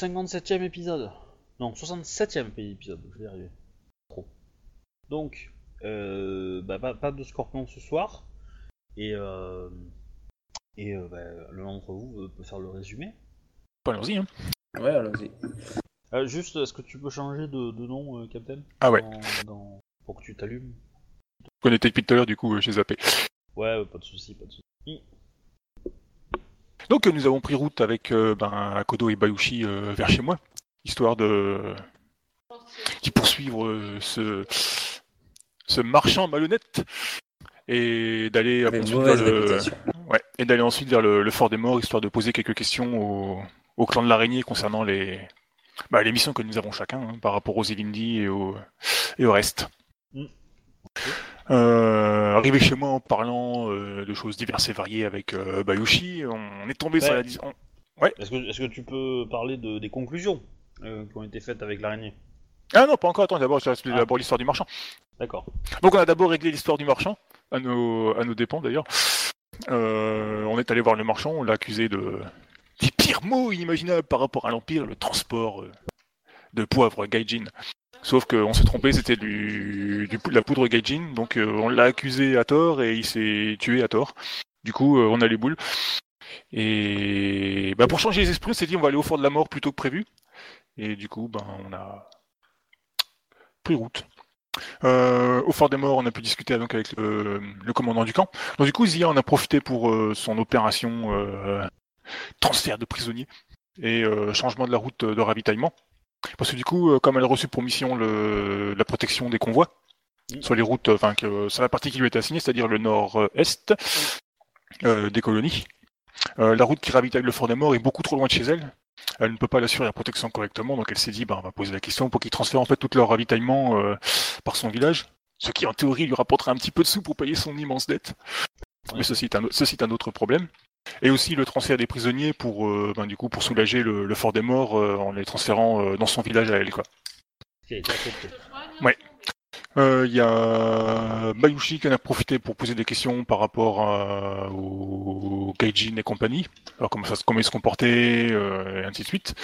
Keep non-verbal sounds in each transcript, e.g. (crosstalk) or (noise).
57ème épisode. Non, 67ème épisode, je vais y arriver. Trop. Donc, euh, bah, pas, pas de scorpion ce soir. Et, euh, et euh, bah, l'un d'entre vous peut faire le résumé. Bon, Allons-y. Hein. Ouais, allons-y. Euh, juste, est-ce que tu peux changer de, de nom, euh, Captain? Ah ouais. Dans- dans- Pour que tu t'allumes On était depuis tout à l'heure, du coup, j'ai zappé. Ouais, ouais, pas de soucis, pas de soucis. Donc euh, nous avons pris route avec euh, ben, Akodo et Bayushi euh, vers chez moi, histoire de poursuivre ce ce marchand malhonnête et d'aller le- réputation. ouais, et d'aller ensuite vers le, le fort des morts, histoire de poser quelques questions au, au clan de l'araignée concernant les bah, les missions que nous avons chacun hein, par rapport aux Elindi et au et au reste. Euh, arrivé chez moi en parlant euh, de choses diverses et variées avec euh, Bayushi, on est tombé sur Ouais. la on- Est-ce que, est que tu peux parler de, des conclusions euh, qui ont été faites avec l'araignée? Ah non, pas encore, attends, d'abord, Ah. d'abord l'histoire du marchand. D'accord. Donc on a d'abord réglé l'histoire du marchand, à nos, à nos dépens d'ailleurs. On est allé voir le marchand, on l'a accusé de des pires mots inimaginables par rapport à l'Empire, le transport de poivre gaijin. Sauf qu'on s'est trompé, c'était du, de la poudre gaijin, donc euh, on l'a accusé à tort et il s'est tué à tort. Du coup, euh, on a les boules. Et bah, pour changer les esprits, on s'est dit on va aller au fort de la mort plutôt que prévu. Et du coup, ben, on a pris route. Euh, au Fort des Morts, on a pu discuter donc avec le, commandant du camp. Donc du coup, Zia en a profité pour son opération transfert de prisonniers et changement de la route de ravitaillement. Parce que du coup, euh, comme elle a reçu pour mission le, la protection des convois sur les routes, enfin que sur la partie qui lui était assignée, c'est-à-dire le nord-est euh, des colonies, euh, la route qui ravitaille le Fort des Morts est beaucoup trop loin de chez elle. Elle ne peut pas l'assurer la protection correctement, donc elle s'est dit, bah, on va poser la question pour qu'il transfère en fait tout leur ravitaillement euh, par son village, ce qui en théorie lui rapporterait un petit peu de sous pour payer son immense dette. Mais ceci est un, au- ceci est un autre problème. Et aussi le transfert des prisonniers pour, euh, ben, du coup, pour soulager le, le fort des morts euh, en les transférant euh, dans son village à elle. Quoi. Il y a Bayushi qui en a profité pour poser des questions par rapport à, au Gaijin et compagnie, alors comment, ça, se- comment ils se comportaient, et ainsi de suite.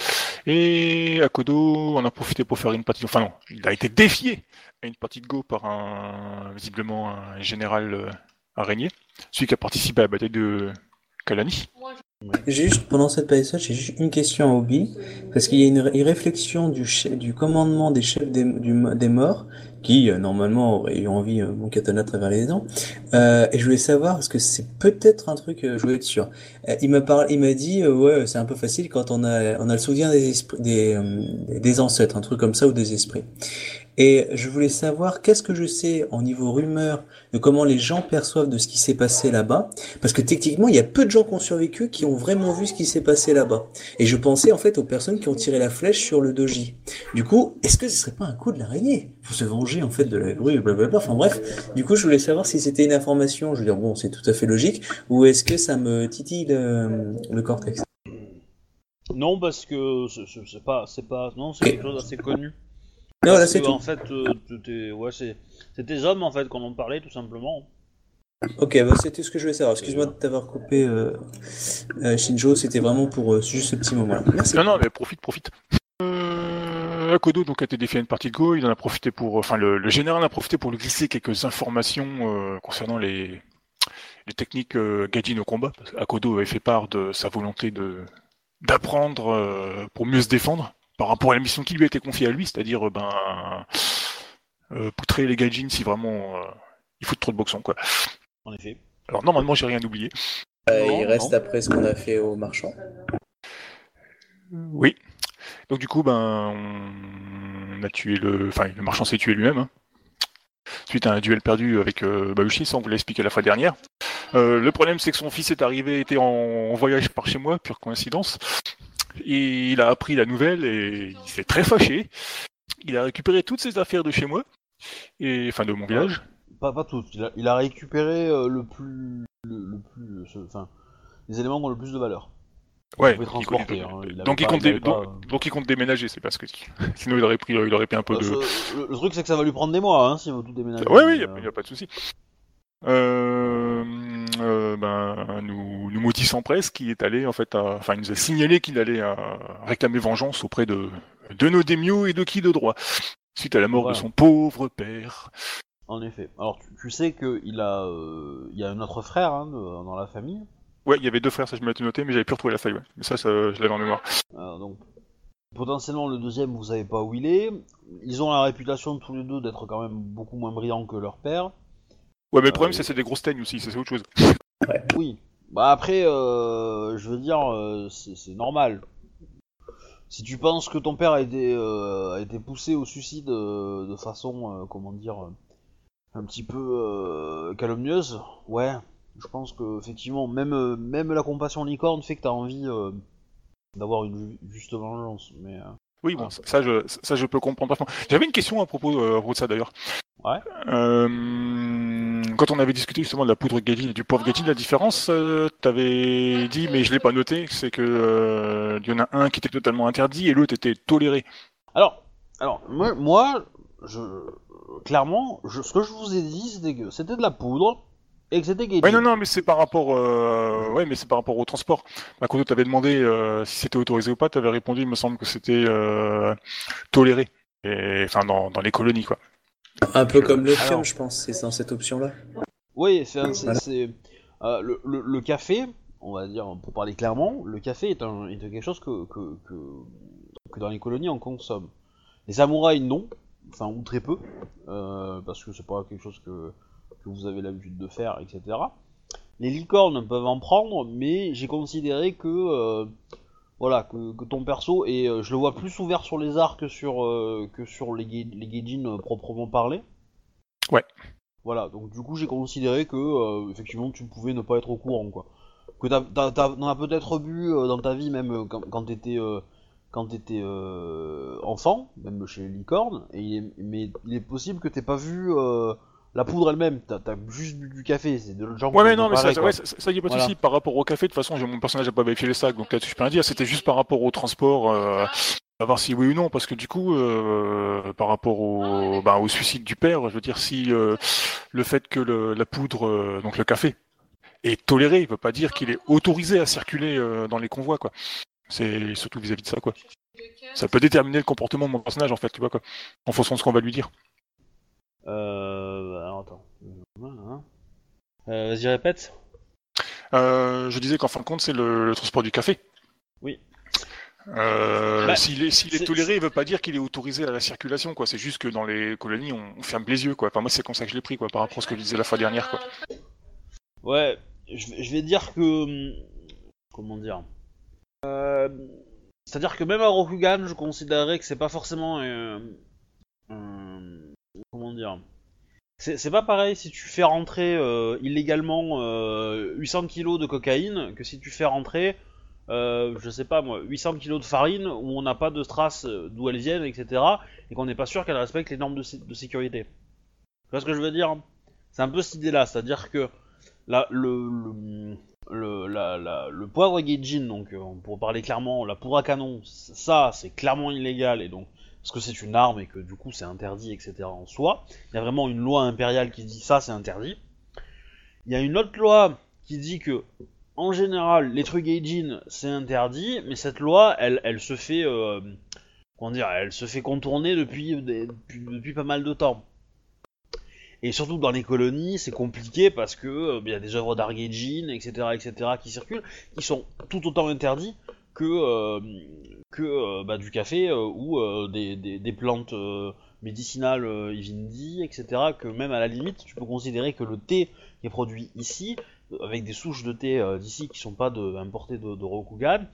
Et Akodo en a profité pour faire une partie, enfin non, il a été défié à une partie de Go par un, visiblement un général araignée, celui qui a participé à la bataille de Juste pendant cette période, j'ai juste une question à Obi, parce qu'il y a une, ré- une réflexion du, chef- du commandement des chefs des, du- des morts, qui euh, normalement aurait eu envie euh, mon katana à travers les dents. Euh, et je voulais savoir, parce que c'est peut-être un truc, euh, je voulais être sûr. Euh, il m'a parlé, il m'a dit, ouais, c'est un peu facile quand on a, on a le souvenir des esprits, des, des ancêtres, un truc comme ça ou des esprits. Et je voulais savoir qu'est-ce que je sais en niveau rumeur de comment les gens perçoivent de ce qui s'est passé là-bas? Parce que techniquement, il y a peu de gens qui ont survécu qui ont vraiment vu ce qui s'est passé là-bas. Et je pensais en fait aux personnes qui ont tiré la flèche sur le doji. Du coup, est-ce que ce serait pas un coup de l'araignée? Pour se venger en fait de la bruit, blablabla. Enfin bref, du coup, je voulais savoir si c'était une information. Je veux dire, bon, c'est tout à fait logique, ou est-ce que ça me titille le, le cortex? Non, parce que c'est- pas, c'est pas, non, c'est quelque chose d'assez connu. Non, là c'est que, tout. En fait, euh, t'es- ouais, c'est, c'est tes hommes en fait qu'on en parlait tout simplement. Ok, bah c'était ce que je voulais savoir. Excuse-moi de t'avoir coupé, euh, euh, Shinjo. C'était vraiment pour euh, juste ce petit moment-là. Merci. Non, non, mais profite, profite. Euh, Akodo donc a été défié à une partie de Go, il en a profité pour, enfin le, le général en a profité pour lui glisser quelques informations euh, concernant les, les techniques euh, Gaijin au combat. Parce que Akodo avait fait part de sa volonté de d'apprendre euh, pour mieux se défendre par rapport à la mission qui lui a été confiée à lui, c'est-à-dire euh, ben euh, poutrer les Gaijin si vraiment euh, il faut trop de boxon quoi. En effet. Alors normalement j'ai rien oublié. Euh, Non, il reste non. après ce qu'on a fait au marchand. Oui. Donc du coup, ben, on a tué le, enfin, le marchand s'est tué lui-même. hein. Suite à un duel perdu avec euh, Bayushi, ça on vous l'a expliqué la fois dernière. Euh, le problème, c'est que son fils est arrivé, était en, en voyage par chez moi, pure coïncidence. Et il a appris la nouvelle et il s'est très fâché. Il a récupéré toutes ses affaires de chez moi, et enfin de mon village. Pas, pas tous. Il a, il a récupéré euh, le plus, le, le plus, euh, ce- enfin, les éléments qui ont le plus de valeur. Ouais. pouvait il- transporter, il- hein, il avait donc, il pas- compte il dé- avait pas, donc, donc il compte déménager, c'est parce que (laughs) sinon il aurait pris, il aurait pris un peu Euh, de. ce- le, le truc c'est que ça va lui prendre des mois, hein, s'il veut tout déménager. Ouais, oui, il mais, n'y a, pas de souci. Euh, euh, ben, nous, nous maudissant presque, qui est allé en fait, à- enfin, il nous a signalé qu'il allait euh, réclamer vengeance auprès de de nos démios et de qui de droit, suite à la mort Voilà. de son pauvre père. En effet. Alors, tu, tu sais qu'il a, euh, il y a un autre frère hein, de- dans la famille? Ouais, il y avait deux frères, ça je me noté, mais j'avais pu retrouver la faille. Ouais. Mais ça, ça je l'avais en mémoire. Euh, donc, potentiellement, le deuxième, vous savez pas où il est. Ils ont la réputation tous les deux d'être quand même beaucoup moins brillants que leur père. Ouais, mais le problème, Euh, c'est que c'est des grosses teignes aussi, c'est autre chose. Oui. Bah après, euh, je veux dire, euh, c'est normal. Si tu penses que ton père a été, euh, a été poussé au suicide euh, de façon, euh, comment dire, un petit peu euh, calomnieuse, ouais, je pense que effectivement, même, même la compassion licorne fait que t'as envie euh, d'avoir une ju- juste vengeance. Mais euh, Oui, bon, ça, ça, je, ça je peux comprendre parfaitement. J'avais une question à propos, euh, à propos de ça d'ailleurs. Ouais. Euh, quand on avait discuté justement de la poudre Gaijin et du pauvre Gaijin, la différence, euh, t'avais dit, mais je l'ai pas noté, c'est que euh, il y en a un qui était totalement interdit et l'autre était toléré. alors, alors moi, moi, je clairement, je, ce que je vous ai dit, c'était que c'était de la poudre et que c'était Gaijin. Ouais, non, non, mais c'est par rapport, euh, ouais, mais c'est par rapport au transport. Bah, quand tu t'avais demandé euh, si c'était autorisé ou pas, t'avais répondu, il me semble que c'était euh, toléré. Et, enfin, dans, dans les colonies, quoi. Un peu comme le Alors- je pense, c'est dans cette option-là. Oui, c'est Voilà. euh, le, le- le café, on va dire, pour parler clairement, le café est, un, est quelque chose que, que, que, que dans les colonies on consomme. Les samouraïs non, enfin ou très peu, euh, parce que c'est pas quelque chose que, que vous avez l'habitude de faire, etc. Les licornes peuvent en prendre, mais j'ai considéré que euh, voilà que, que ton perso et euh, je le vois plus ouvert sur les arts que sur euh, que sur les les gaijin euh, proprement parlé. Ouais. Voilà, donc du coup j'ai considéré que euh, effectivement tu pouvais ne pas être au courant quoi. Que t'as, t'as, t'as- t'en as peut-être bu dans ta vie même quand, quand t'étais quand t'étais enfant, même chez les licornes, et mais il est possible que t'aies pas vu la poudre elle-même. T'as, t'as juste bu du café, c'est de gens qui Ouais, mais non, mais ça, ouais, ça, ça y est pas de Voilà. souci. Par rapport au café, de toute façon, mon personnage n'a pas vérifié les sacs, donc là-dessus, je peux rien dire. C'était juste par rapport au transport, euh, à voir si oui ou non, parce que du coup, euh, par rapport au, ben, au suicide du père, je veux dire, si euh, le fait que le, la poudre, euh, donc le café, est toléré, il veut pas dire qu'il est autorisé à circuler dans les convois, quoi. C'est surtout vis-à-vis de ça, quoi. Ça peut déterminer le comportement de mon personnage, en fait, tu vois, quoi, en fonction de ce qu'on va lui dire. Euh, alors attends. Euh, vas-y répète. Euh, je disais qu'en fin de compte, c'est le, le transport du café. Oui. Euh, Bah, s'il est, toléré, il veut pas dire qu'il est autorisé à la circulation, quoi. C'est juste que dans les colonies, on, on ferme les yeux, quoi. Enfin, moi, c'est comme ça que je l'ai pris, quoi, par rapport à ce que je disais la fois dernière, quoi. Ouais, je vais, je vais dire que. hum, Comment dire Euh, C'est-à-dire que même à Rokugan, je considérerais que c'est pas forcément un. Comment dire? C'est pas pareil si tu fais rentrer euh, illégalement euh, 800 kilos de cocaïne que si tu fais rentrer, euh, je sais pas moi, 800 kilos de farine où on n'a pas de traces euh, d'où elles viennent, etc. et qu'on n'est pas sûr qu'elles respectent les normes de, sé- de sécurité. Tu vois ce que je veux dire? C'est un peu cette idée-là, c'est-à-dire que le, le, le, la, la- le poivre donc euh, pour parler clairement, la poudre à canon, ça c'est clairement illégal et donc parce que c'est une arme et que du coup c'est interdit, etc. en soi. Il y a vraiment une loi impériale qui dit ça c'est interdit. Il y a une autre loi qui dit que en général les trucs Gaijin c'est interdit, mais cette loi elle, elle se fait euh, comment dire, elle se fait contourner depuis, depuis, pas mal de temps. Et surtout dans les colonies, c'est compliqué parce que euh, il y a des œuvres d'art Gaijin, etc., etc., qui circulent, qui sont tout autant interdits que euh, que euh, bah, du café euh, ou des, des, plantes médicinales Ivindi, etc. Que même à la limite, tu peux considérer que le thé qui est produit ici, avec des souches de thé d'ici qui sont pas importées de, de Rokugan,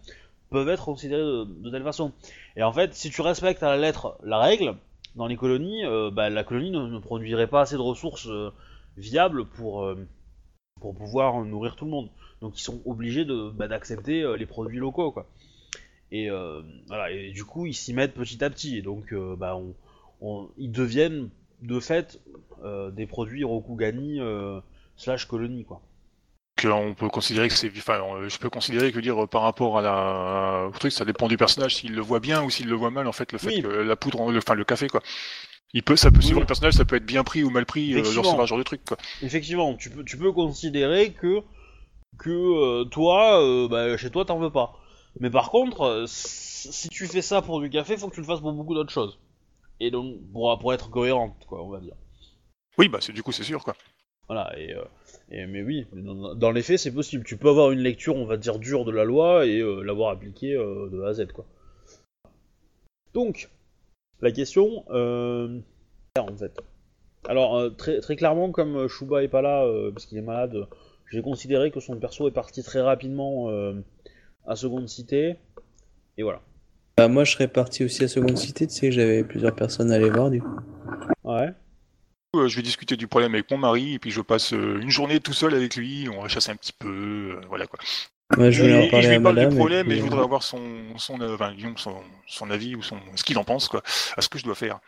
peuvent être considérées de, telle façon. Et en fait, si tu respectes à la lettre la règle, dans les colonies, bah, la colonie ne, ne produirait pas assez de ressources viables pour, pour pouvoir nourrir tout le monde. Donc ils sont obligés de, bah, d'accepter euh, les produits locaux, quoi. Et euh, voilà, et du coup ils s'y mettent petit à petit, et donc euh, bah, on, on- ils deviennent de fait des produits Rokugani slash colonie, quoi. On peut considérer que c'est, enfin, je peux considérer que dire par rapport à la, au truc, ça dépend du personnage s'il le voit bien ou s'il le voit mal, en fait, le fait Oui. que la poudre, le, enfin, le café, quoi. Il peut, ça peut, Oui. le personnage, ça peut être bien pris ou mal pris, euh, dans ce genre de truc, quoi. Effectivement, tu peux, tu peux considérer que que euh, toi, euh, bah, chez toi, t'en veux pas. Mais par contre, euh, si tu fais ça pour du café, faut que tu le fasses pour beaucoup d'autres choses. Et donc, pour, pour être cohérente, quoi, on va dire. Oui, bah c'est du coup c'est sûr quoi. Voilà, et, euh, et- mais oui, dans, dans les faits, c'est possible. Tu peux avoir une lecture, on va dire, dure de la loi et euh, l'avoir appliquée euh, de A à Z, quoi. Donc, la question, en fait. Alors, très, très clairement, comme Shuba est pas là, parce qu'il est malade, j'ai considéré que son perso est parti très rapidement euh, à Seconde Cité, et voilà. Bah, moi, je serais parti aussi à Seconde Cité, tu sais que j'avais plusieurs personnes à aller voir, du coup. Ouais. Euh, je vais discuter du problème avec mon mari et puis je passe euh, une journée tout seul avec lui. On va chasser un petit peu, euh, voilà quoi. Moi, je Et- voulais et en parler je lui à parle madame. du et problème puis, et je voudrais avoir son son, euh, enfin, disons, son son avis ou son ce qu'il en pense quoi, à ce que je dois faire.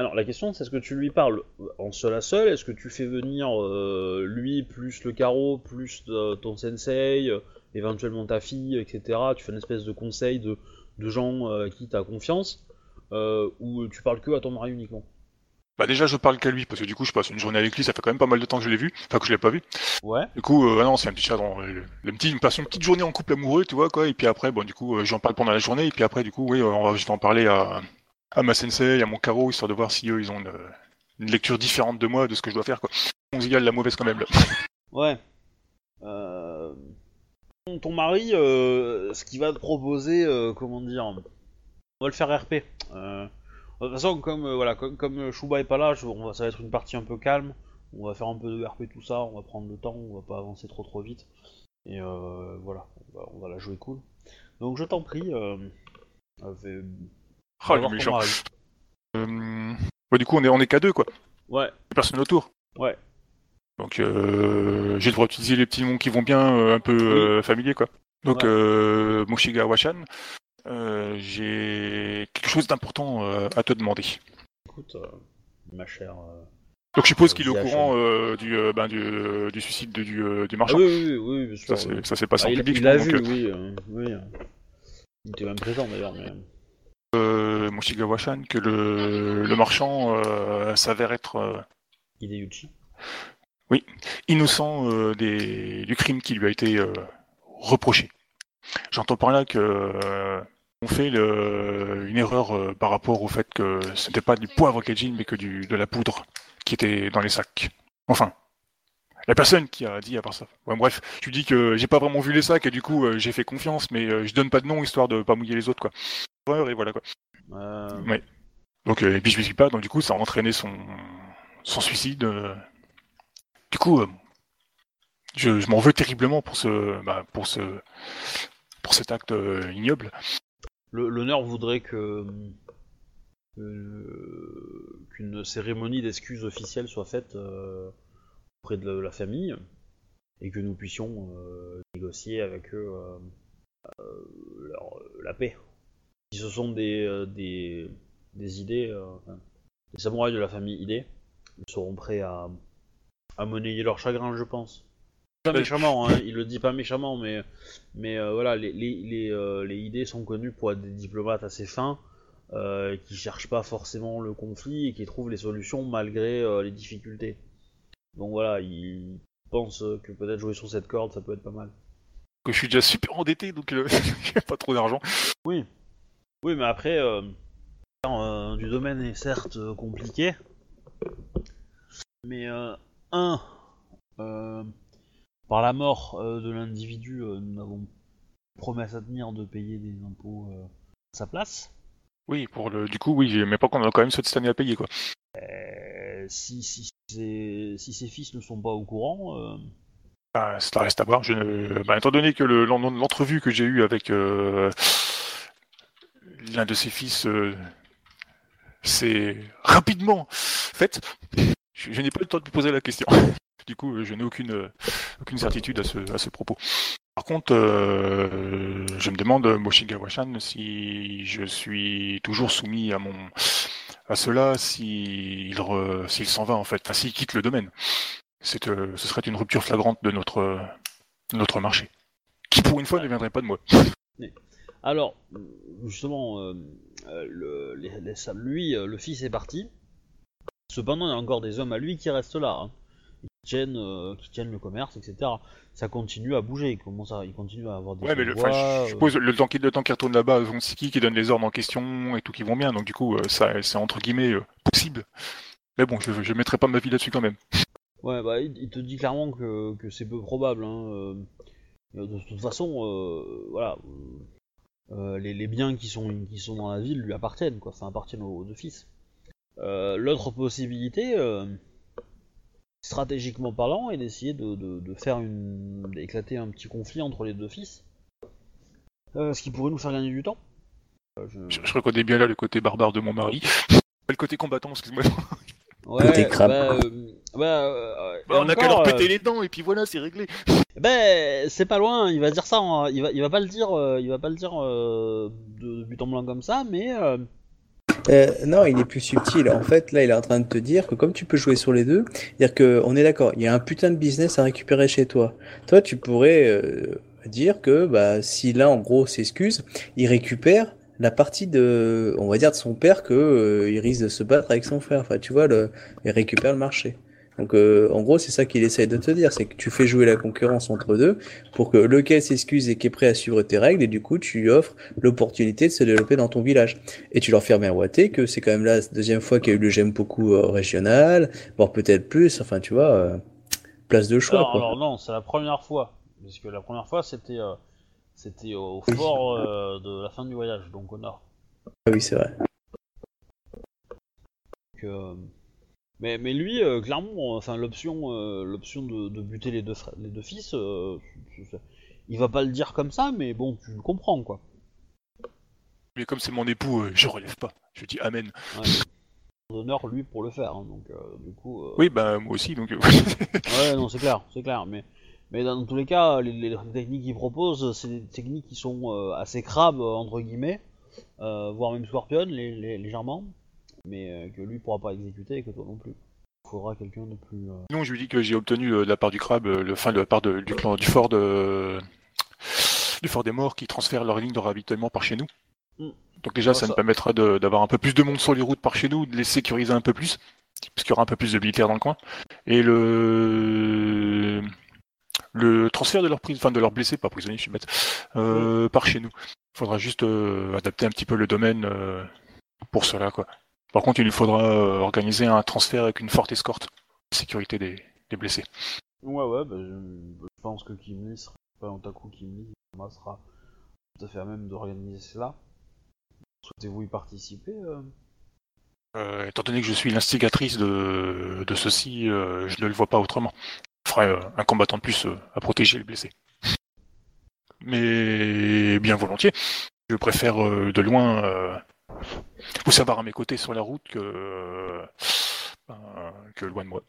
Alors la question c'est est-ce que tu lui parles en seul à seul? Est-ce que tu fais venir euh, lui plus le carreau plus euh, ton sensei, euh, éventuellement ta fille, etc. Tu fais une espèce de conseil de, de gens euh, à qui tu as confiance euh, ou tu parles que à ton mari uniquement? Bah déjà je parle qu'à lui parce que du coup je passe une journée avec lui, ça fait quand même pas mal de temps que je l'ai vu, enfin que je l'ai pas vu. Ouais. Du coup euh, ah non c'est un petit chat dans le, le petit, une, passe une petite journée en couple amoureux tu vois quoi et puis après bon du coup euh, j'en parle pendant la journée et puis après du coup oui euh, on va, je vais en parler à à ma sensei, à mon carreau histoire de voir si eux ils ont une, lecture différente de moi de ce que je dois faire quoi. On se dit, la mauvaise quand même là. (laughs) Ouais. Euh, ton- mari, euh, ce qu'il va te proposer, euh, comment dire, on va le faire RP. Euh, de toute façon, comme voilà, comme, Shuba est pas là, on va, ça va être une partie un peu calme. On va faire un peu de RP tout ça, on va prendre le temps, on va pas avancer trop trop vite. Et voilà, on va, la jouer cool. Donc je t'en prie. Oh, le méchant. Euh, ouais, du coup on est on est qu'à deux quoi, Ouais, personne autour. ouais. Donc euh, j'ai le droit d'utiliser les petits noms qui vont bien, euh, un peu euh, familiers quoi. Donc Ouais. euh, Moshiga Washan, euh, j'ai quelque chose d'important euh, à te demander. Écoute, euh, ma chère. euh, Donc je suppose qu'il est au courant euh, du, euh, ben, du, euh, du suicide de- du, euh, du Ah marchand. oui, oui, oui, oui, bien sûr. Ça oui. s'est passé Ah, en il public. il je l'a vu, donc, oui, euh, oui. euh. Il était même présent d'ailleurs, mais. Euh, Moshiga Washan, que le, le marchand euh, s'avère être euh, Hideyuchi. innocent euh, des, du crime qui lui a été reproché. J'entends par là que on fait le- une erreur par rapport au fait que ce n'était pas du poivre Kejin, mais que du, de la poudre qui était dans les sacs. Enfin, la personne qui a dit à part ça. Ouais, bref, je lui dis que j'ai pas vraiment vu les sacs et du coup euh, j'ai fait confiance, mais euh, je donne pas de nom histoire de pas mouiller les autres quoi. Et voilà quoi. Euh, Ouais. Donc euh, et puis je lui explique pas, donc du coup ça a entraîné son son suicide. euh. Du coup, euh, je, je m'en veux terriblement pour ce bah, pour ce pour cet acte euh, ignoble. le- L'honneur voudrait que. qu'une cérémonie d'excuses officielle soit faite euh, auprès de la famille et que nous puissions euh, négocier avec eux euh, euh, leur- la paix. Si ce sont des, euh, des, des idées, euh, les samouraïs de la famille idée, ils seront prêts à, à monnayer leur chagrin, je pense. Pas méchamment, hein, il le dit pas méchamment, mais, mais euh, voilà, les, les, les, euh, les idées sont connus pour être des diplomates assez fins, euh, qui cherchent pas forcément le conflit et qui trouvent les solutions malgré euh, les difficultés. Donc voilà, ils pensent que peut-être jouer sur cette corde, ça peut être pas mal. Que je suis déjà super endetté, donc euh, (laughs) j'ai pas trop d'argent. Oui. Oui, mais après, euh, euh, du domaine est certes euh, compliqué, mais euh, un, euh, par la mort de l'individu, nous avons promesse à tenir de payer des impôts à sa place. Oui, pour le du coup oui, mais pas qu'on a quand même ceux de cette année à payer quoi. Si, si, ses, si ses fils ne sont pas au courant, euh, Bah, ça reste à voir. Je ne... bah, étant donné que le- l'en- l'entrevue que j'ai eue avec euh, l'un de ses fils euh, s'est rapidement faite, je, je n'ai pas le temps de poser la question. (laughs) Du coup, euh, je n'ai aucune, euh, aucune certitude à ce, à ce propos. Par contre, je me demande, Moshiga Washan, si je suis toujours soumis à mon à cela, s'il s'en va en fait, enfin, s'il quitte le domaine. Ce serait une rupture flagrante de notre, de notre marché. Qui pour une fois ne viendrait pas de moi. Alors, justement, euh, euh, le, les- les- ça- lui, euh, le fils est parti. Cependant, il y a encore des hommes à lui qui restent là. hein. tiennent, qui tiennent le commerce, etc. Ça continue à bouger, il commence à, il continue à avoir des Ouais, mais le, je suppose le temps qu'il retourne là-bas, Zonsiki qui donne les ordres en question et tout qui vont bien, donc du coup, ça, c'est entre guillemets possible. Mais bon, je, je mettrai pas ma vie là-dessus quand même. Ouais, bah, il, il te dit clairement que, que c'est peu probable. Hein. De toute façon, voilà, euh, les, biens qui sont, dans la ville lui appartiennent, quoi. Ça appartient aux deux fils. Euh, L'autre possibilité, euh, stratégiquement parlant, est d'essayer de, faire une, d'éclater un petit conflit entre les deux fils, ce qui pourrait nous faire gagner du temps. Je reconnais bien là le côté barbare de mon mari. (laughs) Le côté combattant, excuse-moi. Ouais, Côté crabe. bah, euh, bah, euh, Bah, on a qu'à leur euh, péter les dents et puis voilà, c'est réglé. (laughs) Ben, c'est pas loin, il va dire ça, hein. il, va, il va pas le dire, euh, il va pas le dire euh, de, de but en blanc comme ça, mais euh, Euh, non, il est plus subtil. En fait, là, il est en train de te dire que comme tu peux jouer sur les deux, dire que on est d'accord, il y a un putain de business à récupérer chez toi. Toi, tu pourrais euh, dire que bah, si là, en gros, s'excuse, il récupère la partie de, on va dire, de son père que euh, il risque de se battre avec son frère. Enfin, tu vois, le, il récupère le marché. Donc, euh, en gros, c'est ça qu'il essaye de te dire, c'est que tu fais jouer la concurrence entre deux pour que lequel s'excuse et qui est prêt à suivre tes règles, et du coup, tu lui offres l'opportunité de se développer dans ton village. Et tu leur fais miroiter que c'est quand même la deuxième fois qu'il y a eu le j'aime beaucoup euh, régional, voire peut-être plus, enfin tu vois, euh, place de choix. alors, quoi. alors non, c'est la première fois, parce que la première fois c'était euh, c'était au fort euh, de la fin du voyage, donc au nord. Ah oui, c'est vrai. Donc, euh, mais, mais lui, euh, clairement, enfin l'option euh, l'option de, de buter les deux les deux fils, euh, il va pas le dire comme ça, mais bon, tu le comprends quoi. Mais comme c'est mon époux, euh, je relève pas. Je dis amen. Ouais. (laughs) d'honneur lui pour le faire, hein, donc euh, du coup. euh, Oui, bah moi aussi, donc. (laughs) Ouais, non, c'est clair, c'est clair, mais, mais dans tous les cas, les, les techniques qu'ils proposent, c'est des techniques qui sont euh, assez crabes, entre guillemets, euh, voire même scorpion, les, les- légèrement, mais euh, que lui pourra pas exécuter et que toi non plus. Il faudra quelqu'un de plus. euh, Non, je lui dis que j'ai obtenu euh, de la part du crabe, euh, le, fin de la part de- du clan du fort de du fort des morts qui transfèrent leur ligne de ravitaillement par chez nous. Mm. Donc déjà, ça, ça- nous permettra de- d'avoir un peu plus de monde sur les routes par chez nous, de les sécuriser un peu plus, parce qu'il y aura un peu plus de militaires dans le coin. Et le le transfert de leurs pris- enfin de leurs blessés, pas prisonniers, je suis bête, euh, par chez nous. Il faudra juste euh, adapter un petit peu le domaine euh, pour cela, quoi. Par contre, il nous faudra organiser un transfert avec une forte escorte, sécurité des, des blessés. Ouais, ouais, bah, je, je pense que Kimli sera pas Otaku Kimli, sera tout à fait à même d'organiser cela. Souhaitez-vous y participer Euh, étant donné que je suis l'instigatrice de, de ceci, euh, je ne le vois pas autrement. Je ferai euh, un combattant de plus euh, à protéger les blessés. Mais bien volontiers. Je préfère euh, de loin vous savoir à mes côtés sur la route que, ben, que loin de moi.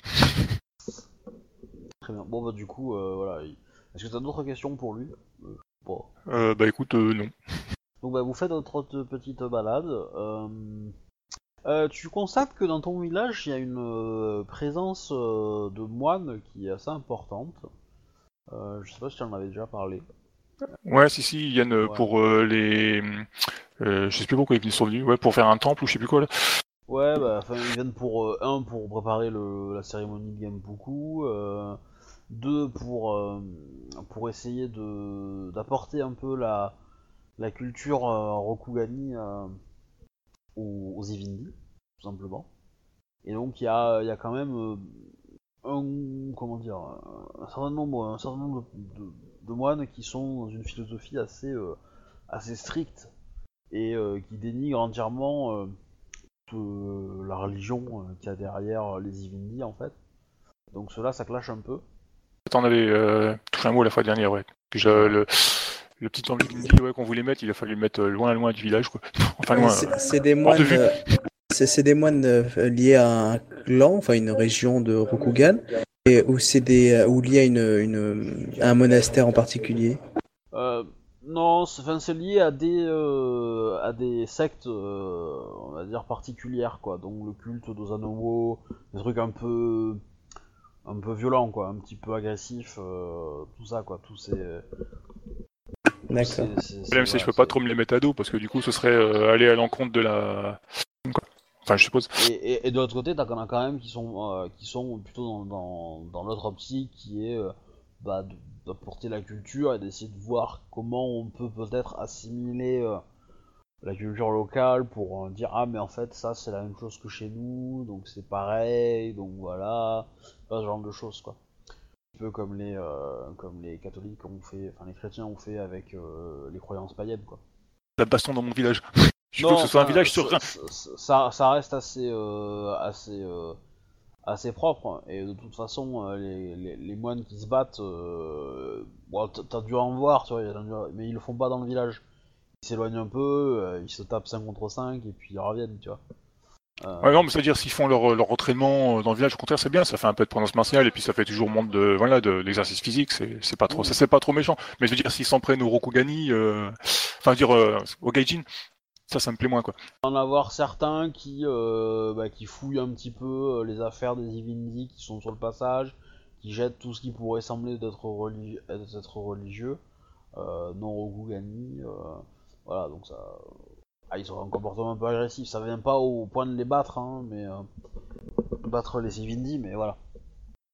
Très bien. Bon, bah, du coup, euh, voilà. il- Est-ce que t'as d'autres questions pour lui? Euh, Bon. Euh, bah écoute, non. Donc bah, vous faites votre petite balade. Euh, tu constates que dans ton village, il y a une euh, présence euh, de moines qui est assez importante. Je sais pas si tu en avais déjà parlé. Ouais, si, si, ils viennent Ouais. pour les... Je sais plus pourquoi ils sont venus, ouais, pour faire un temple ou je sais plus quoi là. Ouais, bah, ils viennent pour un pour préparer le, la cérémonie de euh, deux pour pour essayer de d'apporter un peu la la culture Rokugani aux, aux tout simplement. Et donc il y a y a quand même euh, un comment dire un certain nombre un certain nombre de, moines qui sont dans une philosophie assez euh, assez stricte et euh, qui dénigrent entièrement euh, la religion qu'il y a derrière les Ivindi en fait. Donc cela ça clash un peu. T'en avais touché un mot la fois dernière, ouais. Le petit temple d'Indy, ouais, qu'on voulait mettre, il a fallu le mettre euh, loin, loin du village, quoi. (laughs) Enfin, loin. C'est euh, des moines. euh, C'est c'est des moines euh, liés à un clan, enfin une région de Rokugan, et où c'est des ou liés à une, une à un monastère en particulier. Euh, non, c'est enfin, c'est lié à des euh, à des sectes euh, on va dire particulières quoi. Donc le culte d'Ozanowo, des trucs un peu un peu violents quoi, un petit peu agressifs, euh, tout ça quoi, tous ces D'accord. Le problème, c'est que je peux pas trop me les mettre à dos, parce que du coup, ce serait euh, aller à l'encontre de la... Enfin, je suppose. Et, et, et de l'autre côté, t'as quand même- quand même qui sont, euh, qui sont plutôt dans, dans, dans l'autre optique qui est euh, bah, de- d'apporter la culture et d'essayer de voir comment on peut peut-être assimiler euh, la culture locale pour euh, dire ah mais en fait ça c'est la même chose que chez nous donc c'est pareil donc voilà ce genre de choses quoi peu comme les euh, comme les catholiques ont fait enfin les chrétiens ont fait avec euh, les croyances païennes quoi La baston dans mon village. (laughs) Je veux que ce soit un village sur rien. ça, ça- reste assez, euh, assez, assez propre. Et de toute façon, les, les, les moines qui se battent, bon, t'as dû en voir, tu vois, mais ils le font pas dans le village. Ils s'éloignent un peu, ils se tapent 5 contre 5 et puis ils reviennent, tu vois. Ouais, non, mais ça veut dire s'ils font leur, entraînement euh, dans le village, au contraire, c'est bien. Ça fait un peu de présence martiale et puis ça fait toujours moins de voilà de l'exercice physique. C'est pas trop, ça c'est pas trop méchant. Mais je veux dire, s'ils s'en prennent au Rokugani, euh, enfin, dire euh, au Gaijin, ça, ça me plaît moins quoi. en avoir certains qui, euh, bah, qui fouillent un petit peu euh, les affaires des Ivindi qui sont sur le passage, qui jettent tout ce qui pourrait sembler d'être religi- religieux, non Rokugani, voilà, donc ça... Ah, ils ont un comportement un peu agressif, ça vient pas au point de les battre, hein, mais... euh, battre les Ivindi, mais voilà.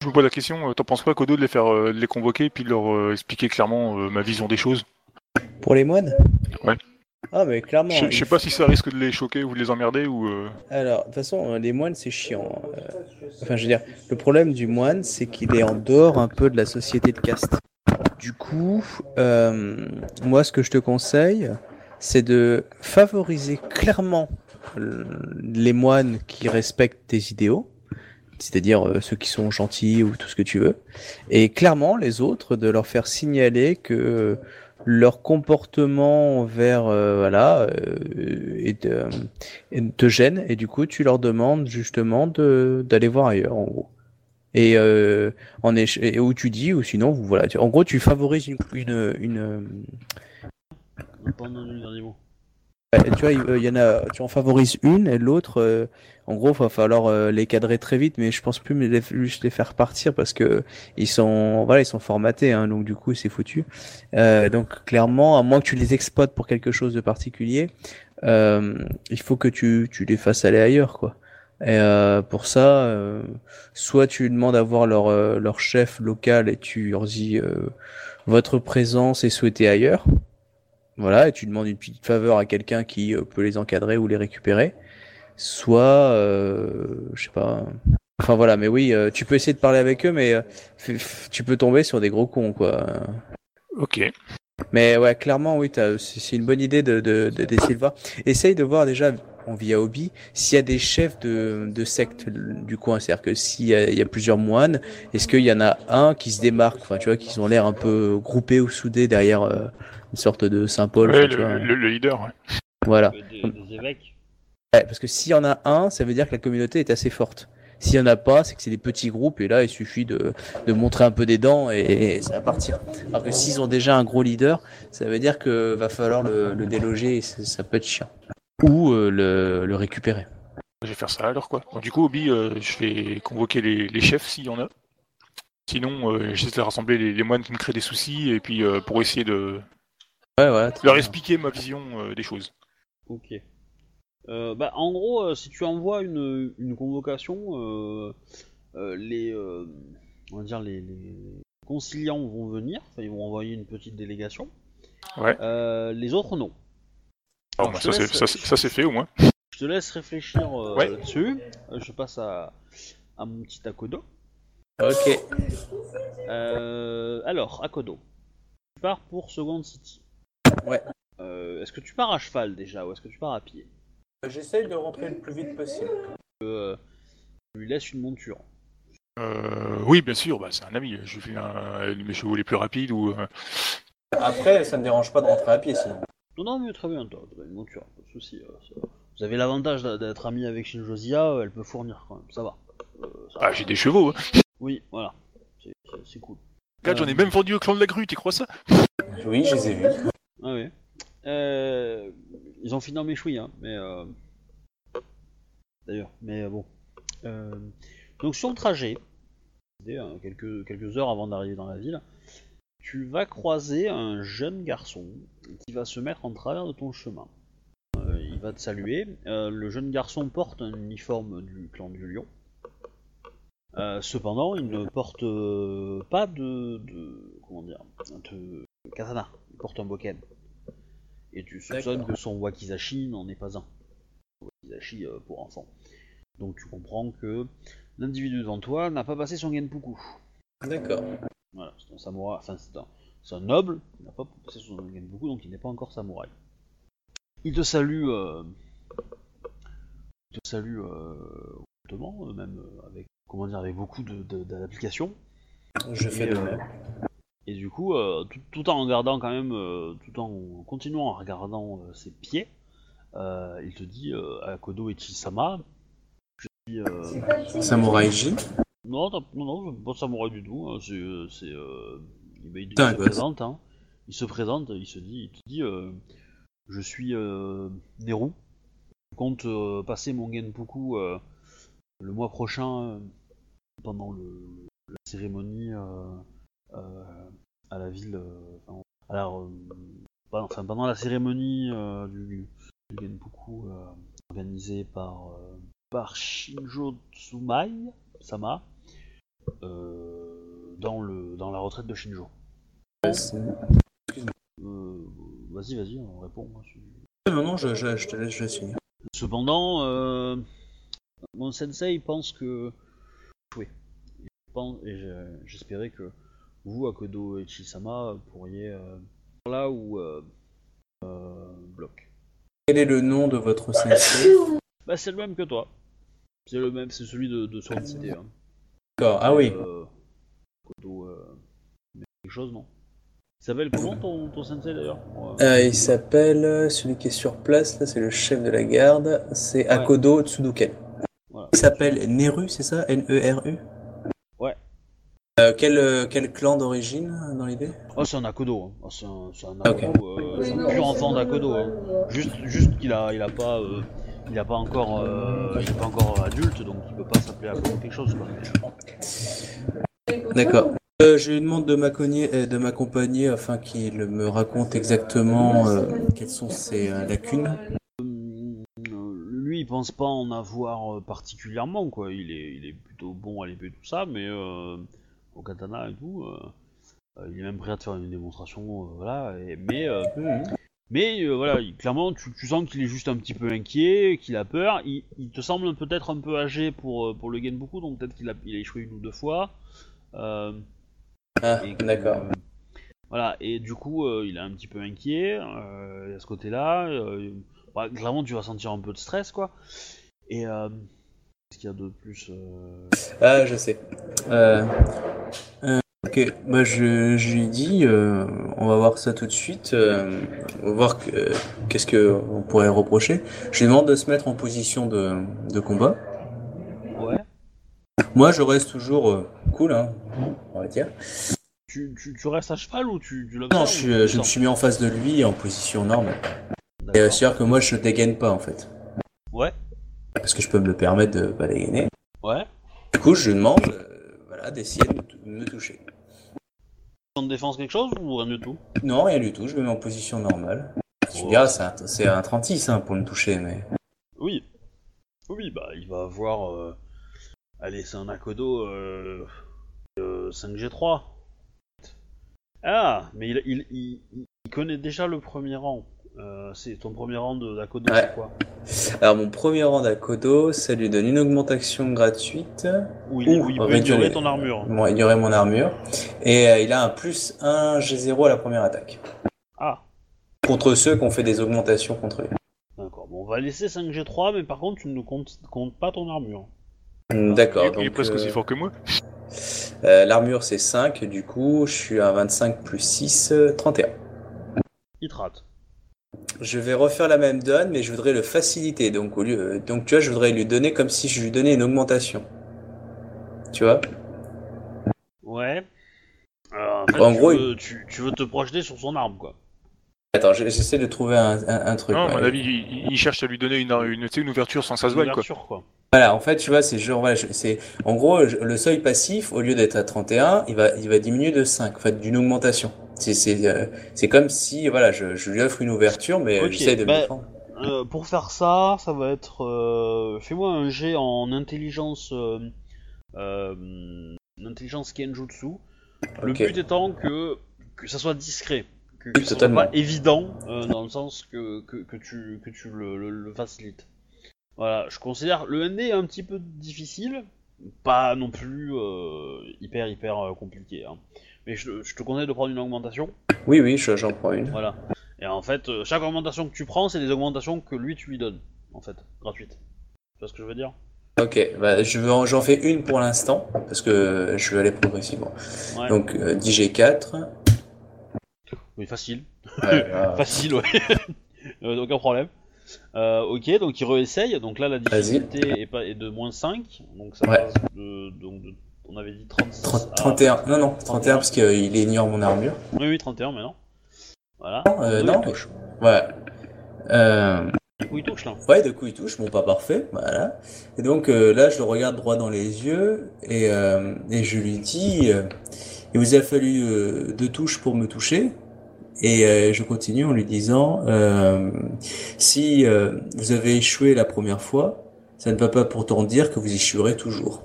Je me pose la question, euh, t'en penses quoi, Kodo, de les faire euh, de les convoquer puis de leur euh, expliquer clairement euh, ma vision des choses? Pour les moines? Ouais. Ah, mais clairement. Je sais pas si ça risque de les choquer ou de les emmerder ou. euh, Alors, de toute façon, les moines, c'est chiant. euh. Enfin, je veux dire, le problème du moine, c'est qu'il est en dehors un peu de la société de caste. Du coup, euh, moi, ce que je te conseille, c'est de favoriser clairement les moines qui respectent tes idéaux, c'est-à-dire euh, ceux qui sont gentils ou tout ce que tu veux, et clairement les autres de leur faire signaler que euh, leur comportement envers euh, voilà euh, et te gêne et du coup tu leur demandes justement de d'aller voir ailleurs en gros. Et euh, en et où tu dis ou sinon voilà tu- en gros tu favorises une une, une Euh, tu vois il il y en a tu en favorises une et l'autre euh, en gros va falloir euh, les cadrer très vite mais je pense plus mais les, juste les faire partir parce que ils sont voilà ils sont formatés hein, donc du coup c'est foutu Euh, donc clairement à moins que tu les exploites pour quelque chose de particulier euh, il faut que tu tu les fasses aller ailleurs quoi et euh, pour ça, euh, soit tu demandes à voir leur, euh, leur chef local et tu leur dis euh, votre présence est souhaitée ailleurs. Voilà, et tu demandes une petite faveur à quelqu'un qui euh, peut les encadrer ou les récupérer. Soit, euh, je sais pas. Enfin voilà, mais oui, euh, tu peux essayer de parler avec eux, mais euh, tu peux tomber sur des gros cons, quoi. Ok. Mais ouais, clairement, oui, c'est une bonne idée de de- de- d'essayer de voir. Essaye de voir déjà en via hobby s'il y a des chefs de, de secte du coin. C'est-à-dire que s'il y, y a plusieurs moines, est-ce qu'il y en a un qui se démarque, enfin, tu vois, qui ont l'air un peu groupés ou soudés derrière euh, une sorte de Saint-Paul. Ouais, enfin, tu le, vois. le- le leader. ouais. Voilà. Des, des évêques. Ouais, parce que s'il y en a un, ça veut dire que la communauté est assez forte. S'il y en a pas, c'est que c'est des petits groupes et là il suffit de, de montrer un peu des dents et, et ça va partir. Alors que s'ils ont déjà un gros leader, ça veut dire que va falloir le, le déloger et ça, ça peut être chiant. Ou euh, le, le récupérer. Je vais faire ça alors quoi. Donc, du coup, Obi, euh, je vais convoquer les, les chefs s'il y en a. Sinon, euh, j'essaie de rassembler les, les moines qui me créent des soucis et puis euh, pour essayer de Ouais, leur bien. expliquer ma vision euh, des choses. Ok. Euh, bah, en gros, euh, si tu envoies une, une convocation, euh, euh, les, euh, on va dire les, les conciliants vont venir, ils vont envoyer une petite délégation. Ouais. Euh, les autres non. Alors, Alors, bah, ça, laisse- c'est- ça, c'est- ça, c'est fait au moins. Je te laisse réfléchir euh, Ouais. là-dessus. Euh, je passe à, à mon petit Akodo. Ok. Euh, alors, Akodo, tu pars pour Second City. Ouais. Euh, est-ce que tu pars à cheval déjà ou est-ce que tu pars à pied J'essaye de rentrer le plus vite possible. euh, Tu lui laisses une monture. Euh, oui, bien sûr, bah, c'est un ami. Je fais un, mes chevaux les plus rapides ou. euh, Après, ça me dérange pas de rentrer à pied sinon. Non, non, mais très bien, toi, t'as une monture, pas de soucis. euh, ça- Vous avez l'avantage d'être ami avec Shinjosia, euh, elle peut fournir quand même, ça va. Euh, ça Ah, j'ai des chevaux. Hein. Oui, voilà, c'est- c'est c'est cool. Regarde, j'en ai même vendu au clan de la grue, tu crois ça? Oui, je les ai vus. Ah oui. Euh, ils ont fini en méchoui, hein, mais... Euh... D'ailleurs, mais euh, bon. Euh, Donc sur le trajet, quelques, heures avant d'arriver dans la ville, tu vas croiser un jeune garçon qui va se mettre en travers de ton chemin. Il va te saluer. Le jeune garçon porte un uniforme du clan du lion. Cependant, il ne porte pas de, de- comment dire de katana. Il porte un boken. Et tu soupçonnes que son wakizashi n'en est pas un. Wakizashi euh, pour enfants. Donc tu comprends que l'individu devant toi n'a pas passé son genpuku. D'accord. Voilà, c'est un samouraï, enfin c'est un, noble, il n'a pas passé son genpuku, donc il n'est pas encore samouraï. Il te salue, euh, il te salue euh, euh, même euh, avec, comment dire, avec beaucoup de, de- d'applications. Je fais de même. Et du coup, euh, tout, tout en regardant quand même, euh, tout en continuant à regardant euh, ses pieds, il te dit euh, à Kodo Ichisama, je suis... Samouraï J. Non, non, non, pas samouraï du tout. hein, C'est, il, se présente, hein. Il se présente, il se dit, il te dit, euh, je suis euh, Neru. Je compte euh, passer mon genpuku le mois prochain pendant le, la cérémonie à la ville. euh, enfin, euh, pas- enfin, pendant la cérémonie euh, du, du genpuku euh, organisée par euh, par Shinjo Tsumai Sama euh, dans le dans la retraite de Shinjo. Euh, vas-y, vas-y, on répond. moi, je- Non, non, je, je, je te laisse, je laisse finir. Cependant, euh, mon sensei pense que oui, et j'espérais que vous, Akodo et Chisama, pourriez euh, là où euh, euh, bloc. Quel est le nom de votre sensei Bah, c'est le même que toi. C'est le même, c'est celui de, de City. Hein. D'accord, ah oui. Euh, Kodo, euh, mais quelque chose, non Il s'appelle comment ton, ton sensei d'ailleurs? Ouais. Euh, il s'appelle, celui qui est sur place, là, c'est le chef de la garde, c'est Akodo Tsuduken. Voilà. Il s'appelle Neru, c'est ça? N-E-R-U Ouais. Euh, quel, euh, quel clan d'origine euh, dans l'idée? Oh, c'est un Akodo. Hein. Oh, c'est un, c'est un Ah, ok. Akodo, euh, c'est un pur enfant d'Akodo. Hein. Juste, juste qu'il a, il a pas, euh, il a pas encore, il est pas encore adulte, donc il peut pas s'appeler Akodo quelque chose. Quoi. D'accord. Je lui demande de m'accompagner, de m'accompagner afin qu'il me raconte exactement quelles sont ses lacunes. lui, il pense pas en avoir particulièrement, quoi. Il est, il est plutôt bon à l'épée tout ça, mais euh, au katana et tout, euh, euh, il est même prêt à te faire une démonstration, euh, voilà. Et, mais Mais euh, voilà, il- clairement, tu, tu sens qu'il est juste un petit peu inquiet, qu'il a peur. Il, il te semble peut-être un peu âgé pour, pour le Genbuku, donc peut-être qu'il a, il a échoué une ou deux fois. Euh, Ah, d'accord. euh, voilà, et du coup, il est un petit peu inquiet à ce côté-là. bah, clairement, tu vas sentir un peu de stress, quoi. Et qu'est-ce qu'il y a de plus euh, Ah, je sais. Euh, euh, ok, moi je, je lui dis, euh, on va voir ça tout de suite. euh, on va voir que- euh, qu'est-ce que on pourrait reprocher. Je lui demande de se mettre en position de, de combat. Ouais. Moi, je reste toujours euh, cool, hein, on va dire. Tu, tu, tu restes à cheval ou tu, tu Non, je, ou je me suis mis en face de lui en position normale. Et c'est-à-dire que moi, je dégaine pas en fait, Ouais. Parce que je peux me le permettre de dégainer. Ouais. Du coup, je lui demande, euh, voilà, d'essayer de me tou- me toucher. En défense quelque chose ou rien du tout? Non, rien du tout, je me mets en position normale. Tu Oh. diras, c'est un, c'est un 36 hein, pour me toucher, mais... Oui. Oui, bah il va avoir. euh, Allez, c'est un Akodo euh... euh, 5G3. Ah, mais il, il, il, il connaît déjà le premier rang. Euh, c'est ton premier rang d'Akodo, Ouais. c'est quoi Alors, mon premier rang d'Akodo, ça lui donne une augmentation gratuite. Où il, où il peut les- ton armure. Bon, il y aurait mon armure. Et euh, il a un plus 1 G0 à la première attaque. Ah, Contre ceux qui ont fait des augmentations contre lui. d'accord. Bon, on va laisser 5G3, mais par contre, tu ne comptes, comptes pas ton armure. Hmm, D'accord, il, donc... il est presque euh, aussi fort que moi. euh, L'armure, c'est 5, du coup, je suis à 25 plus 6, euh, 31. Il te rate. Je vais refaire la même donne, mais je voudrais le faciliter. Donc, au lieu, donc tu vois, je voudrais lui donner comme si je lui donnais une augmentation. Tu vois? Ouais. Euh, en fait, En tu, gros, veux, tu, tu veux te projeter sur son arme, quoi. Attends, je- j'essaie de trouver un, un- un truc. Non, à mon avis, il, il cherche à lui donner une, ouverture sans que ça se voie, quoi. Ouverture, quoi. Voilà, en fait, tu vois, c'est genre, voilà, je- c'est, en gros, le seuil passif, au lieu d'être à 31, il va, il va diminuer de 5, en fait, d'une augmentation. C'est, c'est, euh, c'est comme si, voilà, je, je lui offre une ouverture, mais Ok, j'essaie de me bah, défendre. euh, pour faire ça, ça va être. euh, Fais-moi un jet en intelligence. Euh, euh, intelligence Kenjutsu. Le but étant que, que ça soit discret. Que, que ça soit pas évident euh, dans le sens que, que, que tu, que tu le, le- le facilites. Voilà, je considère le ND un petit peu difficile, pas non plus euh, hyper hyper euh, compliqué. hein. Mais je, je te conseille de prendre une augmentation. Oui, oui, je- j'en prends une. Voilà. Et en fait, euh, chaque augmentation que tu prends, c'est des augmentations que lui tu lui donnes, en fait, gratuites. Tu vois ce que je veux dire? Ok, bah, je veux en- j'en fais une pour l'instant, parce que je vais aller progressivement. Ouais. Donc, euh, 10G4. Oui, facile. Ouais. (laughs) Facile, ouais. (laughs) Euh, aucun problème. Euh, ok, donc il réessaye. Donc là, la difficulté est, pas, est de moins 5. Donc ça Ouais. passe de, donc de- On avait dit 36. 30 à- 31, non, non, 31 parce qu'il ignore mon armure. Oui, oui, 31 maintenant. Voilà. Euh, Deux, non, il touche. Ouais. Euh, Du coup, il touche là. ouais, de coup il touche, bon pas parfait, voilà. Et donc euh, là je le regarde droit dans les yeux et, euh, et je lui dis, euh, il vous a fallu euh, deux touches pour me toucher. Et euh, je continue en lui disant, euh, si euh, vous avez échoué la première fois, ça ne va pas pourtant dire que vous échouerez toujours.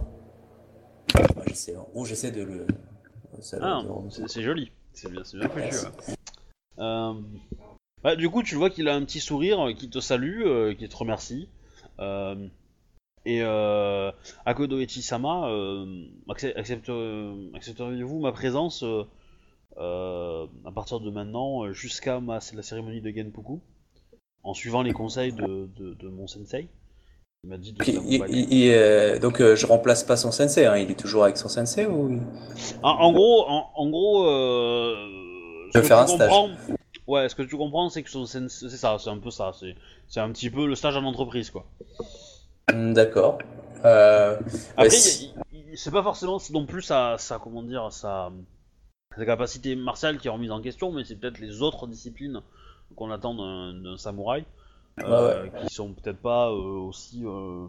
Moi, j'essaie, de le. ça- Ah, de- c'est c'est joli. C'est bien, c'est bien foutu. Merci. ouais. Euh, du coup, tu vois qu'il a un petit sourire, euh, qui te salue, euh, qui te remercie. Euh, et euh, Akodo Echisama, euh, accep- accepte, euh, accepteriez-vous ma présence euh, euh, à partir de maintenant euh, jusqu'à ma, la cérémonie de Genpuku en suivant les conseils de, de, de mon sensei? Il m'a dit de Ok, il- t'accompagner. il- il, euh, donc euh, je remplace pas son sensei, hein, il est toujours avec son sensei ou? En, en gros, en, en gros, euh, Je vais ce que faire tu un stage. comprends- Ouais, ce que tu comprends, c'est que son sens- c'est ça, c'est un peu ça, c'est, un petit peu le stage en entreprise, quoi. Hmm, D'accord. Euh, Après, si- c'est pas forcément non plus sa, sa comment dire, sa, sa capacité martiale qui est remise en question, mais c'est peut-être les autres disciplines qu'on attend d'un, d'un samouraï, euh, qui sont peut-être pas euh, aussi euh,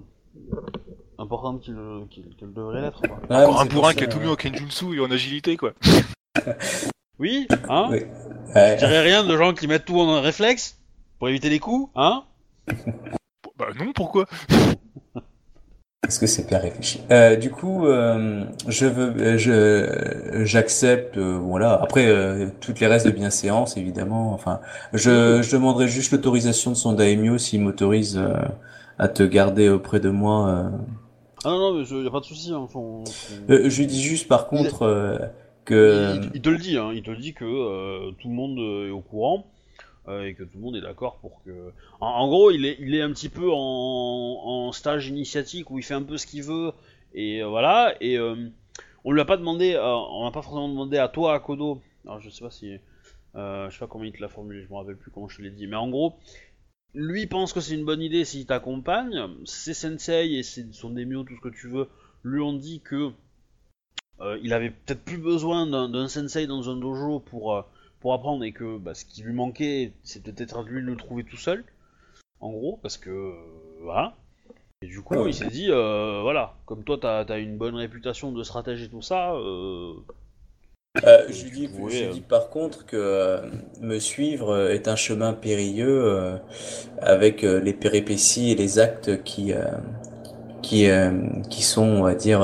importantes qu'ils, qu'ils- qu'elles devraient l'être. Ouais, Encore un bourrin qui a ça, tout mis en Kenjutsu et en agilité, quoi. (laughs) Oui, hein Oui. ouais. Je dirais rien de gens qui mettent tout en réflexe pour éviter les coups, hein Bah non, pourquoi? Est-ce que c'est bien réfléchi? Euh, du coup, euh, je veux, euh, je, j'accepte, euh, voilà. Après, euh, toutes les restes de bienséance, évidemment. Enfin, je, je demanderai juste l'autorisation de son daimyo s'il m'autorise euh, à te garder auprès de moi. euh. Ah non, non, mais il y a pas de souci. Hein, son- son- Euh, je lui dis juste, par contre, euh, que il, il te le dit, hein, il te le dit que euh, tout le monde euh, est au courant euh, et que tout le monde est d'accord pour que. En, gros, il est, un petit peu en, stage initiatique où il fait un peu ce qu'il veut et euh, voilà. Et euh, on lui a pas demandé, on n'a pas forcément demandé à toi, à Kodo. Alors je sais pas si, je sais pas comment il te l'a formulé, je me rappelle plus comment je te l'ai dit, mais en gros. Lui pense que c'est une bonne idée s'il t'accompagne. Ses sensei et ses, son daimyo, tout ce que tu veux, lui ont dit que euh, il avait peut-être plus besoin d'un sensei dans un dojo pour, pour apprendre et que bah, ce qui lui manquait, c'est peut-être à lui de le trouver tout seul, en gros, parce que euh, voilà. Et du coup, Ouais. il s'est dit, euh, voilà, comme toi t'as as une bonne réputation de stratège et tout ça, euh, Euh, je lui dis, je euh. dis par contre que me suivre est un chemin périlleux avec les péripéties et les actes qui qui qui sont, on va dire,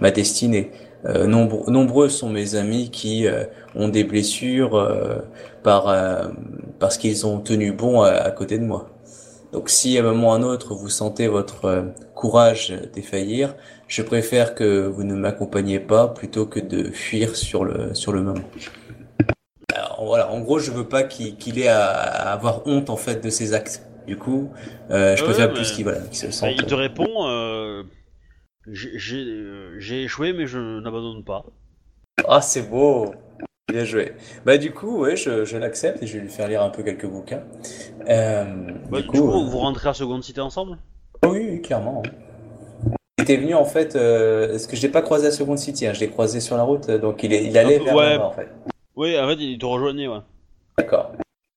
ma destinée. Euh, nombre- nombreux sont mes amis qui euh, ont des blessures euh, par euh, parce qu'ils ont tenu bon à, à côté de moi. Donc si à un moment ou à un autre vous sentez votre euh, courage défaillir, je préfère que vous ne m'accompagniez pas plutôt que de fuir sur le sur le moment. Alors, voilà, en gros, je veux pas qu'il qu'il ait à, à avoir honte en fait de ses actes. Du coup, euh, je Ouais, préfère mais- plus qu'il voilà, qu'il se bah, sente. il te répond, euh, j'ai euh, échoué mais je n'abandonne pas. Ah, c'est beau. Bien joué. Bah du coup, ouais, je, je l'accepte et je vais lui faire lire un peu quelques bouquins. Euh, Bah, du coup, euh, vous rentrez à Seconde Cité ensemble? Oui, clairement. Il était venu en fait, euh, parce que je l'ai pas croisé à Second City, hein, je l'ai croisé sur la route, donc il, est, il allait peu, vers ouais. en fait. Oui, en fait, il te rejoignait, ouais. D'accord.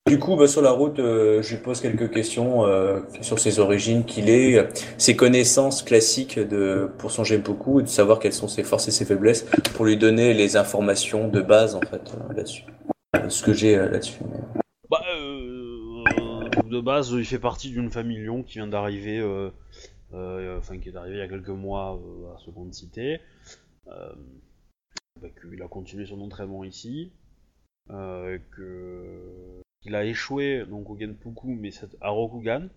Du coup, bah, sur la route, euh, je lui pose quelques questions euh, sur ses origines, qu'il est, euh, ses connaissances classiques de pour son Genpoku et de savoir quelles sont ses forces et ses faiblesses pour lui donner les informations de base en fait là-dessus. Ce que j'ai là-dessus. Bah, de base, il fait partie d'une famille Lyon qui vient d'arriver, enfin qui est arrivé il y a quelques mois à Seconde Cité. Bah, qu'il a continué son entraînement ici, qu'il a échoué donc au Genpuku, mais c'est à Rokugan.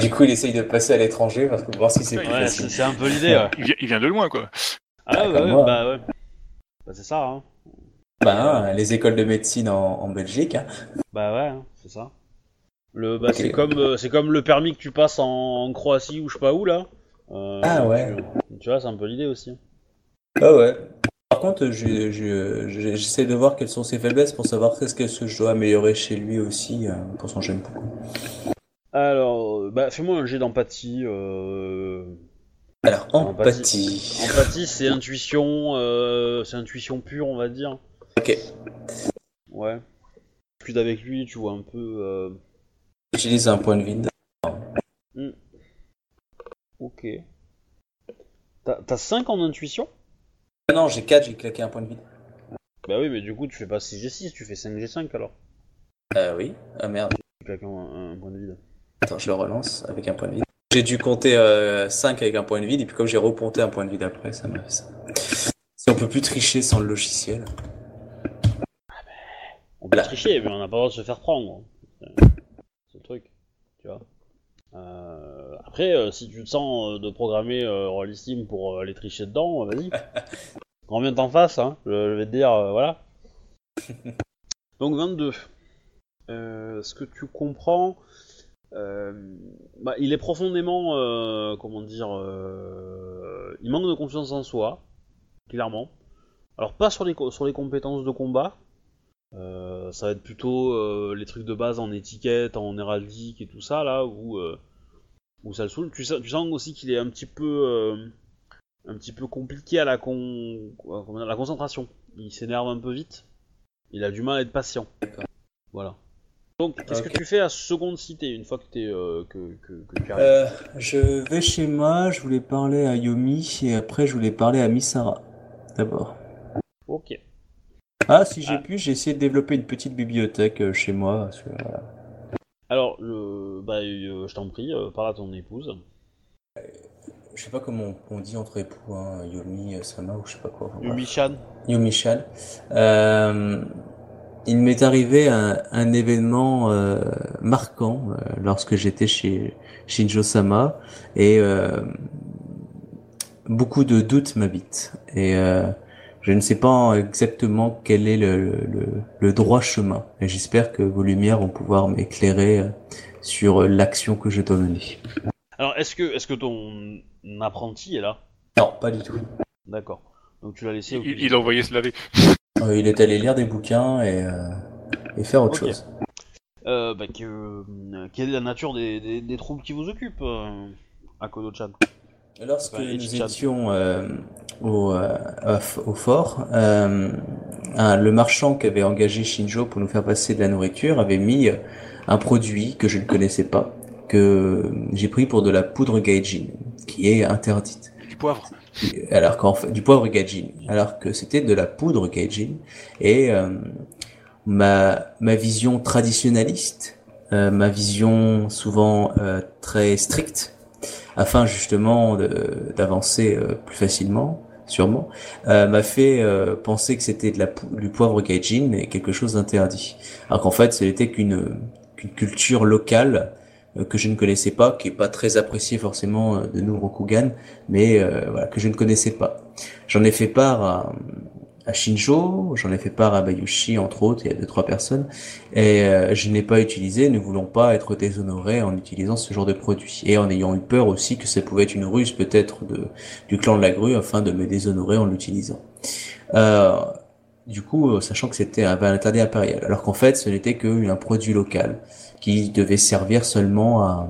Du coup, il essaye de passer à l'étranger parce que voir si c'est Ouais, plus Ouais, facile. c'est un peu l'idée. Ouais. (laughs) Il vient, il vient de loin, quoi. Ah ouais, ouais, bah ouais. Bah c'est ça. Hein. Ben, les écoles de médecine en, en Belgique. hein. Bah ouais, hein, c'est ça. Le, bah, c'est comme, euh, c'est comme le permis que tu passes en, en Croatie ou je sais pas où là. Euh, Ah ouais. Tu, tu vois, c'est un peu l'idée aussi. Ah ouais. Contre, je- je- je- j'essaie de voir quelles sont ses faiblesses pour savoir qu'est-ce que ce que je dois améliorer chez lui aussi euh, pour son jeune beaucoup. Alors, euh, bah fais-moi un jet d'empathie. Euh... Alors, Empathie. empathie. Empathie, c'est intuition, euh, c'est intuition pure, on va dire. Ok. Ouais. Plus avec lui, tu vois un peu. euh, Utilise un point de vide. Ok. T'as t'as 5 en intuition? Ah non, j'ai 4, j'ai claqué un point de vide. Bah oui, mais du coup, tu fais pas 6G6, tu fais 5G5 alors. Euh, oui. Ah merde. Tu claques un, un point de vide. Attends, je le relance avec un point de vide. J'ai dû compter 5 avec un point de vide, et puis comme j'ai reponté un point de vide après, ça m'a fait ça. Si on peut plus tricher sans le logiciel. On peut Là. tricher, mais on n'a pas le droit de se faire prendre. C'est le truc, tu vois. Euh, après, euh, si tu te sens euh, de programmer euh, Rollistim pour euh, aller tricher dedans, vas-y. (laughs) Quand vient t'en face, hein, je, vais te dire, voilà. (laughs) Donc 22. Euh, ce que tu comprends, euh, bah, il est profondément, euh, comment dire, euh, il manque de confiance en soi, clairement. Alors pas sur les, sur les compétences de combat, ça va être plutôt les trucs de base en étiquette, en héraldique et tout ça là où, où ça le saoule. Tu, sens- tu sens aussi qu'il est un petit peu euh, un petit peu compliqué à la con, concentration. Il s'énerve un peu vite. Il a du mal à être patient. Voilà. Donc qu'est-ce que tu fais à seconde cité une fois que t'es euh, que, que, que tu arrives? Euh, je vais chez moi, je voulais parler à Yomi, et après je voulais parler à Misara. D'abord. Ok. Ah, si j'ai Ah. pu, j'ai essayé de développer une petite bibliothèque chez moi. parce que, voilà. Alors le bah euh, je t'en prie, euh, parle à ton épouse. Je sais pas comment on dit entre époux, hein, Yomi, Sama, ou je sais pas quoi. Bref. Yumi-chan. Yomi-chan. Euh, il m'est arrivé un, un événement marquant lorsque j'étais chez Shinjo-sama et euh, beaucoup de doutes m'habitent et je ne sais pas exactement quel est le, le, le droit chemin et j'espère que vos lumières vont pouvoir m'éclairer euh, sur l'action que je dois mener. Alors est-ce que est-ce que ton apprenti est là? Non, pas du tout. D'accord. Donc tu l'as laissé. Il, occuper. il a envoyé se laver. Euh, il est allé lire des bouquins et, euh, et faire autre chose. Euh, bah, que, euh, quelle est la nature des, des, des troubles qui vous occupent euh, à Kodo-chan? Lorsque Ouais, et nous étions euh, au, euh, au fort, euh, un- le marchand qui avait engagé Shinjo pour nous faire passer de la nourriture avait mis euh, un produit que je ne connaissais pas, que j'ai pris pour de la poudre gaijin, qui est interdite. Du poivre. Alors qu'en fait, du poivre gaijin, alors que c'était de la poudre gaijin. Et euh, ma, ma vision traditionnaliste, euh, ma vision souvent euh, très stricte, afin justement d'avancer plus facilement, sûrement, euh, m'a fait euh, penser que c'était de la du poivre gaijin et quelque chose d'interdit. Alors qu'en fait, ce n'était qu'une qu'une culture locale euh, que je ne connaissais pas, qui est pas très appréciée forcément euh, de nous Rokugan, mais euh, voilà que je ne connaissais pas. J'en ai fait part à, à Shinjo, j'en ai fait part à Bayushi entre autres, y a deux trois personnes, et euh, je n'ai pas utilisé, ne voulons pas être déshonorés en utilisant ce genre de produit, et en ayant eu peur aussi que ça pouvait être une ruse peut-être de du clan de la grue afin de me déshonorer en l'utilisant. Euh, du coup, euh, sachant que c'était un, un interdit impérial, alors qu'en fait ce n'était qu'un produit local qui devait servir seulement à,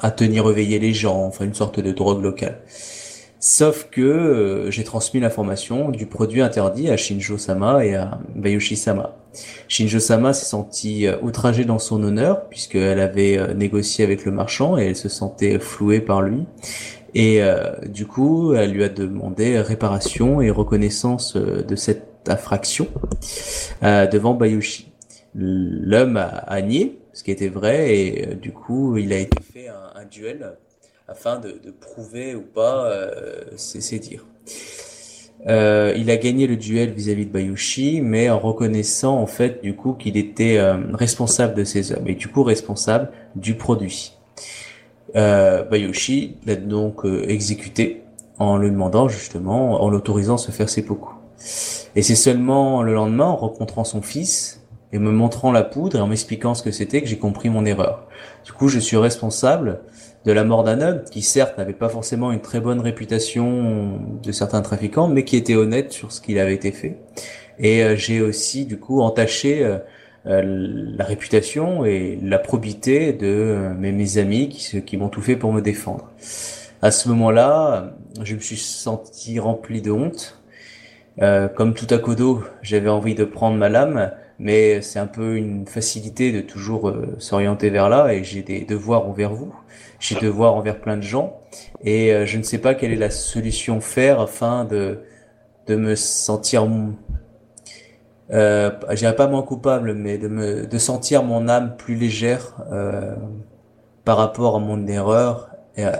à tenir éveillés les gens, enfin une sorte de drogue locale. Sauf que euh, j'ai transmis l'information du produit interdit à Shinjo-sama et à Bayushi-sama. Shinjo-sama s'est senti euh, outragé dans son honneur puisqu'elle avait euh, négocié avec le marchand et elle se sentait flouée par lui. Et du coup, elle lui a demandé réparation et reconnaissance de cette infraction devant Bayushi. L'homme a, a nié, ce qui était vrai, et du coup, il a été fait un duel afin de, de prouver ou pas euh, ses, dires. Euh, il a gagné le duel vis-à-vis de Bayushi, mais en reconnaissant en fait du coup qu'il était euh, responsable de ses hommes et du coup responsable du produit. Euh, Bayushi l'a donc euh, exécuté en le demandant justement, en l'autorisant à se faire seppuku. Et c'est seulement le lendemain, en rencontrant son fils et me montrant la poudre et en m'expliquant ce que c'était, que j'ai compris mon erreur. Du coup, je suis responsable de la mort d'un homme qui certes n'avait pas forcément une très bonne réputation de certains trafiquants, mais qui était honnête sur ce qu'il avait été fait. Et euh, j'ai aussi du coup entaché euh, euh, la réputation et la probité de mes, amis qui, qui m'ont tout fait pour me défendre. À ce moment-là, je me suis senti rempli de honte. Comme tout à Kodo, j'avais envie de prendre ma lame, mais c'est un peu une facilité de toujours euh, s'orienter vers là, et j'ai des devoirs envers vous, j'ai des devoirs envers plein de gens, et euh, je ne sais pas quelle est la solution faire afin de de me sentir, euh, je dirais pas moins coupable, mais de me de sentir mon âme plus légère euh, par rapport à mon erreur. Et, euh,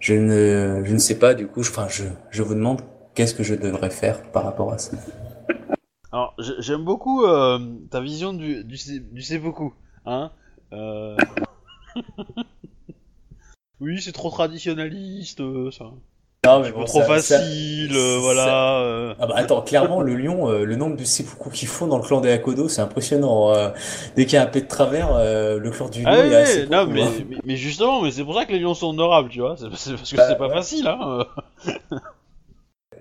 je ne je ne sais pas du coup. je- Enfin, je je vous demande qu'est-ce que je devrais faire par rapport à ça. Alors, j'ai- j'aime beaucoup euh, ta vision du, du, du seppuku, hein. Euh... (laughs) oui, c'est trop traditionnaliste, ça. Non, mais trop facile, euh, voilà. Ah bah attends, clairement le lion, euh, le nombre de seppuku qu'ils font dans le clan des Hakodo, c'est impressionnant. euh. dès qu'il y a un pet de travers, le clan du lion, Ah il y a non, mais, hein. mais, mais justement, mais c'est pour ça que les lions sont honorables, tu vois. C'est c'est parce que Bah, c'est pas ouais. facile, hein. (laughs)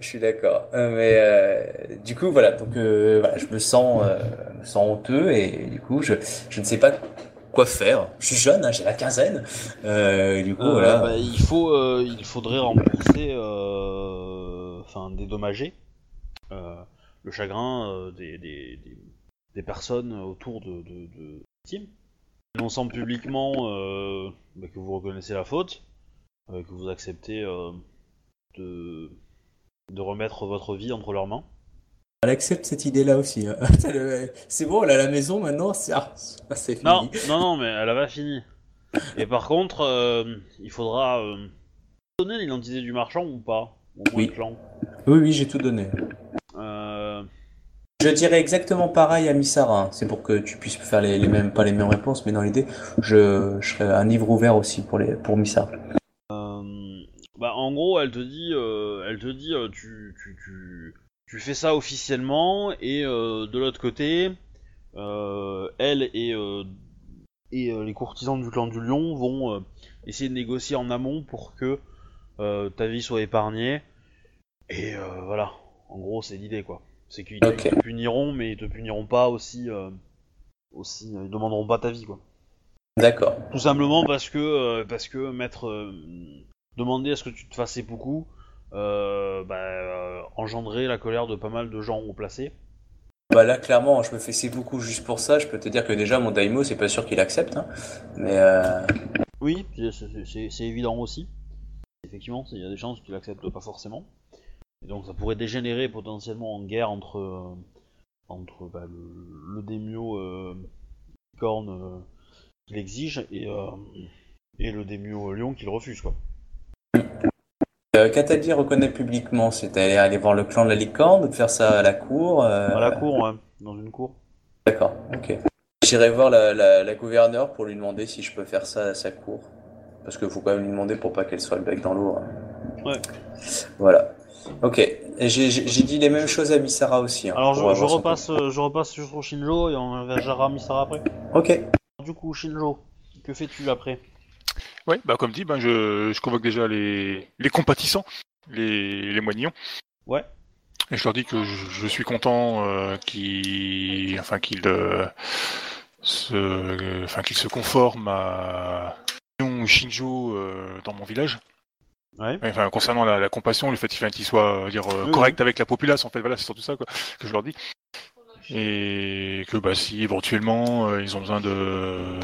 Je suis d'accord. Euh, mais euh, du coup, voilà, donc euh, voilà, je me sens, euh, me sens honteux et du coup, je, je ne sais pas quoi faire. Je suis jeune, hein, j'ai la quinzaine. Du coup, voilà. bah, il faut, il faudrait rembourser, enfin dédommager le chagrin des, des, des, des personnes autour de, de, de victimes. Annonçant publiquement bah, que vous reconnaissez la faute, que vous acceptez de, de remettre votre vie entre leurs mains. Elle accepte cette idée-là aussi. hein. (laughs) C'est bon, elle a la maison maintenant, c'est ah, c'est fini. Non, non, non, mais elle a pas fini. Et par contre, euh, il faudra euh, donner l'identité du marchand ou pas? Au moins Oui. le clan? Oui, oui, j'ai tout donné. Euh, Je dirais exactement pareil à Misara. hein. C'est pour que tu puisses faire les, les mêmes, pas les mêmes réponses, mais dans l'idée, je, je serai un livre ouvert aussi pour les, pour Misara. Bah, en gros, elle te dit, euh, elle te dit, euh, tu, tu, tu, tu fais ça officiellement et euh, de l'autre côté, elle et et les courtisans du clan du Lion vont essayer de négocier en amont pour que ta vie soit épargnée. Et voilà, en gros, c'est l'idée quoi. C'est qu'ils te puniront, mais ils te puniront pas aussi, aussi, ils demanderont pas ta vie quoi. D'accord. Tout simplement parce que parce que mettre euh, demander à ce que tu te fasses beaucoup euh, bah, euh, engendrer la colère de pas mal de gens haut placés. Bah là, clairement, je me fais c'est beaucoup juste pour ça. Je peux te dire que déjà, mon Daimo, c'est pas sûr qu'il accepte. hein. Mais euh, Oui, c'est- évident aussi. Effectivement, il y a des chances qu'il accepte pas forcément. Et donc ça pourrait dégénérer potentiellement en guerre entre entre bah, le, le corne euh, qui l'exige et et le daimyo lion qui le refuse quoi. Euh, qu'a-t-elle dit reconnaître publiquement C'est aller, voir le clan de la licorne, faire ça à la cour euh, Dans la cour, ouais, dans une cour. D'accord, ok. J'irai voir la, la, la gouverneure pour lui demander si je peux faire ça à sa cour. Parce qu'il faut quand même lui demander pour pas qu'elle soit le bec dans l'eau. hein. Ouais. Voilà. Ok. J'ai dit les mêmes choses à Misara aussi. hein, Alors je, repasse, euh, je repasse sur Shinjo et on verra Misara après. Ok. Du coup, Shinjo, que fais-tu après? Ouais, bah comme dit, ben je, je convoque déjà les, les compatissants, les, les moignons. Ouais. Et je leur dis que je, je suis content euh, qu'ils enfin qu'ils euh, se euh, enfin qu'ils se conforment à Shinjo euh, dans mon village. Ouais. Enfin, concernant la, la compassion, le fait qu'il qu'il soit euh, dire, euh, Oui, correct avec la populace, en fait, voilà, c'est surtout ça quoi, que je leur dis. Et que bah, si éventuellement ils ont besoin de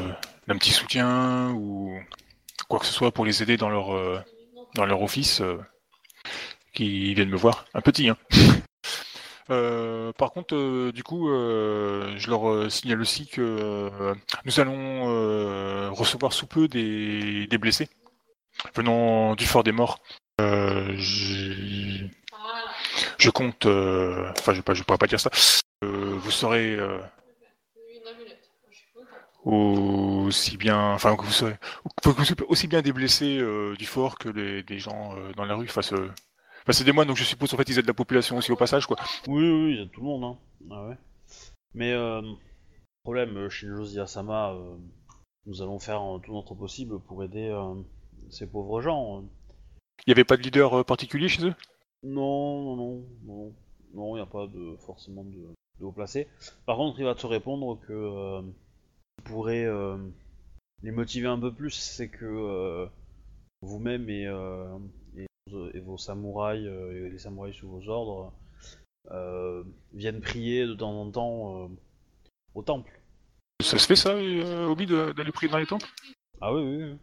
d'un petit soutien ou quoi que ce soit pour les aider dans leur euh, dans leur office, euh, qu'ils viennent me voir. Un petit, hein. (laughs) Euh, par contre, du coup, je leur signale aussi que nous allons recevoir sous peu des, des blessés venant du fort des morts. Je compte, enfin, je ne pourrais pas dire ça. Vous serez aussi bien, enfin, que vous serez aussi bien des blessés euh, du fort que des, des gens euh, dans la rue. Enfin, ce- enfin, c'est des moines, donc je suppose en fait ils aident la population aussi au passage, quoi. Oui, oui, oui, il y a tout le monde, hein. Ah ouais. Mais, euh, problème, euh, Shinjo Ziyasama, euh, nous allons faire euh, tout notre possible pour aider euh, ces pauvres gens. euh. Il n'y avait pas de leader euh, particulier chez eux? Non, non, non, non, non, il n'y a pas de forcément de, de haut placé. Par contre, il va te répondre que euh, pourrait euh, les motiver un peu plus, c'est que euh, vous-même et, euh, et, vos- et vos samouraïs, et les samouraïs sous vos ordres, viennent prier de temps en temps au temple. Ça se fait ça, Obi, d'aller prier dans les temples? Ah oui, oui, oui.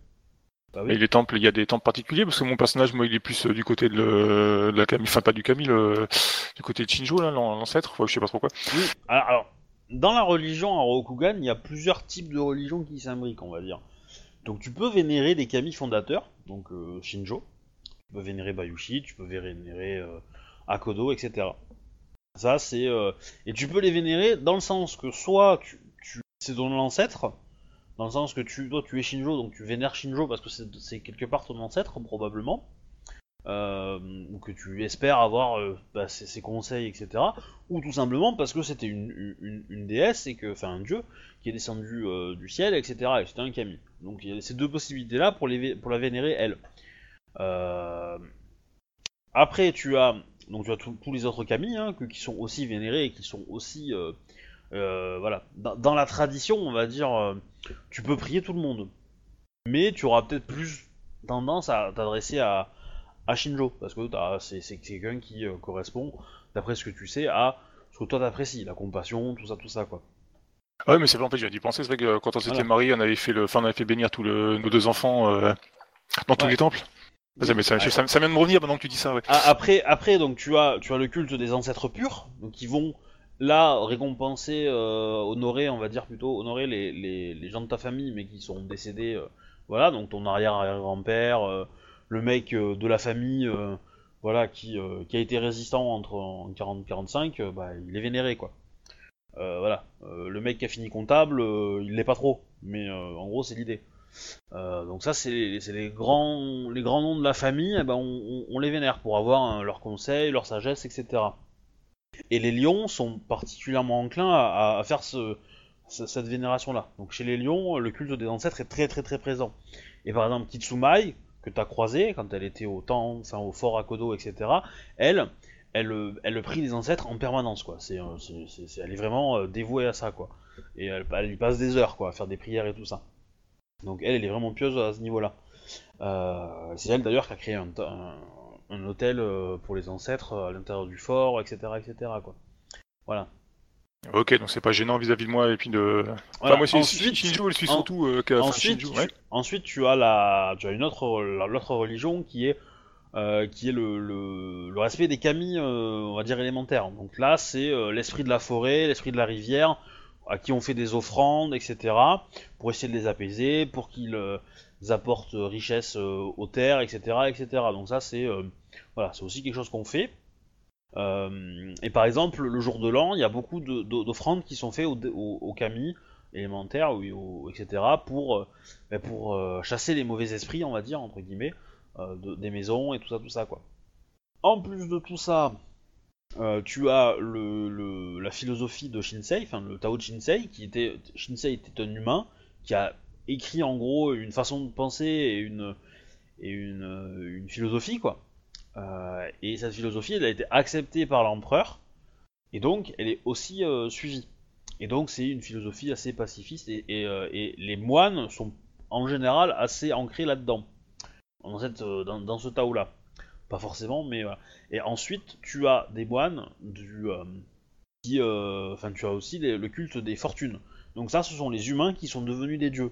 Bah Et oui. les temples, il y a des temples particuliers parce que mon personnage, moi, il est plus euh, du côté de, le- de la Camille, enfin pas du Camille, le- du côté de Shinjo, là, l'ancêtre. Je sais pas trop quoi. Oui, alors, alors, dans la religion à Rokugan, il y a plusieurs types de religions qui s'imbriquent, on va dire. Donc tu peux vénérer des kami fondateurs, donc euh, Shinjo, tu peux vénérer Bayushi, tu peux vénérer euh, Akodo, etc. Ça, c'est... euh, Et tu peux les vénérer dans le sens que soit tu, c'est ton ancêtre, dans le sens que tu, toi tu es Shinjo, donc tu vénères Shinjo parce que c'est quelque part ton ancêtre, probablement. Euh, que tu espères avoir euh, bah, ses, ses conseils, etc ou tout simplement parce que c'était une, déesse et que, enfin un dieu qui est descendu euh, du ciel, etc. Et c'était un kami. Donc il y a ces deux possibilités là pour, la vénérer elle. Euh, Après tu as donc tu as tous les autres kami hein, qui sont aussi vénérés et qui sont aussi euh, voilà dans, la tradition on va dire tu peux prier tout le monde, mais tu auras peut-être plus tendance à t'adresser à à Shinjo parce que c'est quelqu'un qui euh, correspond d'après ce que tu sais, à ce que toi t'apprécies, la compassion, tout ça, tout ça, quoi. Ah Ouais, mais c'est vrai, en fait, j'ai dû penser. C'est vrai que euh, quand on s'était Voilà. mariés, on avait fait le, enfin, on avait fait bénir tous le- nos deux enfants euh, dans tous Ouais. les temples. Ça, mais ça, Ouais. ça- ça vient de me revenir maintenant que tu dis ça, ouais. A- Après, après, donc tu as, tu as le culte des ancêtres purs, donc qui vont là récompenser, euh, honorer, on va dire plutôt honorer les, les, les gens de ta famille, mais qui sont décédés, euh, voilà, donc ton arrière-arrière-grand-père, euh, le mec euh, de la famille, euh, voilà, qui, euh, qui a été résistant entre en 40-45, euh, bah, il est vénéré, quoi. Voilà, le mec qui a fini comptable, il l'est pas trop, mais en gros c'est l'idée. Donc ça c'est les, grands les grands noms de la famille, eh ben on, les vénère pour avoir hein, leurs conseils, leur sagesse, etc. Et les lions sont particulièrement enclins à, faire ce, ce- cette vénération là. Donc chez les lions, le culte des ancêtres est très très très présent. Et par exemple Kitsumai que tu as croisé quand elle était au temps, enfin au fort Akodo, etc. Elle, elle, elle le prie des ancêtres en permanence quoi. C'est, euh, elle est vraiment euh, dévouée à ça quoi. Et elle, elle y passe des heures quoi à faire des prières et tout ça. Donc elle, elle est vraiment pieuse à ce niveau-là. Euh, c'est elle d'ailleurs qui a créé un, un, hôtel pour les ancêtres à l'intérieur du fort, etc., etc. Quoi. Voilà. Ok, donc c'est pas gênant vis-à-vis de moi et puis de. Voilà. Enfin, moi, c'est ensuite, Shinjo, je suis surtout. euh, ensuite, tu, ouais. ensuite, tu as la, tu as une autre, l'autre religion qui est, euh, qui est le, le, le respect des kami, euh, on va dire élémentaires. Donc là, c'est euh, l'esprit de la forêt, l'esprit de la rivière, à qui on fait des offrandes, etc., pour essayer de les apaiser, pour qu'ils apportent richesse aux terres, etc., etc. Donc ça, c'est, voilà, c'est aussi quelque chose qu'on fait. Euh, et par exemple, le jour de l'an, il y a beaucoup de- de- d'offrandes qui sont faites aux, aux, aux kami élémentaires, etc., pour, euh, ben, euh, chasser les mauvais esprits, on va dire, entre guillemets, de- des maisons et tout ça, tout ça, quoi. En plus de tout ça, tu as la philosophie de Shinsei, enfin le Tao de Shinsei, qui était, Shinsei était un humain, qui a écrit en gros une façon de penser et une, une philosophie, quoi. Euh, et cette philosophie, elle a été acceptée par l'empereur, et donc elle est aussi euh, suivie. Et donc c'est une philosophie assez pacifiste, euh, et les moines sont en général assez ancrés là-dedans, dans, ce Tao-là. Pas forcément, mais. Et ensuite, tu as des moines du, qui, enfin, tu as aussi le culte des fortunes. Donc ça, ce sont les humains qui sont devenus des dieux.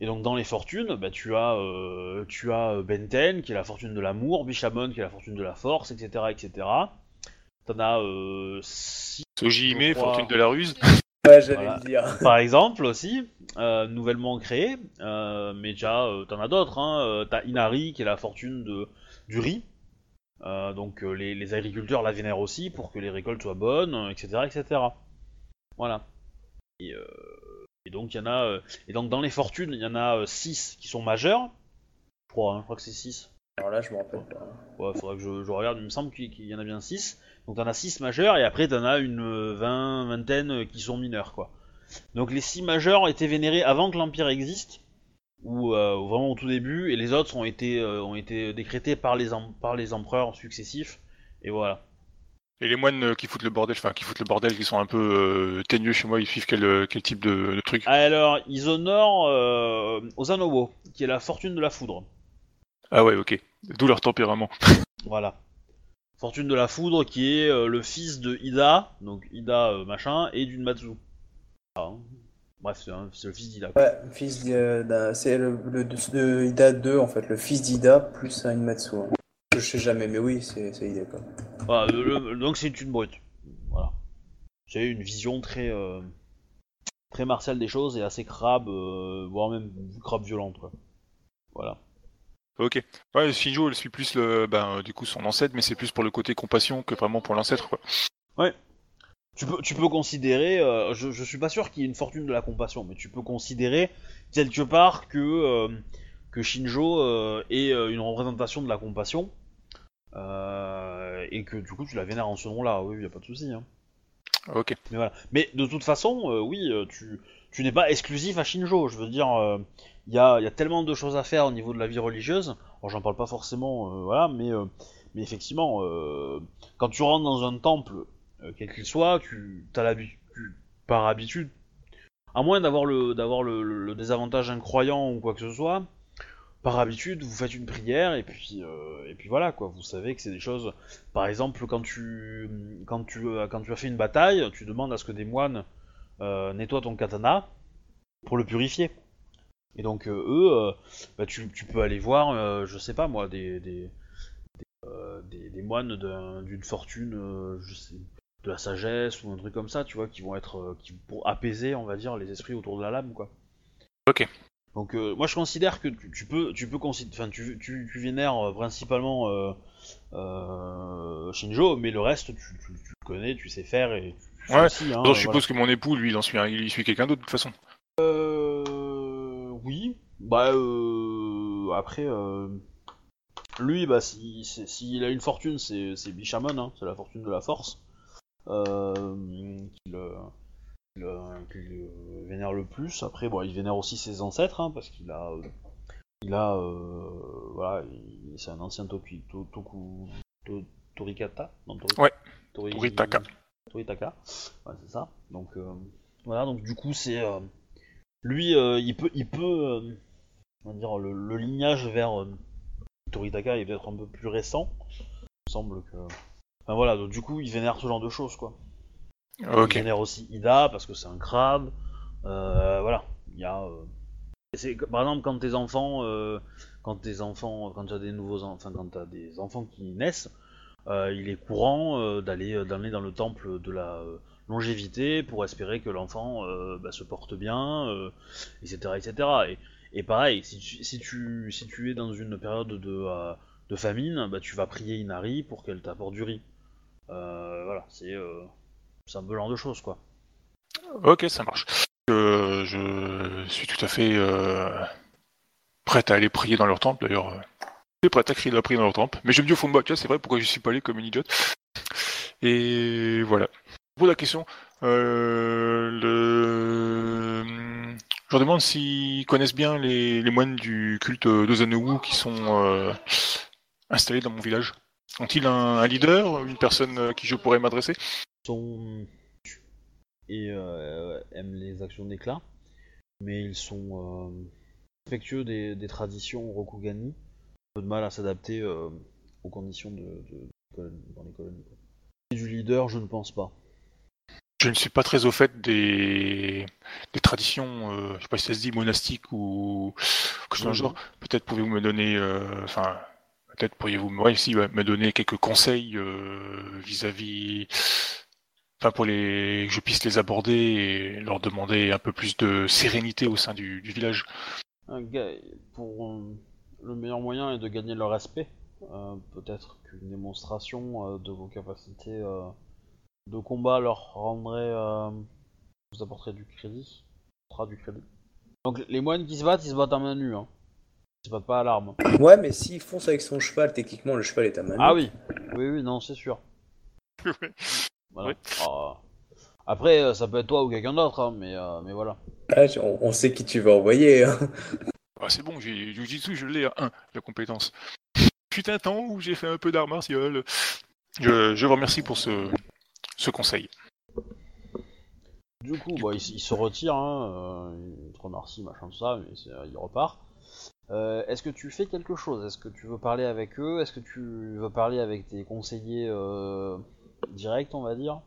Et donc dans les fortunes, bah, tu as, euh, tu as Benten qui est la fortune de l'amour, Bishamon qui est la fortune de la force, etc., etc. t'en as euh, six, Sojime. Fortune de la Ruse. Ouais, j'allais Voilà. le dire. (laughs) par exemple aussi, euh, nouvellement euh, mais déjà euh, t'en as d'autres. Hein. Euh, T'as Inari qui est la fortune de, du riz. Euh, donc euh, les, les agriculteurs la vénèrent aussi pour que les récoltes soient bonnes, euh, etc., etc. Voilà. Et, euh, et donc il y en a, euh, et donc dans les fortunes, il y en a 6 qui sont majeures. Je crois, hein, je crois que c'est 6. Alors là, je me rappelle pas. Ouais, faudra que je, je regarde, il me semble qu'il qu'il y en a bien 6. Donc t'en as 6 majeurs et après t'en as une euh, vingt, vingtaine euh, qui sont mineurs quoi. Donc les 6 majeurs étaient vénérés avant que l'Empire existe, ou euh, ou vraiment au tout début, et les autres ont été, euh, ont été décrétés par les, em- par les empereurs successifs, et voilà. Et les moines euh, qui foutent le bordel, enfin qui foutent le bordel, qui sont un peu euh, teigneux chez moi, ils suivent quel, euh, quel type de, de truc? Alors, ils honorent euh, Ozanobo, qui est la fortune de la foudre. Ah ouais, ok. D'où leur tempérament. (laughs) Voilà. Fortune de la foudre qui est euh, le fils de Ida, donc Ida euh, machin, et d'une Matsu. Ah, hein. Bref, c'est le fils d'Ida. quoi. Ouais, fils de- d'un- c'est le, le de, de Ida 2 en fait, le fils d'Ida plus un Inmatsu. hein. Je sais jamais, mais oui, c'est quoi. Voilà, le- le- donc c'est une brute. Voilà. C'est une vision très euh, très martiale des choses et assez crabe, euh, voire même crabe violente. Quoi. Voilà. Ok. Ouais, Shinjo, elle suit plus le, ben, euh, du coup son ancêtre, mais c'est plus pour le côté compassion que vraiment pour l'ancêtre, quoi. Tu peux, tu peux considérer, euh, je, je suis pas sûr qu'il y ait une fortune de la compassion, mais tu peux considérer quelque part que, euh, que Shinjo euh, est euh, une représentation de la compassion euh, et que du coup tu la vénères en ce nom-là. Oui, y a pas de souci. Hein. Ok. Mais voilà. Mais de toute façon, euh, oui, euh, tu, tu n'es pas exclusif à Shinjo. Je veux dire, euh, il y, a, il y a tellement de choses à faire au niveau de la vie religieuse. Alors j'en parle pas forcément, euh, voilà, mais, euh, mais effectivement, euh, quand tu rentres dans un temple, euh, quel qu'il soit, tu as l'habitude, tu- par habitude, à moins d'avoir le, d'avoir le, le- le désavantage incroyant ou quoi que ce soit, par habitude, vous faites une prière et puis, euh, et puis voilà quoi. Vous savez que c'est des choses. Par exemple, quand tu, quand tu, euh, quand tu as fait une bataille, tu demandes à ce que des moines euh, nettoient ton katana pour le purifier. Et donc eux, bah, tu, tu peux aller voir, je sais pas moi, des, des, des, des- moines d'un- d'une fortune, je sais, de la sagesse ou un truc comme ça, tu vois, qui vont être, qui pour apaiser, on va dire, les esprits autour de la lame, quoi. Ok. Donc euh, moi je considère que tu, tu peux, tu peux enfin tu, tu, tu vénères euh, principalement euh, euh, Shinjo, mais le reste tu, tu, connais, tu sais faire et tu Ouais, aussi, hein, je voilà. suppose que mon époux, lui, il en suit, il suit quelqu'un d'autre de toute façon. Euh, oui. Bah, euh, après, euh, lui, bah, s'il si, s'il a une fortune, c'est c'est Bishamon, hein, c'est la fortune de la force. Qu'il qu'il, euh, euh, vénère le plus. Après, bon, il vénère aussi ses ancêtres, hein, parce qu'il a. il a. euh, voilà, il- c'est un ancien Toki, to, Toku. To- Torikata Non, Tori- Ouais. Tori- Toritaka. Toritaka. Ouais, c'est ça. Donc, euh, voilà, donc du coup, c'est. lui, il peut, il peut, on va dire, le, le lignage vers Toritaka est peut-être un peu plus récent. Il me semble que. Enfin voilà, donc du coup, il vénère ce genre de choses, quoi. Ok. Il vénère aussi Ida parce que c'est un crabe. Euh, voilà, il y a. euh, par exemple quand tes enfants, euh, quand tes enfants, quand tu as des nouveaux, en- enfin quand tu as des enfants qui naissent, euh, il est courant euh, d'aller euh, d'aller dans le temple de la euh, longévité pour espérer que l'enfant euh, bah, se porte bien, euh, etc., etc. Et, et pareil, si tu, si tu si tu es dans une période de euh, de famine, bah, tu vas prier Inari pour qu'elle t'apporte du riz. Euh, voilà, c'est euh, c'est un genre de choses, quoi. Ok, ça marche. Euh, je suis tout à fait euh, prêt à aller prier dans leur temple, d'ailleurs. Je suis prêt à crier la prier dans leur temple. Mais je me dis au fond de moi, c'est vrai, pourquoi je suis pas allé comme une idiote. Et voilà. Pour la question, euh, je leur demande s'ils connaissent bien les, moines du culte d'Ozanowu qui sont euh, installés dans mon village. Ont-ils un, un leader, une personne à qui je pourrais m'adresser? Sont et euh, aiment les actions d'éclat, mais ils sont euh, respectueux des, des traditions Rokugani, peu de mal à s'adapter euh, aux conditions de, dans les colonies. Et du leader, je ne pense pas. Je ne suis pas très au fait des, des traditions, euh, je sais pas si ça se dit monastique ou quelque chose dans le Oui. genre. Peut-être pouvez-vous me donner, euh, enfin, peut-être pourriez-vous ouais, si, ouais, me donner quelques conseils euh, vis-à-vis. Enfin, pour les. que je puisse les aborder et leur demander un peu plus de sérénité au sein du, du village. Pour euh, le meilleur moyen est de gagner leur respect. Euh, Peut-être qu'une démonstration euh, de vos capacités de combat leur rendrait, euh, vous apporterait du crédit, du crédit. Donc les moines qui se battent, ils se battent à main nue, hein. Ils se battent pas à l'arme. Ouais, mais s'il fonce avec son cheval, techniquement, le cheval est à main. Ah nue. oui, oui, oui, non, c'est sûr. (laughs) Voilà. Oui. Ah, après, euh, ça peut être toi ou quelqu'un d'autre, hein, mais, euh, mais voilà. Ah, on, on sait qui tu vas envoyer. hein. Ah, c'est bon, j'ai Jujitsu, je l'ai à 1, la compétence. Fut un temps où j'ai fait un peu d'art martial. Je, je vous remercie pour ce, ce conseil. Du coup, bah, il, se retire, hein, euh, il te remercie, machin, tout ça, mais c'est- il repart. Euh, Est-ce que tu fais quelque chose? Est-ce que tu veux parler avec eux? Est-ce que tu veux parler avec tes conseillers euh, directs, on va dire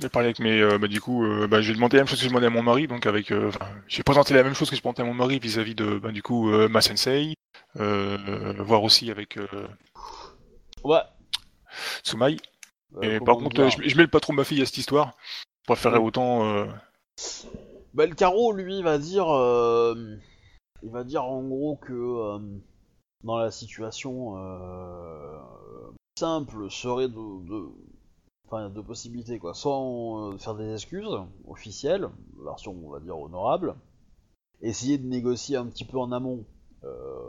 J'ai parlé avec mes. euh, bah, du coup, euh, bah, j'ai demandé la même chose que je demandais à mon mari, donc avec. euh, j'ai présenté la même chose que je demandais à mon mari vis-à-vis de, bah, du coup, euh, ma sensei, euh, voir aussi avec Ouais. Tsumaï. euh, Et par contre, euh, je, je mêle pas trop ma fille à cette histoire. Je préférerais autant. Bah, le carreau, lui, va dire, il va dire en gros que dans la situation simple serait de, de, enfin, il y a deux possibilités quoi, soit euh, faire des excuses officielles, version on va dire honorable, essayer de négocier un petit peu en amont euh,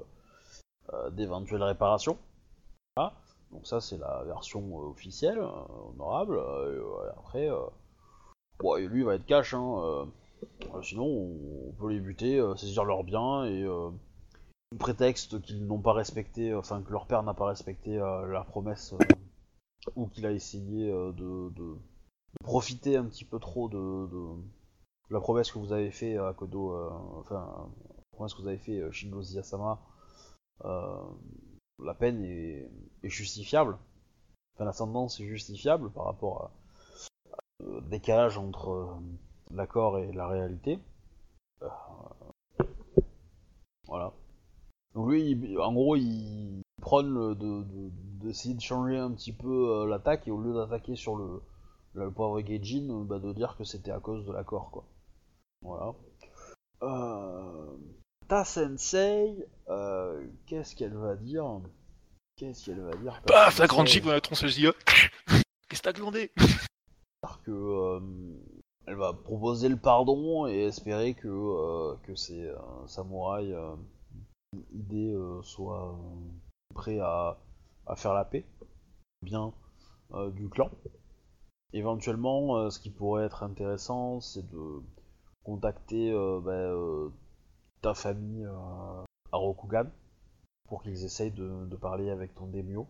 euh, d'éventuelles réparations. Donc ça c'est la version officielle, honorable. et, après, lui il va être cash. Hein, sinon, on, peut les buter, saisir leurs biens et prétexte qu'ils n'ont pas respecté, enfin que leur père n'a pas respecté la promesse ou qu'il a essayé euh, de, profiter un petit peu trop de, la promesse que vous avez fait à Kodo, euh, enfin la promesse que vous avez fait Shingo Ziyasama, euh, la peine est, justifiable. Enfin, la sentence est justifiable par rapport à, décalage entre l'accord et la réalité. Voilà. Donc lui, en gros, il prône de- d'essayer de, changer un petit peu euh, l'attaque et au lieu d'attaquer sur le, le pauvre Gaijin, euh, bah, de dire que c'était à cause de l'accord, quoi. Voilà. Euh, ta sensei, euh, qu'est-ce qu'elle va dire? Qu'est-ce qu'elle va dire Paf, la grande chic dans la tronçonneuse d'IA. (laughs) Qu'est-ce que t'as glandé que euh, elle va proposer le pardon et espérer que euh, que ces euh, samouraïs idées soient prêts à, à faire la paix bien euh, du clan. Éventuellement, euh, ce qui pourrait être intéressant, c'est de contacter euh, bah, ta famille à Rokugan pour qu'ils essayent de, parler avec ton daimyo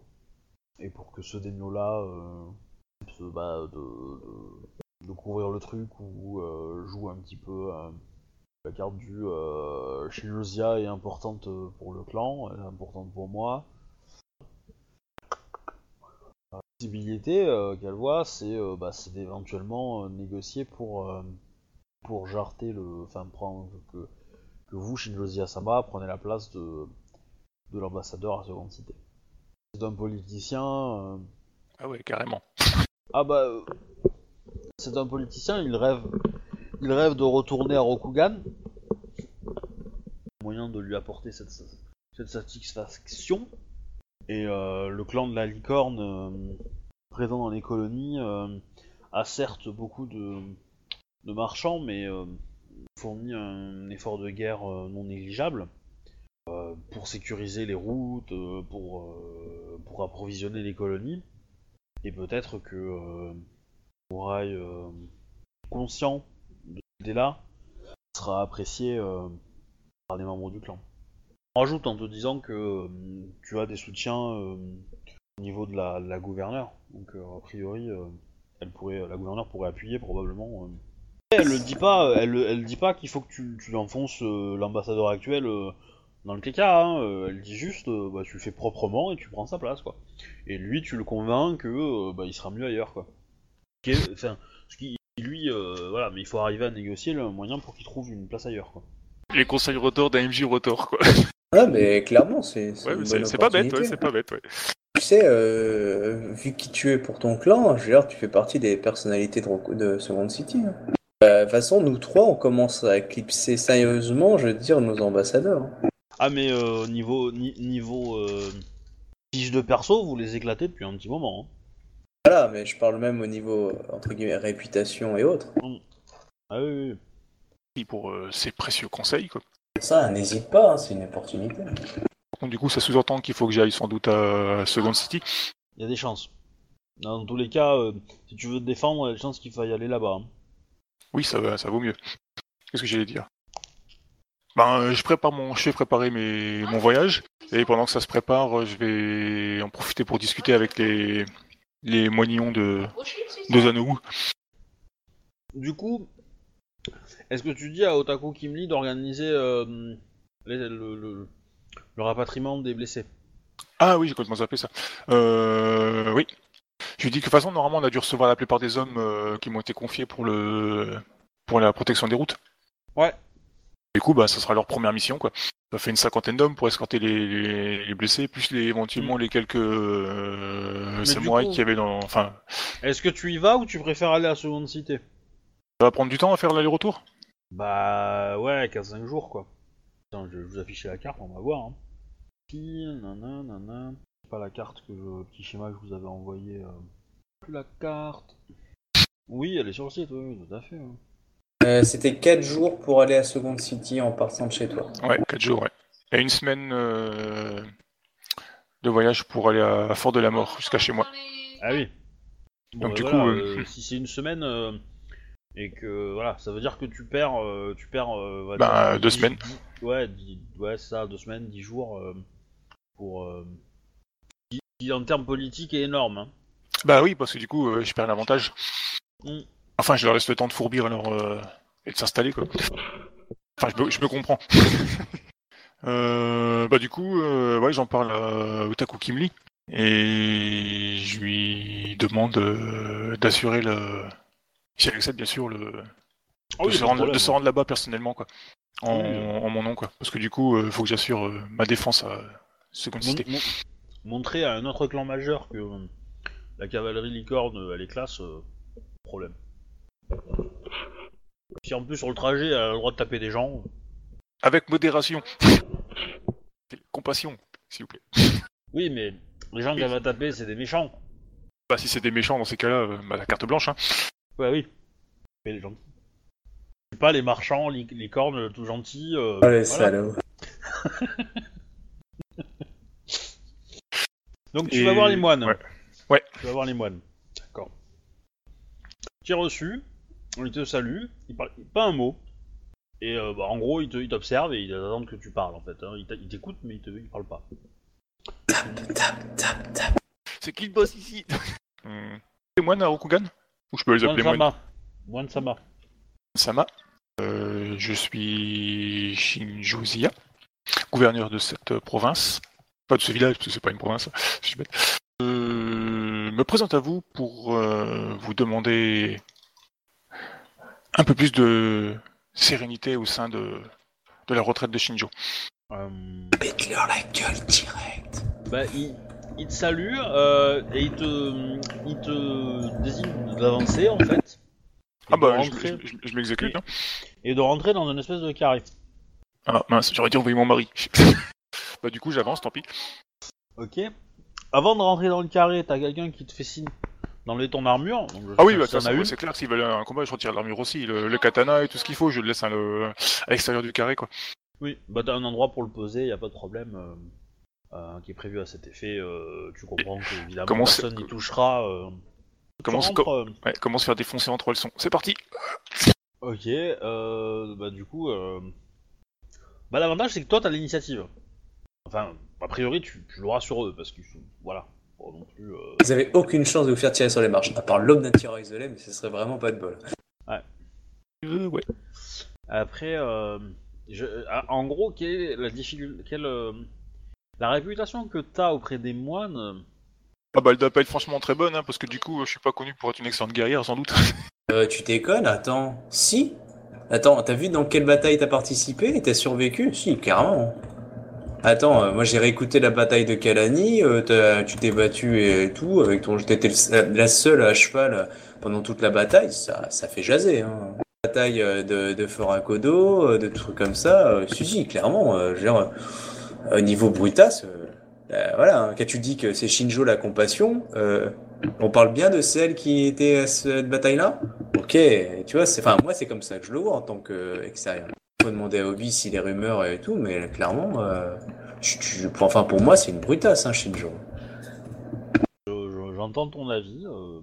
et pour que ce daimyo là se- bah, de, de, couvrir le truc ou joue un petit peu la carte du euh, Shinusia est importante pour le clan, elle est importante pour moi. La possibilité euh, qu'elle voit, c'est euh, bah, c'est d'éventuellement euh, négocier pour, euh, pour jarter le. Enfin, prendre que, que vous, Shinjosia Sama, prenez la place de, de l'ambassadeur à Seconde Cité. C'est un politicien. euh, Ah ouais, carrément. ah bah, euh, c'est un politicien, il rêve, il rêve de retourner à Rokugan. Moyen de lui apporter cette, cette satisfaction. Et euh, le clan de la licorne, euh, présent dans les colonies, euh, a certes beaucoup de, marchands, mais fournit un effort de guerre non négligeable pour sécuriser les routes, pour, approvisionner les colonies. Et peut-être que euh, Mouraï, euh, conscient de cette idée-là, sera apprécié par les membres du clan. Rajoute en te disant que euh, tu as des soutiens euh, au niveau de la, gouverneure. Donc euh, a priori, elle pourrait, la gouverneure pourrait appuyer probablement. Elle le dit pas, elle, elle dit pas qu'il faut que tu, tu enfonces l'ambassadeur actuel dans le caca. hein, elle dit juste, bah, tu le fais proprement et tu prends sa place, quoi. Et lui, tu le convaincs que bah, il sera mieux ailleurs, quoi. Enfin, ce qui, lui, voilà, mais il faut arriver à négocier le moyen pour qu'il trouve une place ailleurs, quoi. Les conseils rotor d'un MJ rotor, quoi. Ah, mais clairement, c'est c'est Ouais, une c'est bonne c'est pas bête, ouais, opportunité. c'est pas bête, ouais. Tu sais, euh, vu qui tu es pour ton clan, je veux dire, tu fais partie des personnalités de, Second City. hein. Euh, De toute façon, nous trois, on commence à éclipser sérieusement, je veux dire, nos ambassadeurs. hein. Ah, mais euh, niveau, ni- niveau euh, fiche de perso, vous les éclatez depuis un petit moment. hein. Voilà, mais je parle même au niveau, euh, entre guillemets, réputation et autres. Ah oui, oui. Et pour euh, ses précieux conseils, quoi. Ça, n'hésite pas, hein, c'est une opportunité. Donc, du coup, ça sous-entend qu'il faut que j'aille sans doute à Second City. Il y a des chances. Dans tous les cas, euh, si tu veux te défendre, il y a des chances qu'il faille aller là-bas. hein. Oui, ça, va, ça vaut mieux. Qu'est-ce que j'allais dire? Ben, euh, je prépare mon, je vais préparer mes, mon voyage et pendant que ça se prépare, euh, je vais en profiter pour discuter avec les, les moignons de, de Zanou. Du coup, est-ce que tu dis à Otaku Kimli d'organiser euh, le, le- le rapatriement des blessés? Ah oui, j'ai complètement zappé ça. Euh, oui. Je lui dis que de toute façon, normalement, on a dû recevoir la plupart des hommes euh, qui m'ont été confiés pour le, pour la protection des routes. Ouais. Du coup, bah, ça sera leur première mission, quoi. Ça fait une cinquantaine d'hommes pour escorter les, les, les blessés, plus les, éventuellement les quelques samouraïs coup- qu'il y avait dans. Enfin, Est-ce que tu y vas ou tu préfères aller à Seconde Cité? Ça va prendre du temps à faire l'aller-retour? Bah ouais, 15-5 jours quoi. Attends, je vais vous afficher la carte, on va voir. Hein. Puis, nanana, nanana. C'est pas la carte que je, le petit schéma que je vous avais envoyé. euh. Plus la carte. Oui, elle est sur le site, oui, oui, tout à fait. hein. Euh, C'était 4 jours pour aller à Second City en partant de chez toi. Ouais, 4 jours, ouais. Et une semaine euh, de voyage pour aller à Fort de la Mort, jusqu'à chez moi. Ah oui. Bon, Donc, bah, du voilà, coup, euh, si c'est une semaine euh, et que voilà, ça veut dire que tu perds, euh, tu perds. euh, Bah, deux dix- semaines. dix- ouais, dix- ouais, ça, deux semaines, dix jours euh, pour. euh, qui, qui, en termes politiques est énorme. Hein. Bah oui, parce que du coup, euh, je perds l'avantage. Mm. Enfin, je leur laisse le temps de fourbir euh, et de s'installer, quoi. Enfin, je me, je me comprends. (laughs) Euh, bah du coup, euh, ouais, j'en parle à Otaku Kimli et je lui demande euh, d'assurer le, si elle accepte bien sûr le, Ah de, oui, se rendre, problème. de se rendre là-bas personnellement, quoi, en, Oui. en mon nom, quoi. Parce que du coup, il faut que j'assure euh, ma défense à Second Mon- City. mon- montrer à un autre clan majeur que euh, la cavalerie licorne euh, elle est classe, euh, problème. Si en plus sur le trajet elle a le droit de taper des gens, Avec modération, (laughs) compassion, s'il vous plaît. oui mais les gens qu'elle va taper c'est des méchants. Bah si c'est des méchants dans ces cas-là, euh, bah, la carte blanche, hein. Ouais oui. Mais les gentils. C'est pas les marchands, les, les cornes, tout gentils. euh, Oh les voilà. salauds. Donc tu Et- vas voir les moines. ouais. Ouais. Tu vas voir les moines. D'accord. Tu es reçu, ils te saluent, ils parlent pas un mot. Et euh, bah, en gros, ils ils t'observent et ils attendent que tu parles en fait. hein. Ils t'écoutent mais ils, te, ils parlent pas. Tap, tap, tap. C'est qui le boss ici? Hum. Les moines à Rokugan Ou je peux les appeler Moine. Moine Sama. Sama. Euh, je suis Shinjuziya, gouverneur de cette euh, province. Pas de ce village, parce que c'est pas une province. (laughs) Je suis bête. Euh, me présente à vous pour euh, vous demander un peu plus de sérénité au sein de, de la retraite de Shinjo. Euh, Pète-leur la gueule direct. bah, il, il te salue euh, et il te, il te désigne d'avancer en fait. Et Ah de bah, je, rentrer, je- je- je m'exécute. hein. et de rentrer dans une espèce de carré. Ah mince, j'aurais dû envoyer mon mari. (laughs) bah du coup, j'avance, tant pis. Ok. Avant de rentrer dans le carré, t'as quelqu'un qui te fait signe d'enlever ton armure. Donc je Ah oui, sais bah, t'en as c'est une. c'est clair, s'ils veulent un combat, je retire l'armure aussi, le, le katana et tout ce qu'il faut, je le laisse hein, le- à l'extérieur du carré, quoi. Oui, bah t'as un endroit pour le poser, y a pas de problème. euh, euh, qui est prévu à cet effet. euh, tu comprends que évidemment comment personne n'y touchera. euh. Comment se- rentres, euh, Ouais, comment se faire défoncer en trois leçons C'est parti Ok, euh, bah du coup, euh... bah l'avantage c'est que toi t'as l'initiative. Enfin, a priori tu, tu l'auras sur eux parce que voilà, Bon, non plus. euh, Vous avez aucune chance de vous faire tirer sur les marches, à part d'un tireur isolé, mais ce serait vraiment pas de bol. Euh, Ouais. Après, euh, je... ah, en gros, quelle est la difficulté, quelle euh, la réputation que t'as auprès des moines euh, Ah bah, elle doit pas être franchement très bonne, hein, parce que du coup, je suis pas connu pour être une excellente guerrière, sans doute. (laughs) Euh, tu déconnes Attends. Si Attends, t'as vu dans quelle bataille t'as participé? Et t'as survécu? Si, carrément. Attends, euh, moi j'ai réécouté la bataille de Kalani, euh, tu t'es battu et tout, avec ton, t'étais la seule à cheval euh, pendant toute la bataille, ça, ça fait jaser, hein. Bataille de, de Fort Akodo, de trucs comme ça, euh, si, si, clairement, euh, au niveau brutasse, euh, euh, voilà, hein, quand tu dis que c'est Shinjo la compassion, euh, on parle bien de celle qui était à cette bataille-là? Ok, tu vois, enfin, moi c'est comme ça que je le vois en tant qu'extérieur. Faut demander à Obi si les rumeurs et tout, mais clairement, euh, enfin pour moi c'est une brutasse, hein, Shinjo. Je- je- J'entends ton avis, euh,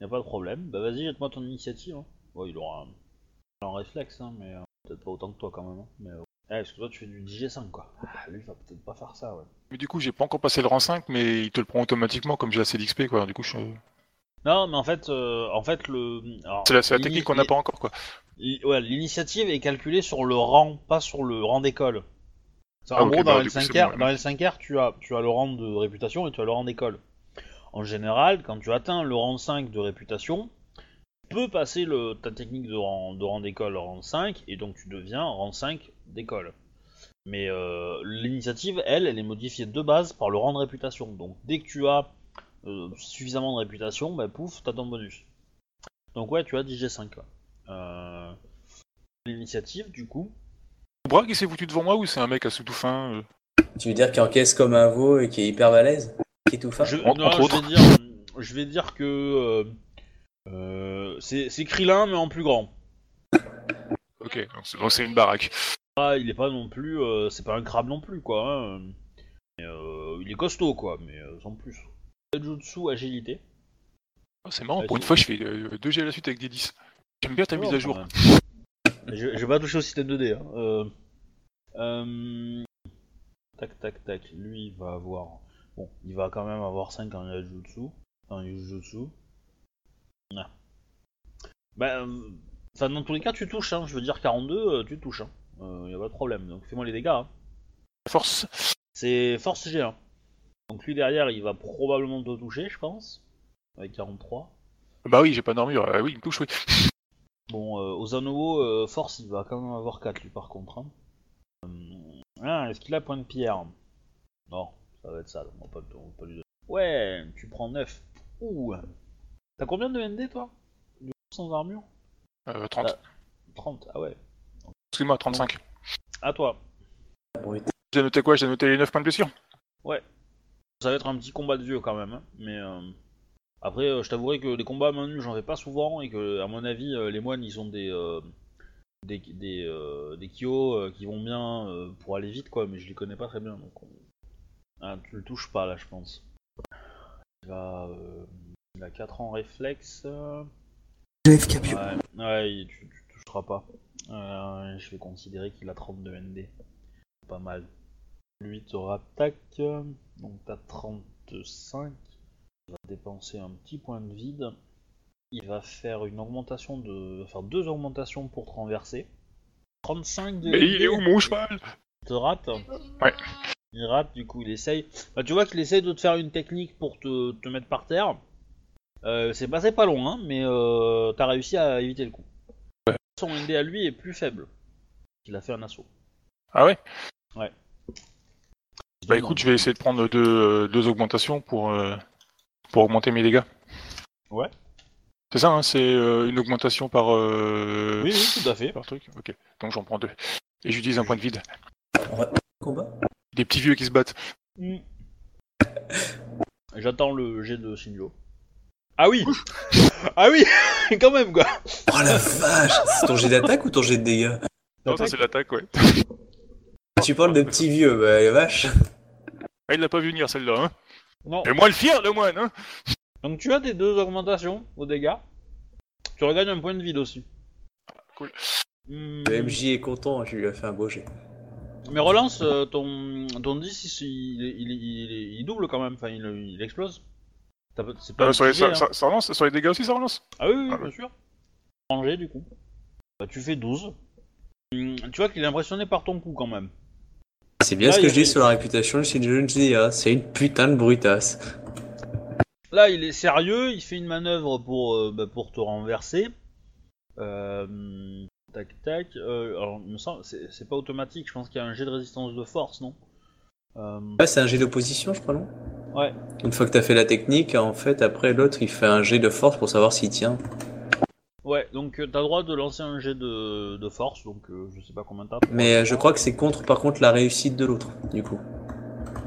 y a pas de problème. Bah vas-y, jette-moi ton initiative. Hein. Il aura un, réflexe, hein, mais euh, peut-être pas autant que toi quand même. Parce que toi tu fais du DG5 quoi. Ah, lui il va peut-être pas faire ça, ouais. Mais du coup, j'ai pas encore passé le rang 5, mais il te le prend automatiquement comme j'ai assez d'XP, quoi. Du coup, je... Non, mais en fait, euh, en fait le. c'est la, technique qu'on n'a pas encore, quoi. Ouais, l'initiative est calculée sur le rang, pas sur le rang d'école. En Ah, gros, bah, dans du coup, c'est L5R, bon, ouais. dans L5R, tu as, tu as le rang de réputation et tu as le rang d'école. En général, quand tu atteins le rang 5 de réputation, peux passer le, ta technique de rang, de rang d'école en rang 5 et donc tu deviens rang 5 d'école. Mais euh, l'initiative, elle, elle est modifiée de base par le rang de réputation. Donc dès que tu as euh, suffisamment de réputation, bah pouf, t'as ton bonus. Donc ouais, tu as 10 G5 là. Euh, L'initiative, du coup, Bras qui s'est foutu devant moi ou c'est un mec à sous tout fin euh Tu veux dire qu'il encaisse comme un veau et qui est hyper balèze? Qui est tout fin? Je, entre non, je autres. vais dire, je vais dire que euh, euh, c'est Krillin mais en plus grand. Ok, donc c'est- une baraque. Ah, il est pas non plus, euh, c'est pas un crabe non plus quoi. hein. Mais, euh, il est costaud quoi, mais euh, sans plus. Jutsu agilité. Oh, c'est marrant, pour une fois, je fais 2 G à la suite avec des 10. J'aime bien ta mise Ouais, à jour. je, je vais pas toucher au système 2D. Hein. Euh, euh, tac tac tac. Lui il va avoir, bon, il va quand même avoir 5 en Jutsu, en Jujutsu. Ah. Bah, euh, enfin dans tous les cas tu touches. Hein. Je veux dire 42, euh, tu touches. Hein. Euh, y a pas de problème. Donc fais-moi les dégâts. Hein. Force. C'est force G1. Donc lui derrière il va probablement te toucher, je pense, avec 43. Bah oui, j'ai pas d'armure. Oui, il me touche, oui. (laughs) Bon, euh, euh, force, il va quand même avoir 4 lui par contre. hein. Ah, est-ce qu'il a point de pierre? Non, ça va être ça, on va pas, on va pas lui donner. Ouais, tu prends 9. Ouh T'as combien de ND toi? Du coup, sans armure? Euh, 30. Ah. 30, ah ouais. Excuse-moi, 35. À toi. J'ai noté quoi? J'ai noté les 9 points de blessure? Ça va être un petit combat de vieux quand même, hein, mais euh, après, euh, je t'avouerai que les combats à main nue, j'en fais pas souvent et que, à mon avis, euh, les moines, ils ont des euh, des des, des Kyo euh, qui vont bien pour aller vite, quoi, mais je les connais pas très bien, donc on- ah, tu le touches pas là, je pense. Il il a 4 ans réflexe. Bio. Ouais, ouais, il- tu, tu toucheras pas. Euh, je vais considérer qu'il a 32 ND. Pas mal. Lui te rattaque. euh, Donc t'as 35. Il va dépenser un petit point de vide. Il va faire une augmentation de. faire deux augmentations pour te renverser. 35 de. Mais il est où mon cheval? Il te rate. Ouais. Il rate, du coup il essaye. Bah, tu vois qu'il essaye de te faire une technique pour te, te mettre par terre. Euh, c'est passé pas long, hein, mais euh, t'as réussi à éviter le coup. Ouais. Son ND à lui est plus faible. Il a fait un assaut. Ah ouais? Ouais. Bah écoute, je vais essayer de prendre deux, deux augmentations pour, euh, pour augmenter mes dégâts. Ouais. C'est ça, hein, c'est euh, une augmentation par, euh, Oui, oui, tout à fait. par truc? Ok, donc j'en prends deux. Et j'utilise un point de vide. Combat? Des petits vieux qui se battent. Mm. J'attends le jet de Shinjo. Ah oui (laughs) Ah oui (laughs) Quand même, quoi Oh la vache C'est ton jet d'attaque ou ton jet de dégâts Non, ça c'est l'attaque, ouais. Tu parles de petit vieux, bah la vache. Ah, il l'a pas vu venir celle-là, hein. Non. Et moi le fier, le moine, hein. Donc tu as tes deux augmentations aux dégâts. Tu regagnes un point de vide aussi. Cool. Hmm. Le MJ est content, je lui ai fait un beau jet. Mais relance, euh, ton, ton 10, il, il, il, il- il double quand même, enfin il, il explose. C'est pas Euh, un sur, les, ça, hein. ça- ça relance Sur les dégâts aussi, ça relance? Ah oui, oui, Ah bien sûr. Ranger du coup. Bah, tu fais 12. Hmm, tu vois qu'il est impressionné par ton coup quand même. C'est bien Là, ce que je dis sur la réputation de Shinjo Njiya, c'est une putain de brutasse. Là, il est sérieux, il fait une manœuvre pour, euh, bah, pour te renverser. Euh, tac tac. Euh, alors, il me semble, c'est pas automatique, je pense qu'il y a un jet de résistance de force, non? Ouais, c'est un jet d'opposition, je crois, non Ouais. Une fois que t'as fait la technique, en fait, après, l'autre, il fait un jet de force pour savoir s'il tient. Ouais, donc euh, t'as le droit de lancer un jet de, de force, donc euh, je sais pas combien t'as. Mais euh, je crois que c'est contre, par contre, la réussite de l'autre, du coup.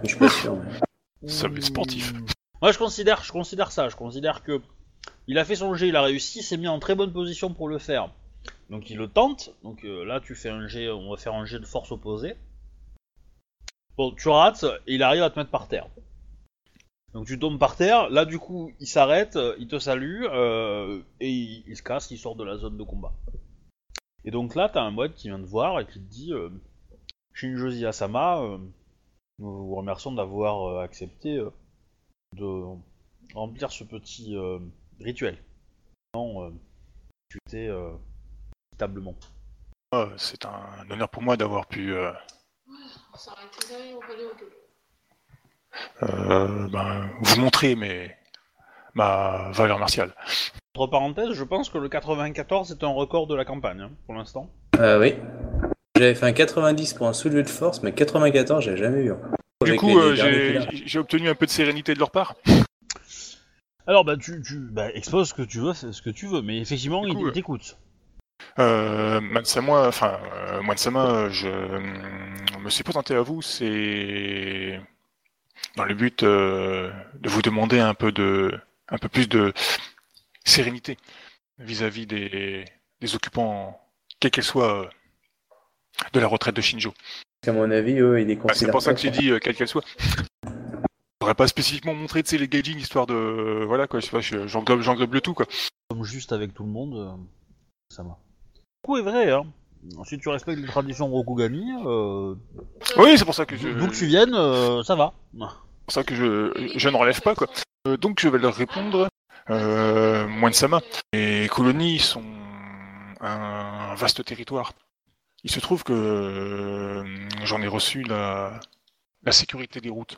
Mais je suis pas sûr. mais- (laughs) Ça va être sportif. Moi je considère, je considère ça, je considère que il a fait son jet, il a réussi, il s'est mis en très bonne position pour le faire. Donc il le tente, donc euh, là tu fais un jet, on va faire un jet de force opposé. Bon, tu rates, et il arrive à te mettre par terre. Donc tu tombes par terre, là du coup il s'arrête, euh, il te salue, euh, et il, se casse, il sort de la zone de combat. Et donc là t'as un mode qui vient te voir et qui te dit euh, Shinjozi Asama, euh, nous vous remercions d'avoir accepté de remplir ce petit rituel. Non, euh, équitablement. Ah, c'est un honneur pour moi d'avoir pu euh, au ben, vous montrer mes, ma valeur martiale. Entre parenthèses, je pense que le 94 est un record de la campagne hein, pour l'instant. Euh, oui. J'avais fait un 90 pour un soulevé de force, mais 94, j'ai jamais eu. encore. Du Avec coup, euh, j'ai obtenu un peu de sérénité de leur part. Alors bah tu, tu bah, exposes ce que tu veux, ce que tu veux, mais effectivement Du il, coup, il euh, Mansama, enfin, euh, Mansama, je euh, me suis présenté à vous, c'est dans le but euh, de vous demander un peu de, un peu plus de sérénité vis-à-vis des, des occupants, quels qu'elles soient, de la retraite de Shinjo. À mon avis, eux, il est Bah, c'est pour ça que j'ai dit euh, quelle qu'elle soit. J'aurais pas spécifiquement montré tu sais, les gauging histoire de voilà quoi, je sais pas, je- j'englobe j'englobe le tout quoi. Comme juste avec tout le monde, ça va. Coup est vrai, hein. Si tu respectes les traditions Rokugani, euh, Oui, c'est pour ça que je d'où que tu viennes, euh, ça va. pour ça que je, je ne relève pas quoi. Euh, donc je vais leur répondre. Euh, Moine-sama. Les colonies sont un vaste territoire. Il se trouve que euh, j'en ai reçu la, la sécurité des routes.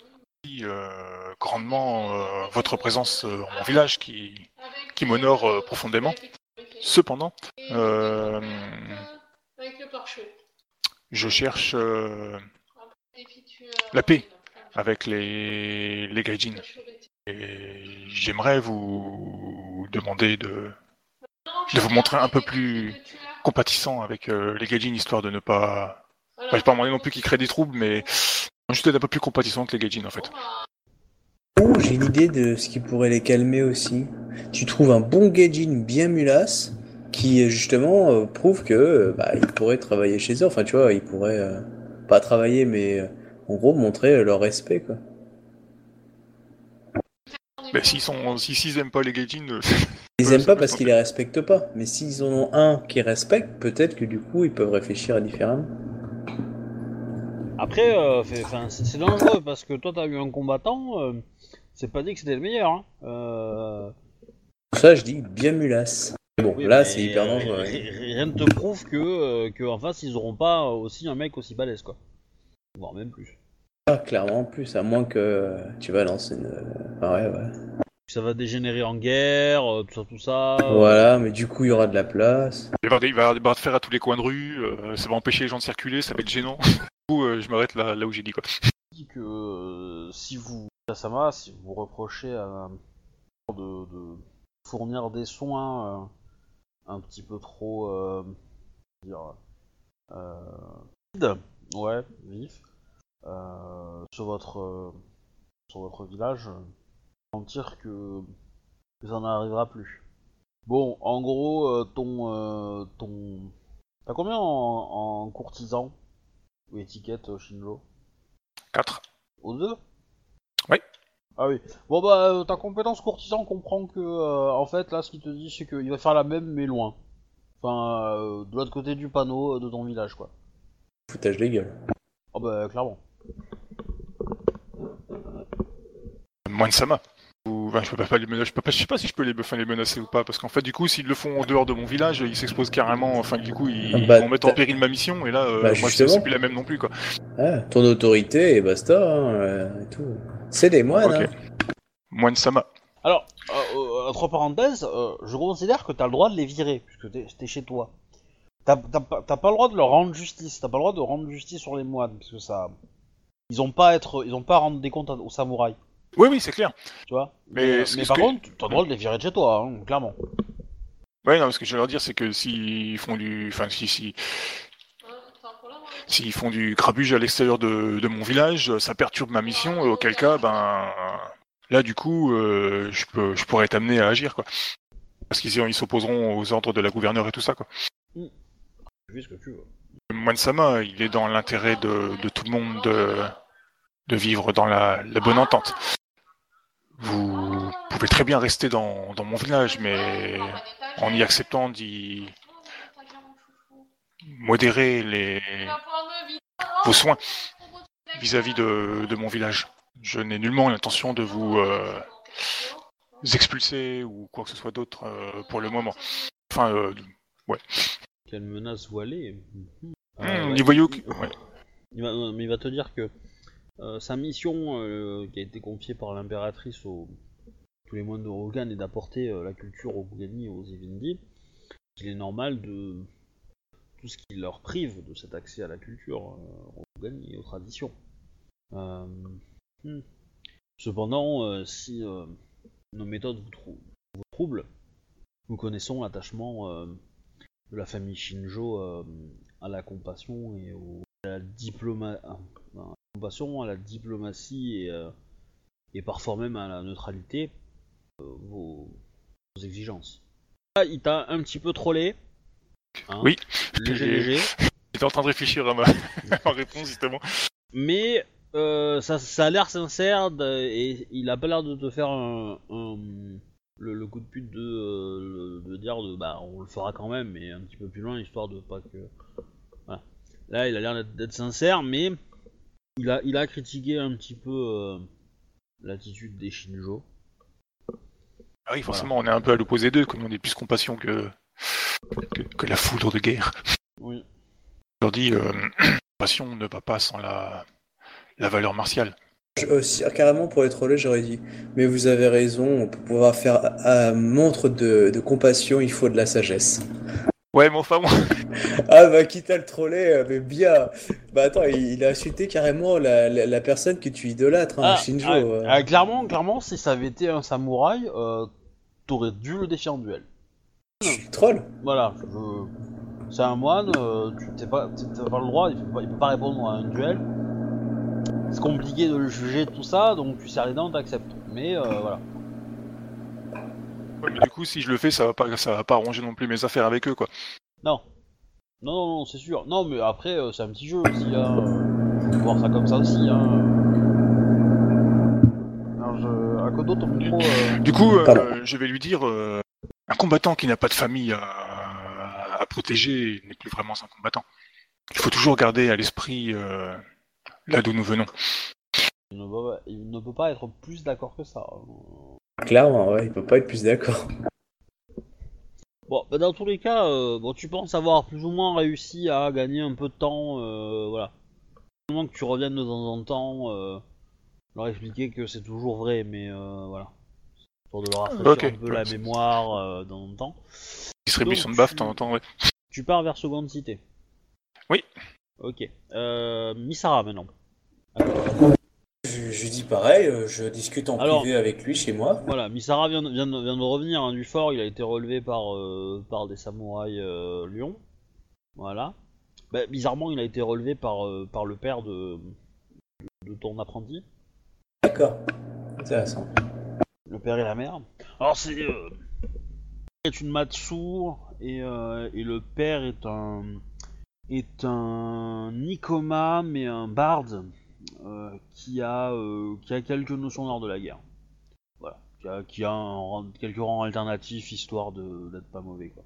Euh, grandement euh, votre présence euh, en mon village qui, qui m'honore euh, profondément. Cependant, euh, je cherche euh, tu, euh, La paix. avec les, les gaijin. Et j'aimerais vous demander de, de vous montrer un peu plus compatissant avec euh, les gaijin, histoire de ne pas... Enfin, je vais pas demander non plus qu'ils créent des troubles, mais juste être un peu plus compatissant que les gaijin, en fait. Oh, j'ai une idée de ce qui pourrait les calmer aussi. Tu trouves un bon gaijin bien mulasse qui euh, justement euh, prouve que euh, bah, ils pourraient travailler chez eux. Enfin, tu vois, ils pourraient euh, pas travailler, mais euh, en gros montrer leur respect, quoi. Mais s'ils sont, si s'ils aiment pas les gaijin, euh, (laughs) Ils aiment pas parce qu'ils les respectent pas. Mais s'ils en ont un qui respecte, peut-être que du coup ils peuvent réfléchir différemment. Après, euh, fait- 'fin, c'est c'est dangereux parce que toi t'as eu un combattant, euh, c'est pas dit que c'était le meilleur. Hein. Ça, je dis bien mulasse. Mais bon, oui, là c'est hyper dangereux. hein. ri- Rien ne te prouve que, euh, que en face ils auront pas aussi un mec aussi balèze quoi. Voire même plus. Ah, clairement en plus, à moins que tu vas lancer une. Ah ouais, ouais. Ça va dégénérer en guerre, euh, tout ça, tout ça. Voilà, mais du coup il y aura de la place. il va y avoir des- barres de fer à tous les coins de rue, euh, ça va empêcher les gens de circuler, ça va être gênant. (laughs) Du coup, euh, je m'arrête là, là où j'ai dit, quoi. que euh, si vous, Tasama, si vous reprochez à de, de fournir des soins euh, un petit peu trop, euh, dire, euh, ouais, vif, sur votre sur votre village, mentir que, que ça n'arrivera plus. Bon, en gros, ton ton t'as combien en, en courtisan ou étiquette Shinjo 4. aux deux? Ah oui. Bon bah euh, ta compétence courtisan comprend que euh, en fait là ce qu'il te dit c'est qu'il va faire la même mais loin. Enfin euh, de l'autre côté du panneau euh, de ton village quoi. Foutage de gueule. Ah bah clairement. Moine-sama. Ou, enfin, je peux pas les menacer, je peux pas, je sais pas si je peux les, enfin, les menacer ou pas, parce qu'en fait, du coup, s'ils le font en dehors de mon village, ils s'exposent carrément, enfin, du coup, ils, Bah, vont mettre en péril ma mission, et là, euh, Bah, moi, c'est plus la même non plus, quoi. Ah, ton autorité et basta, hein, euh, et tout. C'est des moines, Ok. hein. Moine-sama. Alors, euh, euh, entre parenthèses, euh, je considère que t'as le droit de les virer, puisque t'es t'es chez toi. T'as t'as pas t'as pas le droit de leur rendre justice, t'as pas le droit de rendre justice sur les moines, parce que ça, ils ont pas à être, ils ont pas à rendre des comptes aux samouraïs, Oui, oui, c'est clair. tu vois? Mais Mais, par que- contre, t'as le droit de les virer de chez toi, hein, clairement. Ouais, non, ce que je veux leur dire, c'est que s'ils font du, enfin, si, si, Hein, t'as un problème avec s'ils font du crabuge à l'extérieur de, de mon village, ça perturbe ma mission, et auquel cas, ben, là, du coup, euh, je peux, je pourrais être amené à agir, quoi. Parce qu'ils ils s'opposeront aux ordres de la gouverneure et tout ça, quoi. Fais ce que tu veux. Moine Sama, il est dans l'intérêt de, de tout le monde de, de vivre dans la, la bonne entente. Vous pouvez très bien rester dans, dans mon village, mais en y acceptant d'y modérer les, vos soins vis-à-vis de, de mon village. Je n'ai nullement l'intention de vous euh, expulser ou quoi que ce soit d'autre euh, pour le moment. Enfin, euh, Quelle menace voilée. Il- ouais. Il va, il te dire que sa mission qui a été confiée par l'impératrice aux tous les moines de Rogan est d'apporter la culture aux Bougani et aux Evindi. Il est normal de tout ce qui leur prive de cet accès à la culture euh, aux aux traditions. Euh, hmm. Cependant, euh, si nos méthodes vous, trou- vous troublent, nous connaissons l'attachement de la famille Shinjo à la compassion et à la à la diplomatie et, parfois même à la neutralité, vos, exigences. Là, il t'a un petit peu trollé. hein, Oui. Léger, léger. J'étais en train de réfléchir à ma, (laughs) ma réponse, justement. Mais euh, ça, ça a l'air sincère et il a pas l'air de te faire un, un- le, le coup de pute de, euh, de dire de, bah on le fera quand même, mais un petit peu plus loin histoire de pas que. Voilà. Là, il a l'air d'être- d'être sincère, mais il a, il a critiqué un petit peu euh, l'attitude des Shinjo. Ah oui, forcément, on est un peu à l'opposé d'eux, comme on est plus compassion que, que, que la foudre de guerre. Oui. Je leur dis, euh, (clears throat) compassion ne va pas sans la, la valeur martiale. Je- aussi, carrément, pour être honnête, j'aurais dit. Mais vous avez raison, pour pouvoir faire à, montre de, de compassion, il faut de la sagesse. Ouais, mais enfin, moi, (laughs) Ah bah quitte à le troller, euh, mais bien. Bah attends, il, il a insulté carrément la, la, la personne que tu idolâtres, hein, Ah, Shinjo. ah, euh. ah, clairement, clairement, si ça avait été un samouraï, euh, t'aurais dû le défier en duel. Tu trolls Voilà, je... c'est un moine, euh, tu t'es pas, t'es- t'as pas le droit, il peut pas, il peut pas répondre à un duel. C'est compliqué de le juger, tout ça, donc tu serres les dents, t'acceptes. Mais euh, voilà. Ouais, mais du coup, si je le fais, ça va pas, ça va pas arranger non plus mes affaires avec eux, quoi. Non. Non, non, non, c'est sûr. Non, mais après, euh, c'est un petit jeu aussi, hein. euh, Faut voir ça comme ça aussi, hein. Alors, je... Akodo, ton micro... euh, Du coup, euh, je vais lui dire, euh, un combattant qui n'a pas de famille à, à protéger n'est plus vraiment un combattant. Il faut toujours garder à l'esprit euh, là d'où nous venons. il, ne peut pas, il ne peut pas être plus d'accord que ça. Clairement, ouais, il peut pas être plus d'accord. Bon, bah, dans tous les cas, euh, bon, tu penses avoir plus ou moins réussi à gagner un peu de temps, euh, voilà. Seulement que tu reviennes de temps en temps, euh, leur expliquer que c'est toujours vrai, mais euh, voilà. Pour de leur rafraîchir Ok. un peu la mémoire euh, dans le temps. Distribution Donc, de baffe, tu- de temps en temps, ouais. Tu pars vers Seconde Cité. Oui. Ok. Euh, Misara maintenant. Je, je dis pareil, euh, je discute en Alors- privé avec lui chez moi. Voilà, Misara vient, de- vient, de, vient de revenir hein, du fort, il a été relevé par, euh, par des samouraïs euh, lions. Voilà. Bah, bizarrement, il a été relevé par, euh, par le père de, de ton apprenti, D'accord. Intéressant. Le père et la mère. Alors, c'est. Euh, est une Matsu, et, euh, et le père est un. est un Nikoma, mais un barde, euh, qui, a, euh, qui a quelques notions d'art de la guerre. Voilà. Qui a, qui a un rang- quelques rangs alternatifs, histoire de- d'être pas mauvais, quoi.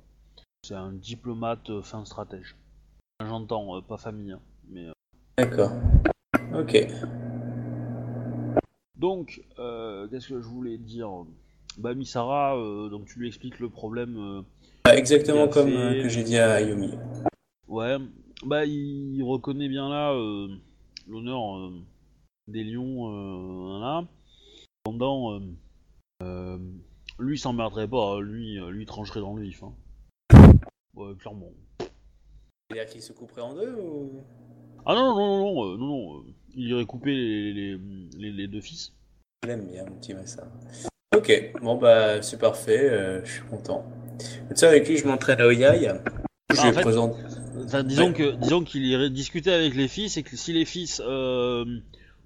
C'est un diplomate euh, fin stratège. J'entends, euh, pas famille, hein, mais. euh, D'accord. Ok. Donc, euh, qu'est-ce que je voulais dire? Bah, Misara, euh, donc tu lui expliques le problème. euh, Ah, Exactement comme que j'ai dit à Ayumi. ouais, bah, il, il reconnaît bien là l'honneur des lions, là. Cependant, euh, lui il s'emmerderait pas, hein, lui, lui il trancherait dans le vif. Hein. Ouais, clairement. C'est-à-dire qu'il se couperait en deux ou? Ah non, non, non, non, non, non, il irait couper les, les, les- les deux fils. Je l'aime bien, mon petit Massa. Ok, bon bah c'est parfait, euh, je suis content. Tu sais avec qui je m'entraîne à Oyai Je en lui fait- présente. Enfin, disons Ouais. que disons qu'il irait discuter avec les fils et que si les fils euh,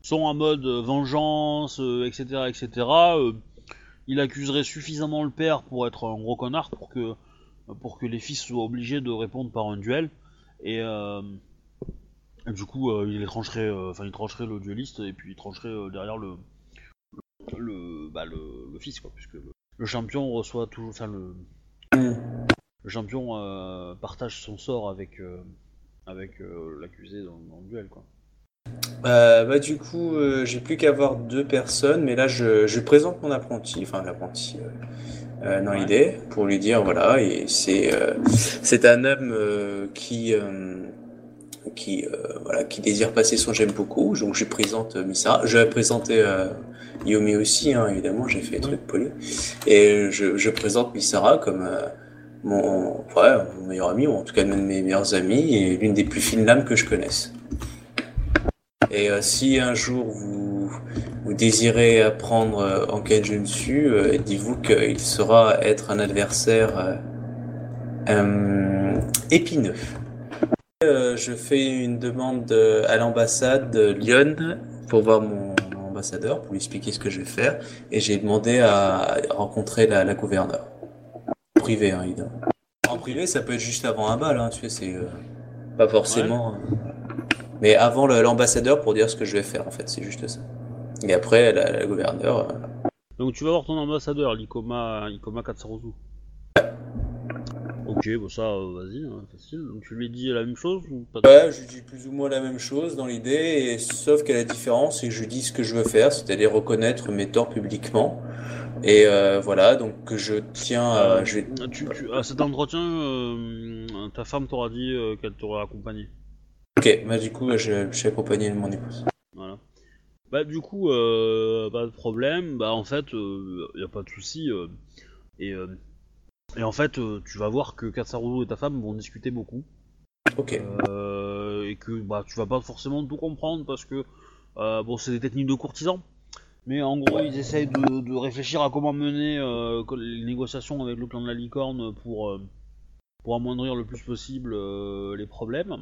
sont en mode vengeance, euh, etc., etc., euh, il accuserait suffisamment le père pour être un gros connard pour que pour que les fils soient obligés de répondre par un duel et, et du coup euh, il trancherait, euh, enfin il trancherait le dueliste et puis il trancherait euh, derrière le le bah, le, le fils quoi puisque le, le champion reçoit toujours, enfin le le champion euh, partage son sort avec, euh, avec euh, l'accusé dans, dans le duel, quoi. Bah du coup, j'ai plus qu'à avoir deux personnes, mais là je, je présente mon apprenti, enfin l'apprenti dans Ouais. l'idée, pour lui dire voilà, et c'est c'est un homme qui qui euh, voilà qui désire passer son j'aime beaucoup, donc je présente euh, je vais présenter euh, Yomi aussi, hein, évidemment, j'ai fait des trucs polis, et je, présente Misara comme euh, mon ouais, mon meilleur ami, ou en tout cas l'un de mes meilleurs amis, et l'une des plus fines lames que je connaisse. Et euh, si un jour vous, vous désirez apprendre en quel je ne suis, dites-vous qu'il sera être un adversaire épineux. Euh, je fais une demande euh, à l'ambassade de Lyon pour voir mon, mon ambassadeur, pour lui expliquer ce que je vais faire, et j'ai demandé à rencontrer la, la gouverneure. En privé, hein, évidemment. En privé, ça peut être juste avant un bal, hein, tu sais, c'est euh, pas forcément. euh, mais avant l'ambassadeur pour dire ce que je vais faire, en fait, c'est juste ça. Et après, la, la gouverneure. euh, Donc tu vas voir ton ambassadeur, l'Ikoma, Ikoma Katsaruzu. Ok, bon ça, euh, vas-y, hein, facile. Donc tu lui dis la même chose ou pas Ouais, je lui dis plus ou moins la même chose dans l'idée, et sauf que la différence, c'est que je lui dis ce que je veux faire, c'est-à-dire reconnaître mes torts publiquement. Et euh, voilà, donc que je tiens à. Euh, je vais- tu, tu- à cet entretien, euh, ta femme t'aura dit qu'elle t'aurait accompagné. Ok, bah du coup, je, je suis accompagné de mon épouse. Voilà. Bah du coup, pas de problème. Bah en fait, il y a pas de souci. et, et en fait, euh, tu vas voir que Katsaruzu et ta femme vont discuter beaucoup. Ok. Euh, et que bah tu vas pas forcément tout comprendre parce que euh, bon c'est des techniques de courtisans mais en gros ils essayent de, de réfléchir à comment mener euh, les négociations avec le clan de la licorne pour euh, pour amoindrir le plus possible euh, les problèmes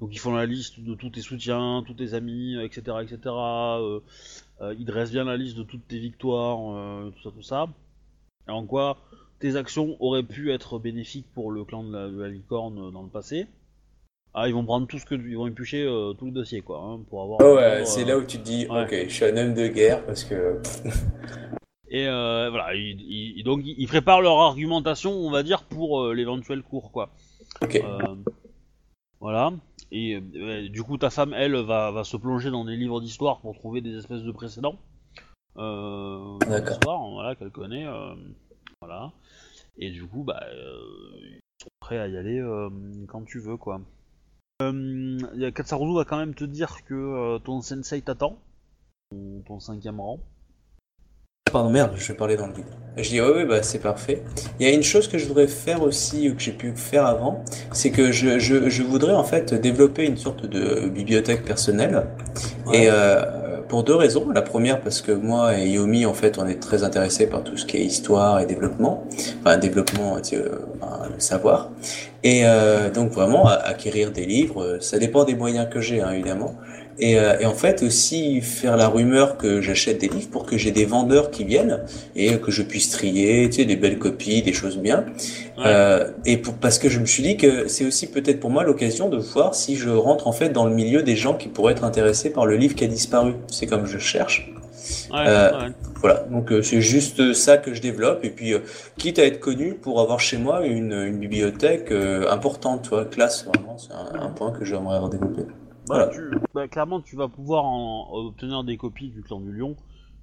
donc ils font la liste de tous tes soutiens tous tes amis etc etc ils dressent bien la liste de toutes tes victoires tout ça tout ça et en quoi tes actions auraient pu être bénéfiques pour le clan de la, de la licorne dans le passé ah, ils vont prendre tout ce que ils vont éplucher euh, tout le dossier quoi, hein, pour avoir. Oh ouais, c'est euh, là où tu te dis, ouais. ok, je suis un homme de guerre parce que. (laughs) Et euh, voilà, ils, ils- donc ils préparent leur argumentation, on va dire, pour euh, l'éventuel cours quoi. Ok. Euh, voilà. Et euh, du coup, ta femme, elle, va, va se plonger dans des livres d'histoire pour trouver des espèces de précédents. Euh, D'accord. voilà, qu'elle connaît. euh, voilà. Et du coup, bah, euh, ils sont prêts à y aller euh, quand tu veux, quoi. Euh, y a Katsaruzu va quand même te dire que euh, ton sensei t'attend. Ton, ton cinquième rang. Pardon, merde, je vais parler dans le vide. Je dis, oui, oui, bah, c'est parfait. Il y a une chose que je voudrais faire aussi, ou que j'ai pu faire avant, c'est que je, je, je voudrais en fait développer une sorte de bibliothèque personnelle. Et euh, pour deux raisons. La première, parce que moi et Yomi, en fait, on est très intéressés par tout ce qui est histoire et développement. Enfin, développement, euh, le savoir. Et euh, donc, vraiment, acquérir des livres, euh, ça dépend des moyens que j'ai, hein, évidemment. Et, euh, et en fait aussi faire la rumeur que j'achète des livres pour que j'ai des vendeurs qui viennent et que je puisse trier, tu sais, des belles copies, des choses bien. Ouais. Euh, et pour, parce que je me suis dit que c'est aussi peut-être pour moi l'occasion de voir si je rentre en fait dans le milieu des gens qui pourraient être intéressés par le livre qui a disparu. C'est comme je cherche. Ouais, Euh, ouais. Voilà, donc euh, c'est juste ça que je développe. Et puis, euh, quitte à être connu pour avoir chez moi une, une bibliothèque euh, importante, tu vois, classe, vraiment, c'est un, un point que j'aimerais avoir développé. Bah, Voilà. tu- bah, clairement, tu vas pouvoir en- obtenir des copies du clan du lion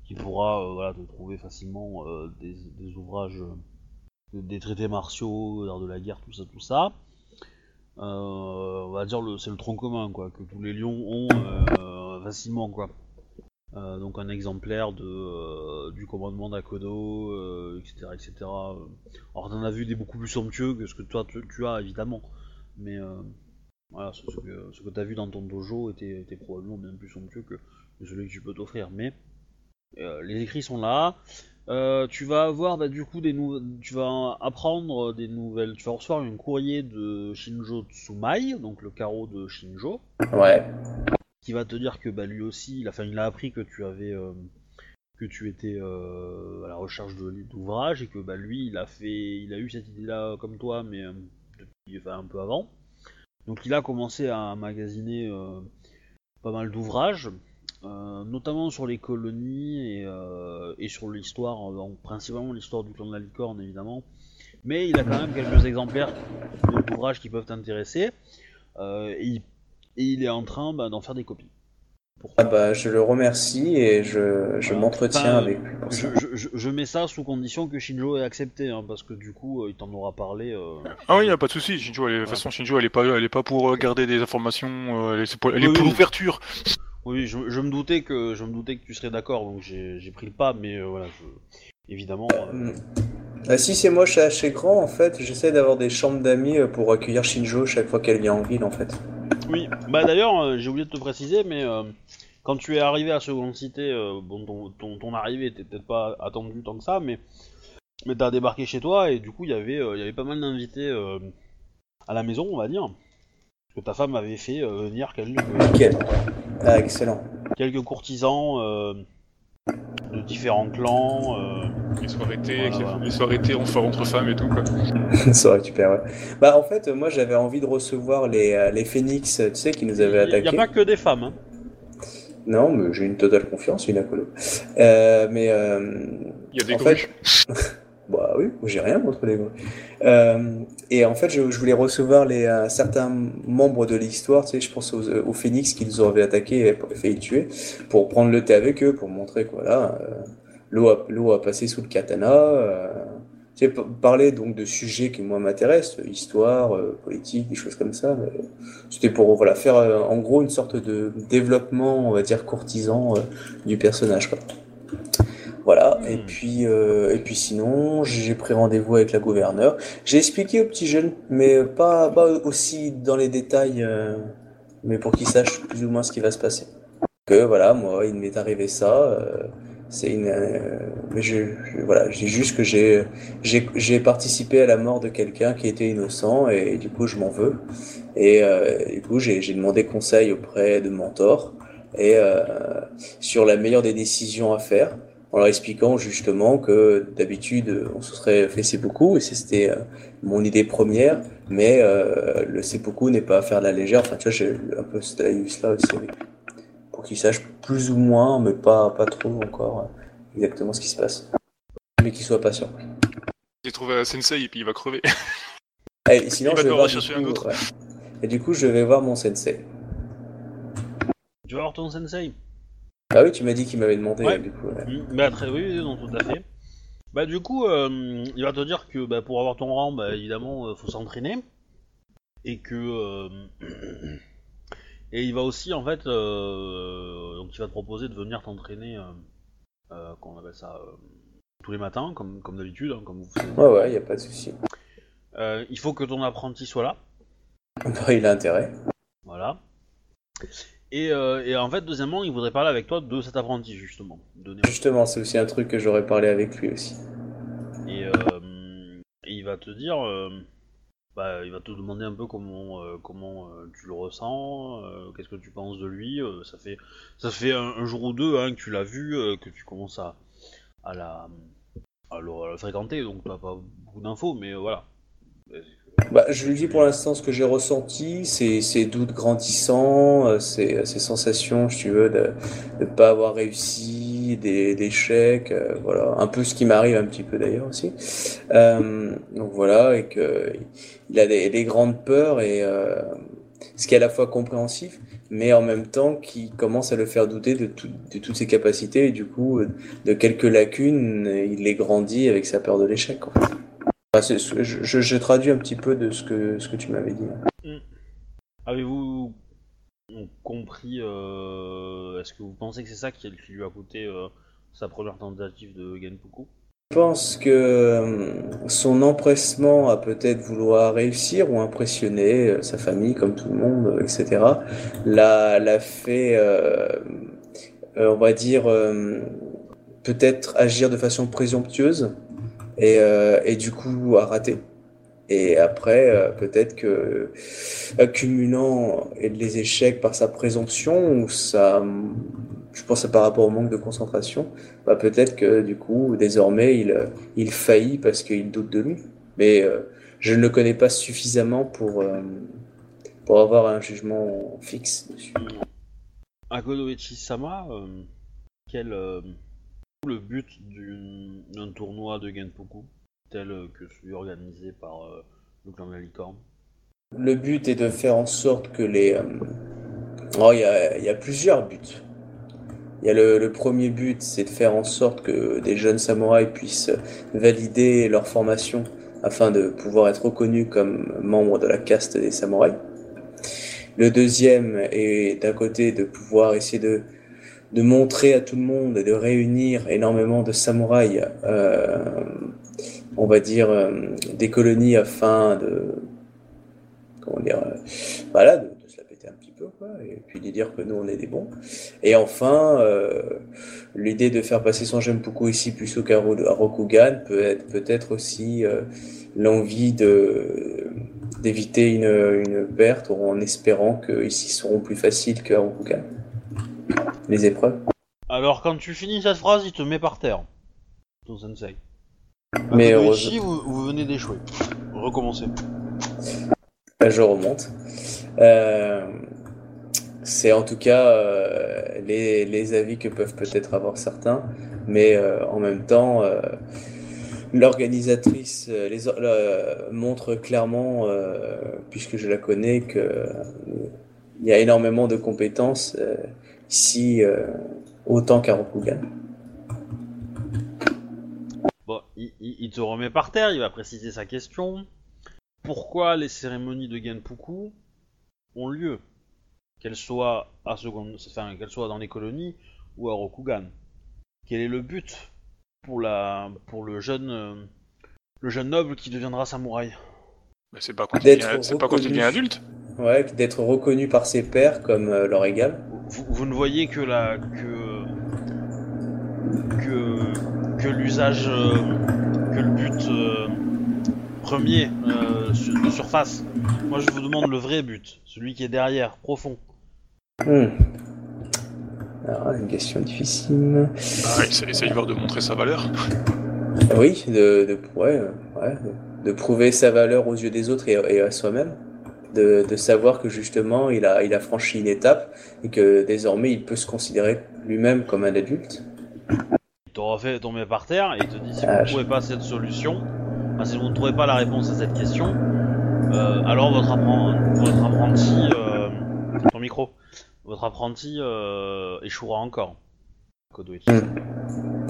qui pourra euh, voilà, te trouver facilement euh, des, des ouvrages, euh, des traités martiaux, l'art de la guerre, tout ça, tout ça. On va dire c'est le tronc commun quoi, que tous les lions ont facilement quoi. Donc un exemplaire de, du commandement d'Akodo, etc., etc. Alors t'en as vu des beaucoup plus somptueux que ce que toi tu, tu as évidemment, mais Voilà, ce, que, ce que t'as vu dans ton dojo était, était probablement bien plus somptueux que celui que tu peux t'offrir. Mais euh, les écrits sont là. Euh, tu vas avoir bah, du coup des nou- tu vas apprendre des nouvelles. Tu vas recevoir un courrier de Shinjo Tsumai, donc le carreau de Shinjo, Ouais. qui va te dire que bah, lui aussi, il a, il a appris que tu avais euh, que tu étais à la recherche de d'ouvrages et que bah, lui, il a fait, il a eu cette idée-là comme toi, mais depuis, un peu avant. Donc il a commencé à magasiner euh, pas mal d'ouvrages, euh, notamment sur les colonies et, euh, et sur l'histoire, donc principalement l'histoire du clan de la licorne évidemment. Mais il a quand même quelques exemplaires d'ouvrages qui peuvent t'intéresser et, il, et il est en train bah, d'en faire des copies. Ah bah, je le remercie et je, m'entretiens avec lui je. Je- je- je mets ça sous condition que Shinjo ait accepté, hein, parce que du coup, euh, il t'en aura parlé. euh, Ah oui, y a pas de souci. Shinjo, elle est- de toute façon, Shinjo, elle est pas, elle est pas pour euh, garder des informations. elle est pour, elle est Oui, pour oui. l'ouverture. Oui, je, je me doutais que je me doutais que tu serais d'accord, donc j'ai j'ai pris le pas, mais euh, voilà, je- évidemment. euh, Mm. Ah, si c'est moche à chez grand, en fait, j'essaie d'avoir des chambres d'amis pour accueillir Shinjo chaque fois qu'elle vient en ville, en fait. Oui, bah d'ailleurs, euh, j'ai oublié de te préciser, mais euh, quand tu es arrivé à Seconde Cité, euh, bon, ton, ton, ton arrivée était peut-être pas attendue tant que ça, mais, mais t'as débarqué chez toi et du coup, il y avait, euh, il y avait pas mal d'invités euh, à la maison, on va dire. Parce que ta femme avait fait euh, venir quelques, Nickel. Ah, excellent. quelques courtisans euh, de différents clans. euh, Les soirées thé, Voilà, les- soirées thé entre entre femmes et tout. Quoi. ça aurait été super, ouais. Bah, en fait, moi, j'avais envie de recevoir les, les phénix, tu sais, qui nous avaient Il n'y a attaqués. pas que des femmes. Hein. Non, mais j'ai une totale confiance, une acolo. Euh, mais, euh, Il y a des grues. (laughs) Bah oui, j'ai rien contre les grues. Euh, et en fait, je, je voulais recevoir les, euh, certains membres de l'histoire, tu sais, je pense aux, aux phénix qui nous avaient attaqués et failli tuer, pour prendre le thé avec eux, pour montrer que voilà, euh, l'eau a, l'eau a passé sous le katana. Euh, tu sais, p- parler donc de sujets qui moi m'intéressent, histoire, euh, politique, des choses comme ça. C'était pour voilà faire euh, en gros une sorte de développement, on va dire courtisan euh, du personnage. Quoi. Voilà. Et Hmm. puis et puis sinon, j'ai pris rendez-vous avec la gouverneure. J'ai expliqué au petit jeune, mais pas pas aussi dans les détails, mais pour qu'il sache plus ou moins ce qui va se passer. Que voilà, moi, il m'est arrivé ça. C'est une, euh, mais je, je- voilà, j'ai juste que j'ai j'ai participé à la mort de quelqu'un qui était innocent et du coup je m'en veux. Et euh, du coup j'ai demandé conseil auprès de mentors et euh, sur la meilleure des décisions à faire en leur expliquant justement que d'habitude on se serait fait seppuku et c'était mon idée première, mais euh, le seppuku n'est pas à faire de la légère. Enfin, tu vois, j'ai un peu eu cela aussi avec. Pour qu'ils sachent plus ou moins, mais pas pas trop encore euh, exactement ce qui se passe, mais qu'ils soient patients. J'ai trouvé un sensei et puis il va crever. Et sinon, Il va je vais voir rechercher un coup, autre. ouais. Et du coup, je vais voir mon sensei. Tu vas voir ton sensei Ah oui, tu m'as dit qu'il m'avait demandé, Ouais. du coup. ouais. Mm, Bah, très oui, oui, non, tout à fait. Bah, du coup, euh, il va te dire que bah, pour avoir ton rang, bah, évidemment, euh, faut s'entraîner. Et que. euh, (clears throat) et il va aussi, en fait. euh, donc, il va te proposer de venir t'entraîner. Euh, euh, comment on appelle ça euh, Tous les matins, comme, comme d'habitude, hein, comme vous faites. Ouais, ouais, y a pas de souci. Euh, il faut que ton apprenti soit là. Bah, (laughs) il a intérêt. Voilà. Et, euh, et en fait, deuxièmement, il voudrait parler avec toi de cet apprenti, justement. Donner Justement, c'est aussi un truc que j'aurais parlé avec lui aussi. Et, et il va te dire, bah, il va te demander un peu comment, euh, comment euh, tu le ressens, euh, qu'est-ce que tu penses de lui. ça fait, ça fait un, jour ou deux hein, que tu l'as vu, que tu commences à, la, le, fréquenter, donc tu n'as pas beaucoup d'infos, mais voilà. Bah, je lui dis pour l'instant ce que j'ai ressenti, ces, doutes grandissants, ces, ces sensations, si tu veux, de ne pas avoir réussi, des, des euh, voilà, un peu ce qui m'arrive un petit peu d'ailleurs aussi. Euh, donc voilà, et que il a des, des grandes peurs et euh, ce qui est à la fois compréhensif, mais en même temps qui commence à le faire douter de, tout- de toutes ses capacités et du coup de quelques lacunes, il les grandit avec sa peur de l'échec. en fait. Je, traduis un petit peu de ce que, ce que tu m'avais dit. Avez-vous compris euh, Est-ce que vous pensez que c'est ça qui, lui a coûté euh, sa première tentative de Genpuku Je pense que euh, son empressement à peut-être vouloir réussir ou impressionner sa famille, comme tout le monde, etc., l'a, fait, on va dire, peut-être agir de façon présomptueuse et, et du coup à rater. Et après, euh, peut-être que accumulant les échecs par sa présomption ou sa, je pense par rapport au manque de concentration, bah peut-être que du coup, désormais, il, il faillit parce qu'il doute de lui. Mais euh, je ne le connais pas suffisamment pour, euh, pour avoir un jugement fixe dessus. Agodoichi Sama, euh, quel euh, le but d'un tournoi de Genpoku? Tel que celui organisé par euh, le clan de la licorne Le but est de faire en sorte que les... euh, Oh, il y a, il y a plusieurs buts. Y a le, le premier but, c'est de faire en sorte que des jeunes samouraïs puissent valider leur formation afin de pouvoir être reconnus comme membres de la caste des samouraïs. Le deuxième est d'un côté de pouvoir essayer de, de montrer à tout le monde et de réunir énormément de samouraïs, euh, on va dire, euh, des colonies afin de, comment dire, euh, voilà, de, se la péter un petit peu, quoi, et puis de dire que nous on est des bons. Et enfin, euh, l'idée de faire passer son Genpuku ici plutôt qu'à Rokugan peut être peut-être aussi l'envie de d'éviter une, une perte en espérant que ici seront plus faciles qu'à Rokugan. Les épreuves. Alors, quand tu finis cette phrase, il te met par terre, ton sensei. Mais heureusement- vous, vous venez d'échouer. Recommencez. Là, je remonte. Euh, c'est en tout cas euh, les, les avis que peuvent peut-être avoir certains, mais euh, en même temps, l'organisatrice les, montre clairement, puisque je la connais, que euh, il y a énormément de compétences ici, autant qu'à Rokugan. Bon, il, il- il te remet par terre, il va préciser sa question. Pourquoi les cérémonies de Genpuku ont lieu? Qu'elles soient, à seconde... enfin, qu'elles soient dans les colonies ou à Rokugan Quel est le but pour, la... pour le, jeune, euh, le jeune noble qui deviendra samouraï? Bah, c'est pas quand il devient adulte. Ouais, d'être reconnu par ses pairs comme euh, leur égal. vous, vous ne voyez que la que que, que l'usage euh, que le but euh, premier euh, sur- de surface. Moi, je vous demande le vrai but, celui qui est derrière, profond. Hmm. Alors, une question difficile. Ah, essaye, essaye de voir de montrer sa valeur. Oui, de, de, ouais, ouais, de, de prouver sa valeur aux yeux des autres et, et à soi-même. De, de savoir que justement il a, il a franchi une étape et que désormais il peut se considérer lui-même comme un adulte. T'aura fait tomber par terre et il te dit si Ah, vous ne trouvez pas cette solution, enfin, si vous ne trouvez pas la réponse à cette question, euh, alors votre, appren- votre apprenti, euh, ton micro, votre apprenti euh, échouera encore. Kodoichi. Hmm.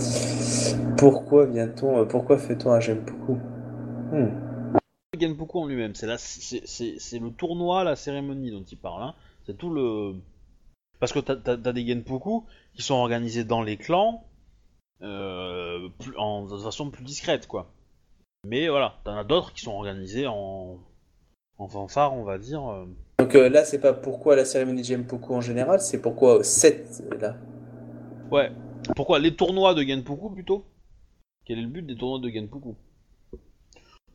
Pourquoi vient-on, euh, pourquoi fait-on un beaucoup Hmm. Le Genpuku en lui-même, c'est le tournoi, la cérémonie dont il parle. Hein. C'est tout le. Parce que t'as as, des Genpuku qui sont organisés dans les clans plus- en, de façon plus discrète, quoi. Mais voilà, t'en as d'autres qui sont organisés en, en fanfare, on va dire. euh. Donc euh, là c'est pas pourquoi la cérémonie de Genpuku en général, c'est pourquoi cette là. Ouais. Pourquoi Les tournois de Genpuku plutôt? Quel est le but des tournois de Genpuku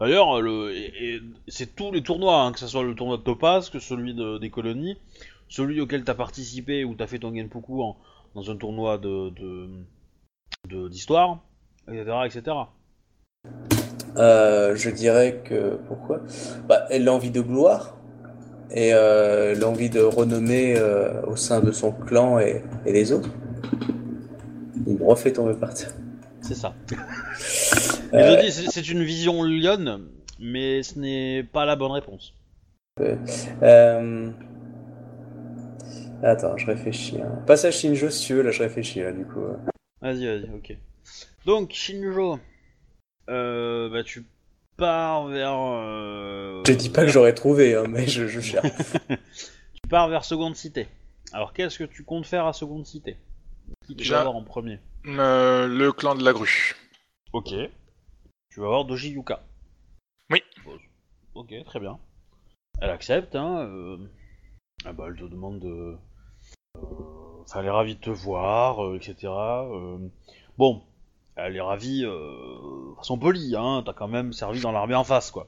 D'ailleurs, le, c'est tous les tournois, hein, que ce soit le tournoi de Topaz, que celui de- des colonies, celui auquel t'as participé ou t'as fait ton Genpuku en, dans un tournoi de- d'histoire, etc., etc. Euh, je dirais que pourquoi? Bah, L'envie de gloire et euh, l'envie de renommée euh, au sein de son clan et, et les autres. Il me refait tomber par terre. C'est ça. Mais je dis, c'est- une vision lionne, mais ce n'est pas la bonne réponse. Attends, je réfléchis. hein. Passage Shinjo si tu veux, là je réfléchis là du coup. Vas-y, vas-y, ok. Donc, Shinjo, euh, bah, tu pars vers. euh, Je dis pas que j'aurais trouvé, hein, mais je, je cherche. (laughs) Tu pars vers Seconde Cité. Alors, qu'est-ce que tu comptes faire à Seconde Cité? Qui tu Déjà- vas voir en premier? Euh, le clan de la grue. Ok. Tu vas voir Doji Yuka. Oui. Ok, très bien. Elle accepte, hein. euh, ah bah, elle te demande de. euh, elle est ravie de te voir, euh, etc. euh, Bon, elle est ravie, euh, de façon polie, hein. T'as quand même servi dans l'armée en face, quoi.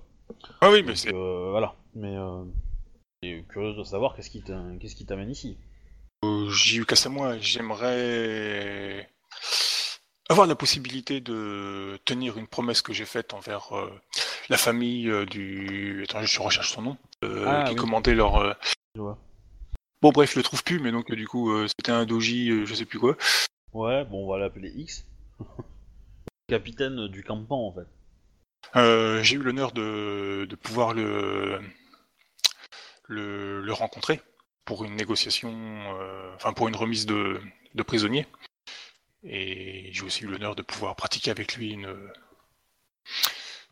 Ah oui, mais Donc, c'est. euh, voilà. Mais. Euh, et curieuse de savoir qu'est-ce qui t'a- qu'est-ce qui t'amène ici. Euh, J'ai eu casse à moi. J'aimerais avoir la possibilité de tenir une promesse que j'ai faite envers euh, la famille euh, du. Attends, je recherche son nom. euh, Ah, qui oui. commandait leur. euh, vois. Bon, bref, je le trouve plus, mais donc du coup, euh, c'était un doji, euh, je sais plus quoi. Ouais, bon, on va l'appeler X. (laughs) Capitaine du campement, en fait. Euh, j'ai eu l'honneur de, de pouvoir le, le, le rencontrer pour une négociation, euh, enfin pour une remise de, de prisonniers. Et j'ai aussi eu l'honneur de pouvoir pratiquer avec lui une,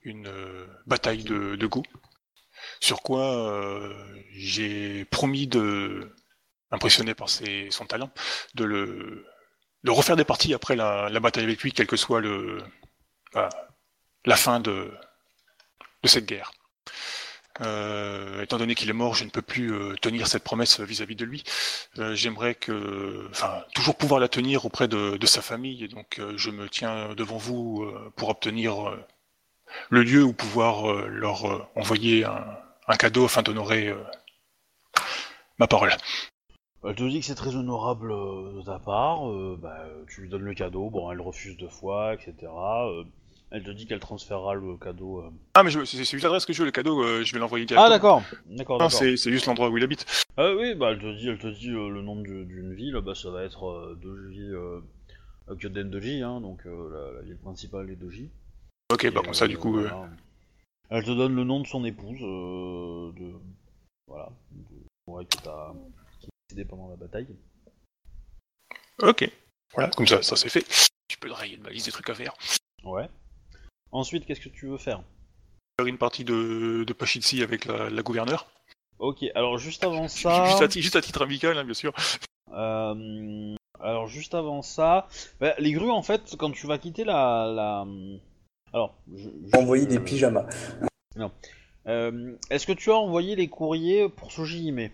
une euh, bataille de, de go. Sur quoi euh, j'ai promis de, impressionné par ses, son talent, de le refaire des parties après la, bataille avec lui, quel que soit le, la, la fin de, de cette guerre. Euh, étant donné qu'il est mort, je ne peux plus euh, tenir cette promesse vis-à-vis de lui. J'aimerais que, enfin, toujours pouvoir la tenir auprès de, de sa famille, et donc je me tiens devant vous pour obtenir le lieu où pouvoir leur envoyer un, un cadeau afin d'honorer euh, ma parole. Elle te dit que c'est très honorable euh, de ta part, euh, bah, tu lui donnes le cadeau, bon, elle refuse deux fois, etc. euh, elle te dit qu'elle transférera le cadeau. euh. Ah, mais je- c'est c'est juste l'adresse que je veux, le cadeau, euh, je vais l'envoyer Ah, directement. d'accord, d'accord, Non, d'accord. c'est c'est juste l'endroit où il habite. Ah oui, bah, elle te dit, elle te dit euh, le nom du- d'une ville, bah, ça va être euh, Doji, euh, Kyoden Doji, hein, donc euh, la, la ville principale est Doji. Ok, bah comme ça, du coup. euh, voilà. Elle te donne le nom de son épouse, euh, de. Voilà, de... ouais, que t'as. qui est décédée pendant la bataille. Ok. Voilà, comme ça, ça c'est fait. Tu peux rayer de ma liste des trucs à faire. Ouais. Ensuite, qu'est-ce que tu veux faire? Faire une partie de, de Pachitsi avec la, la gouverneure. Ok, alors juste avant ça. Juste, à, ti- juste à titre amical, hein, bien sûr. euh, alors juste avant ça, bah, les grues en fait, quand tu vas quitter la, la... alors, je, je- Envoyer des pyjamas. euh, Est-ce que tu as envoyé les courriers pour Soji Hime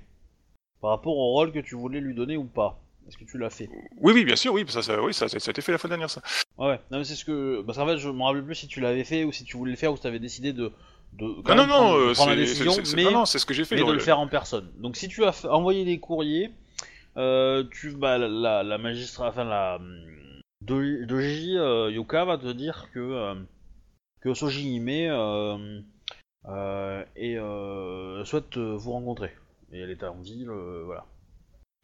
par rapport au rôle que tu voulais lui donner ou pas? Est-ce que tu l'as fait? Oui, oui, bien sûr, oui, ça, ça, oui, ça, ça, ça a été fait la fois dernière, ça. Ouais, ouais. non mais c'est ce que parce qu'en fait je me rappelle plus si tu l'avais fait ou si tu voulais le faire ou si tu avais décidé de de quand Non, non, non, prendre, de euh, prendre la mais non, non, c'est ce que j'ai fait. mais de le- faire en personne. Donc si tu as fait- envoyé des courriers, euh, tu bah, la, la, la magistrat, enfin la hum, Do- Doji euh, Yuka va te dire que euh, que Soji Hime euh, euh, et euh, souhaite vous rencontrer. Et elle est en ville, euh, voilà.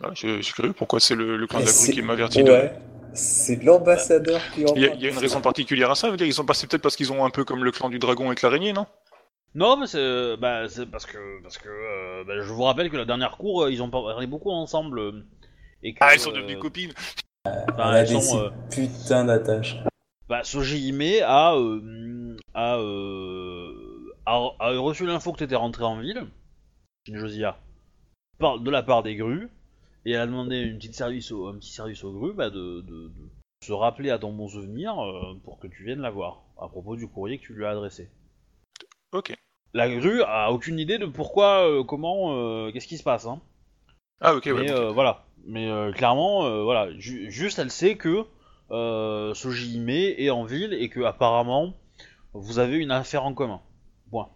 Ah, je, je suis curieux, pourquoi c'est le, le clan de Et la grue c'est- qui m'a averti de... Ouais, c'est l'ambassadeur qui en Il y, a, il y a une raison particulière à ça, ils sont passés peut-être parce qu'ils ont un peu comme le clan du dragon avec l'araignée, non? Non, mais c'est bah, c'est parce que parce que euh, bah, je vous rappelle que la dernière cour ils ont parlé beaucoup ensemble et que, Ah, ils sont euh, devenus copines enfin, Elle a ils des sont, euh, putain d'attaches. Bah, Soji Hime a, euh, a, euh, a, a reçu l'info que t'étais rentré en ville, Josia, par, de la part des grues, et elle a demandé une petite service au, un petit service aux grues bah, de, de- de se rappeler à ton bon souvenir euh, pour que tu viennes la voir, à propos du courrier que tu lui as adressé. Ok. La grue a aucune idée de pourquoi, comment, qu'est-ce qui se passe, hein. Ah, ok. Mais voilà. Mais clairement, voilà. Ju- juste, elle sait que euh, Soji Hime est en ville et que apparemment vous avez une affaire en commun. Point.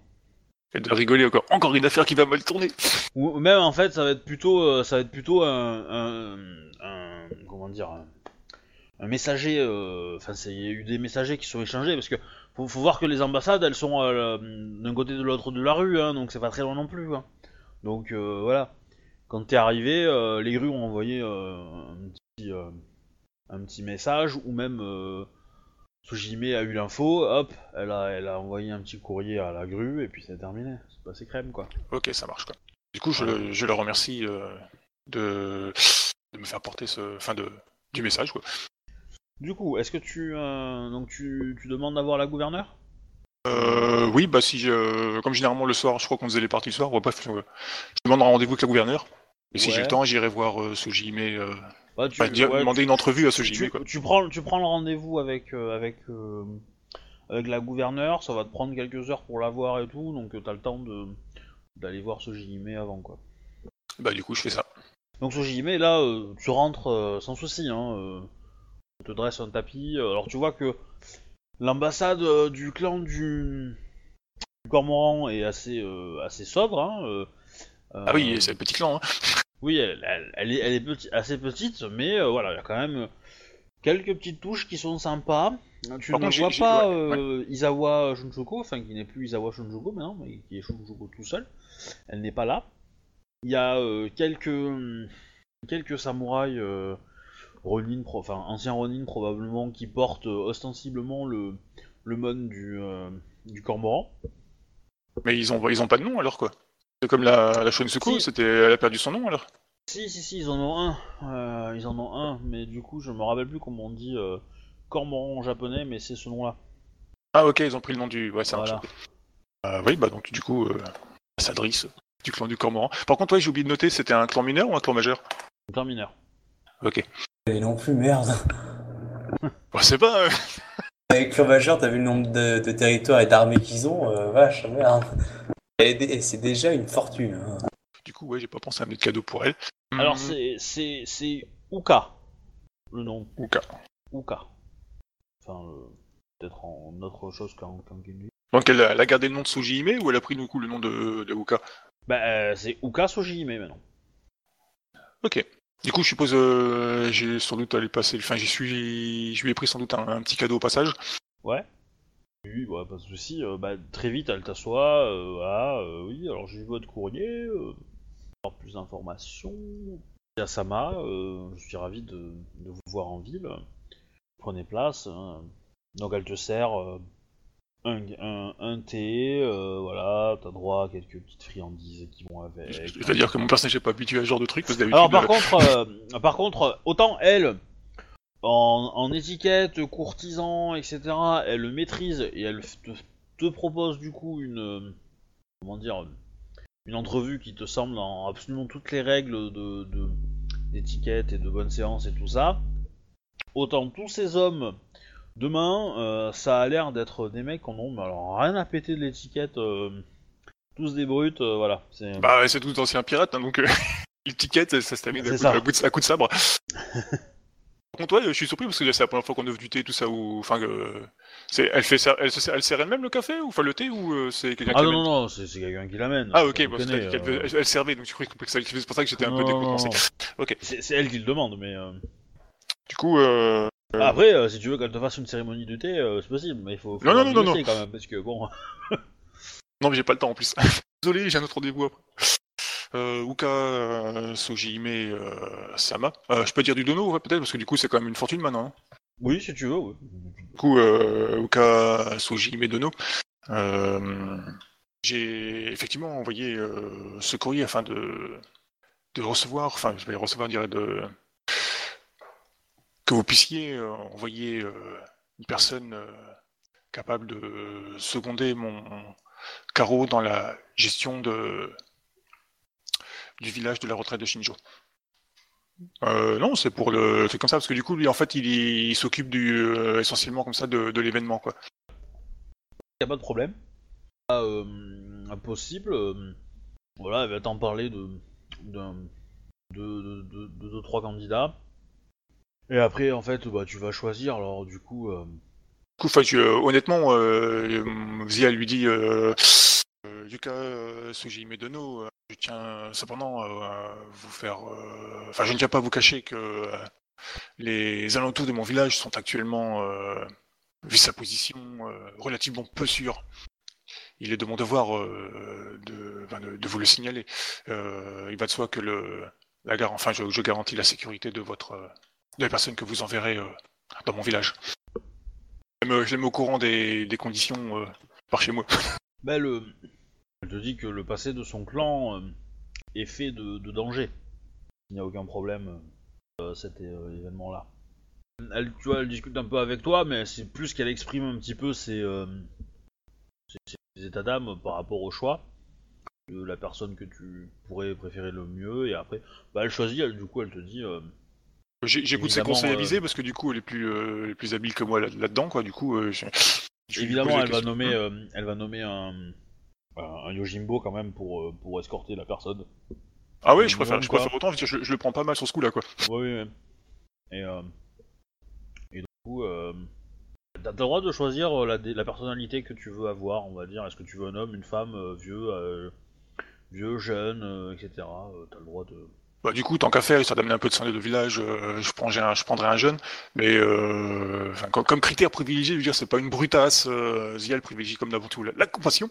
Et de rigoler encore. Encore une affaire qui va mal tourner. Ou même en fait, ça va être plutôt, euh, ça va être plutôt un, un, un- comment dire, un, un messager. euh, Enfin, il y a eu des messagers qui sont échangés parce que faut, faut voir que les ambassades, elles sont euh, d'un côté de l'autre de la rue, hein, donc c'est pas très loin non plus. hein. Donc euh, voilà. Quand t'es arrivé, les grues ont envoyé un petit, un petit message ou même euh, Sujime a eu l'info, hop, elle a, elle a envoyé un petit courrier à la grue et puis c'est terminé. C'est passé crème quoi. Ok, ça marche, quoi. Du coup, je, le, je le remercie euh, de, de me faire porter ce... Enfin, de, du message, quoi. Du coup, est-ce que tu, euh, donc tu, tu demandes d'avoir la gouverneure? Euh, oui, bah si je, comme généralement le soir, je crois qu'on faisait les parties le soir. ouais, bref, je, je demande un rendez-vous avec la gouverneure. Et si Ouais. j'ai le temps, j'irai voir. Euh, bah, tu, enfin, dire- ouais, demander tu- une entrevue à tu, Sojime, quoi. tu prends, tu prends le rendez-vous avec, euh, avec, euh, avec la gouverneure, ça va te prendre quelques heures pour la voir et tout, donc euh, t'as le temps de d'aller voir ce JIME avant quoi. Bah du coup je fais ça. Donc ce JIME là, euh, tu rentres sans souci, hein, on te dresse un tapis. alors tu vois que l'ambassade du clan du, du Cormoran est assez assez sobre. Hein, Ah oui, c'est le petit clan. Hein. Oui, elle, elle- elle est, elle est petit- assez petite, mais euh, voilà, il y a quand même quelques petites touches qui sont sympas. Tu Par ne contre, vois j'ai- pas ouais, euh, Izawa Shunchoko, enfin qui n'est plus Izawa Shunchoko maintenant, mais qui est Shunchoko tout seul. Elle n'est pas là. Il y a euh, quelques quelques samouraïs euh, Ronin, pro- enfin anciens Ronin probablement, qui portent euh, ostensiblement le le mon du euh, du cormoran. Mais ils ont, ils ont pas de nom alors quoi. C'est comme la, la Si. c'était, elle a perdu son nom alors? Si, si, si, ils en ont un. Euh, ils en ont un, mais du coup, je me rappelle plus comment on dit euh, cormoran en japonais, mais c'est ce nom-là. Ah ok, ils ont pris le nom du. Ouais, ça marche. Voilà. Euh, oui, bah donc du coup, euh, Sadris, du clan du Cormoran. Par contre, ouais, j'ai oublié de noter, c'était un clan mineur ou un clan majeur? Clan mineur. Ok. Et non plus, merde. (laughs) Bah, c'est pas. euh, Avec Clan Majeur, t'as vu le nombre de, de territoires et d'armées qu'ils ont, euh, vache, merde. Et, c'est déjà une fortune. hein. Du coup, ouais, j'ai pas pensé à mettre de cadeau pour elle. Alors, Hmm, c'est, c'est, c'est Uka, le nom. Uka. Uka. Enfin, euh, peut-être en autre chose qu'en, qu'en Genji. Donc elle a, elle a gardé le nom de Sujihime ou elle a pris du coup le nom de, de Uka? Bah, euh, c'est Uka Sojihime maintenant. Ok. Du coup, je suppose, euh, j'ai sans doute allé passer. Enfin, j'y suis, je lui ai pris sans doute un, un petit cadeau au passage. Ouais. Oui, bah, pas de soucis. euh, bah, très vite, elle t'assoit. Euh, euh, oui, alors j'ai vu votre courrier. Avoir plus d'informations. Yasama, je suis ravi de, de vous voir en ville. Prenez place. hein. Donc, elle te sert un, un, un thé. voilà, t'as droit à quelques petites friandises qui vont avec. C'est-à-dire que mon personnage n'est pas habitué à ce genre de truc parce que d'habitude. Alors par contre, par contre, autant elle, en, en étiquette, courtisan, etc., elle le maîtrise et elle te, te propose du coup une, comment dire, une entrevue qui te semble en absolument toutes les règles de de- d'étiquette et de bonne séance et tout ça. Autant tous ces hommes demain, euh, ça a l'air d'être des mecs qui en ont alors rien à péter de l'étiquette. euh, tous des brutes, euh, voilà. C'est Bah, c'est tout ancien pirate, hein, donc (laughs) l'étiquette, ça se termine coup de- à coup de sabre. (laughs) Contre, ouais, je suis surpris parce que c'est la première fois qu'on offre du thé, tout ça, ou. Enfin, euh, elle fait ça, elle, se sert- elle sert elle-même le café, ou enfin le thé, ou euh, c'est quelqu'un Ah qui non, non, non, c'est quelqu'un qui l'amène. Ah, ok, connais, c'est-à-dire qu'elle euh, elle- elle servait, donc je croyais que c'est pour ça que j'étais un peu décontenancé. Ok. C'est elle qui le demande, mais. euh, Du coup, euh. Après, si tu veux qu'elle te fasse une cérémonie du thé, c'est possible, mais il faut. faut Non, non, non, non, quand même, parce que bon. non, mais j'ai pas le temps en plus. (laughs) Désolé, j'ai un autre rendez-vous après. Euh, Uka euh, euh, Sama. Euh, je peux dire du dono, ouais, peut-être, parce que du coup, c'est quand même une fortune maintenant. hein. Oui, si tu veux, oui. Du coup, Uka Sojihime Dono. J'ai effectivement envoyé ce courrier afin de, de recevoir, enfin, je vais recevoir, je dirais, de que vous puissiez envoyer une personne capable de seconder mon carreau dans la gestion de du village de la retraite de Shinjo. Euh, non, c'est pour le truc comme ça, parce que du coup, lui, en fait, il, il s'occupe du euh, essentiellement comme ça de, de l'événement, quoi. Y a pas de problème. Ah, euh, possible. voilà, elle va t'en parler de. de, de, de, de trois candidats. Et après, en fait, bah, tu vas choisir, alors du coup. Du coup, enfin, honnêtement, Zia lui dit Yuka Sujihime Dono, je tiens cependant euh, à vous faire. euh, Enfin, je ne tiens pas à vous cacher que euh, les alentours de mon village sont actuellement, euh, vu sa position, euh, relativement peu sûrs. Il est de mon devoir euh, de, vous le signaler. Euh, il va de soi que le, la gare, enfin, je, garantis la sécurité de votre, euh, de la personne que vous enverrez euh, dans mon village. Je les mets au courant des, des conditions euh, par chez moi. Bah, le... Elle te dit que le passé de son clan euh, est fait de, de danger. Il n'y a aucun problème, euh, cet euh, événement-là. Elle, tu vois, elle discute un peu avec toi, mais c'est plus qu'elle exprime un petit peu ses, euh, ses- ses états d'âme par rapport au choix de la personne que tu pourrais préférer le mieux, et après, bah, elle choisit, elle, du coup, elle te dit... J'écoute ses conseils avisés parce que du coup elle est plus, elle est plus habile que moi là- là-dedans, quoi. Du coup, je- Je lui évidemment, elle va nommer, euh, elle va nommer un, un Yojimbo quand même pour, euh, pour escorter la personne. Ah oui, je préfère, je préfère autant, parce que je, je le prends pas mal sur ce coup-là, quoi. Oui, oui, oui. Et, euh, et du coup, euh, t'as le droit de choisir la, la personnalité que tu veux avoir, on va dire. Est-ce que tu veux un homme, une femme, euh, vieux, euh, vieux, jeune, euh, etc. Euh, t'as le droit de. Bah, du coup, tant qu'à faire, histoire d'amener un peu de santé de village, euh, je, prends, un, je prendrais un jeune. Mais euh, comme, comme critère privilégié, je veux dire, c'est pas une brutasse. Euh, Zia, elle privilégie comme d'avant tout la, la compassion.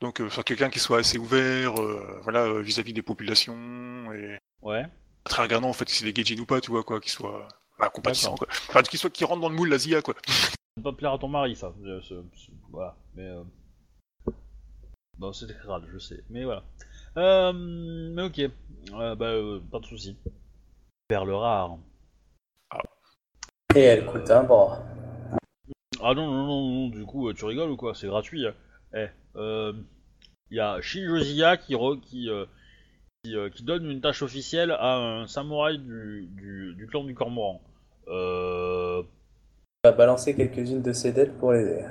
Donc, euh, faire quelqu'un qui soit assez ouvert, euh, voilà, euh, vis-à-vis des populations et Ouais. très regardant en fait si c'est des Gaijin ou pas, tu vois quoi, qui soit bah, compatissant quoi. Enfin, qui soit qui rentre dans le moule la Zia quoi. (laughs) Ça va pas plaire à ton mari, ça. Voilà. Mais. Euh... Non, c'était crade, je sais. Mais voilà. Euh, mais ok. Euh, bah, euh, pas de soucis. Perle rare. Et elle coûte un bras. Ah non, non, non, non, du coup, euh, tu rigoles ou quoi? C'est gratuit. hein. Eh, euh, il y a Shinjozia qui, re- qui, euh, qui, euh, qui donne une tâche officielle à un samouraï du, du, du clan du Cormoran. Euh, On va balancer quelques-unes de ses dettes pour l'aider.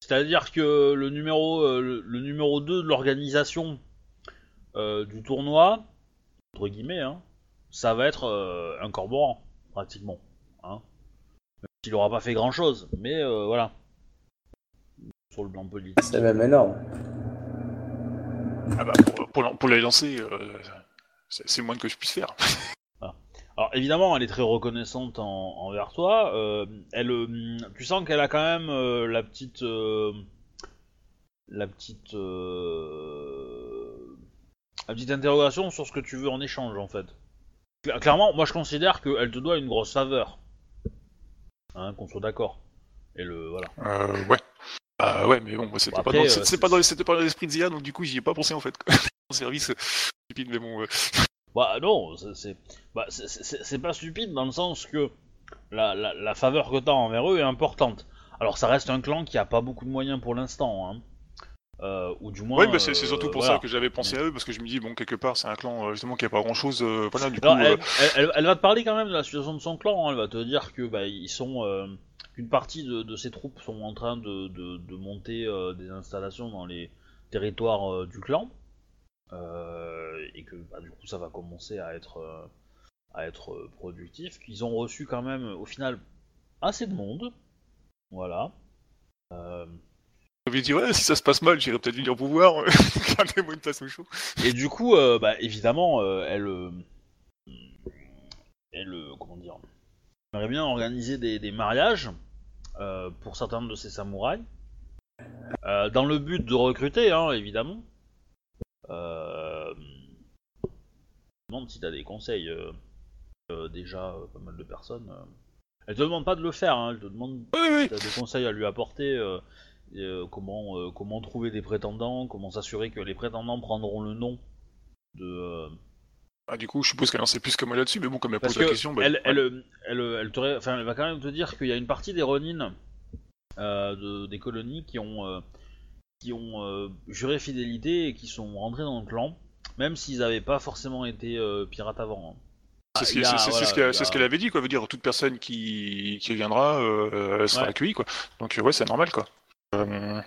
C'est-à-dire que le numéro, euh, le, le numéro 2 de l'organisation du tournoi, entre guillemets, hein, ça va être euh, un Cormoran, pratiquement. Hein. Même s'il aura pas fait grand-chose, mais euh, voilà. Sur le plan politique. C'est même énorme. Ah bah pour, pour, les lancer, euh, c'est moins que je puisse faire. (laughs) Alors évidemment, elle est très reconnaissante en- envers toi. euh, elle, euh, tu sens qu'elle a quand même euh, la petite, euh, la petite, euh, la petite interrogation sur ce que tu veux en échange en fait. Cla- Clairement, moi je considère qu'elle te doit une grosse faveur. Hein, qu'on soit d'accord. Et le voilà. Euh, ouais. Bah ouais, mais bon, c'était pas, après, dans- euh, c'est- c'est c'est- pas dans c'était pas dans l'esprit de Zia, donc du coup j'y ai pas pensé en fait. quoi. (laughs) En service euh, stupide, mais bon. euh, Bah non, c'est- c'est bah, c'est- c'est c'est pas stupide dans le sens que la, la, la faveur que t'as envers eux est importante. Alors ça reste un clan qui a pas beaucoup de moyens pour l'instant, hein. Euh, ou du moins. Ouais, bah c'est c'est euh, surtout pour voilà. ça que j'avais pensé à eux, parce que je me dis, bon, quelque part, c'est un clan euh, justement qui a pas grand chose. voilà, du coup. Alors, elle, euh, elle- elle- elle va te parler quand même de la situation de son clan. hein. Elle va te dire que bah, ils sont euh, qu'une partie de, de ses troupes sont en train de, de, de monter euh, des installations dans les territoires euh, du clan Euh, et que bah, du coup ça va commencer à être euh, à être euh, productif. Qu'ils ont reçu quand même au final assez de monde. Voilà. Euh, J'avais dit, ouais, si ça se passe mal, j'irai peut-être venir vous voir. (laughs) Gardez-moi une place au chaud. Et du coup, euh, bah, évidemment, euh, elle, euh, elle, euh, comment dire, aimerait bien organiser des, des mariages euh, pour certains de ces samouraïs, euh, dans le but de recruter, hein, évidemment. Euh, je me demande si t'as des conseils. euh, euh, déjà, euh, pas mal de personnes. euh. Elle te demande pas de le faire, hein, elle te demande Oui, oui, si t'as des conseils à lui apporter. euh, euh, comment, euh, comment trouver des prétendants, comment s'assurer que les prétendants prendront le nom de. euh, Ah, du coup, je suppose qu'elle en sait plus que moi là-dessus, mais bon, comme elle parce pose la que question, bah, elle, ouais. elle, elle, elle te ré- enfin, elle va quand même te dire qu'il y a une partie des Ronin de, des colonies qui ont, qui ont juré fidélité et qui sont rentrés dans le clan, même s'ils n'avaient pas forcément été pirates avant. hein. C'est ce qu'elle a- ce avait dit, quoi. Veut dire, toute personne qui, qui viendra, euh, sera Ouais. accueillie, quoi. Donc, ouais, c'est normal, quoi. Euh,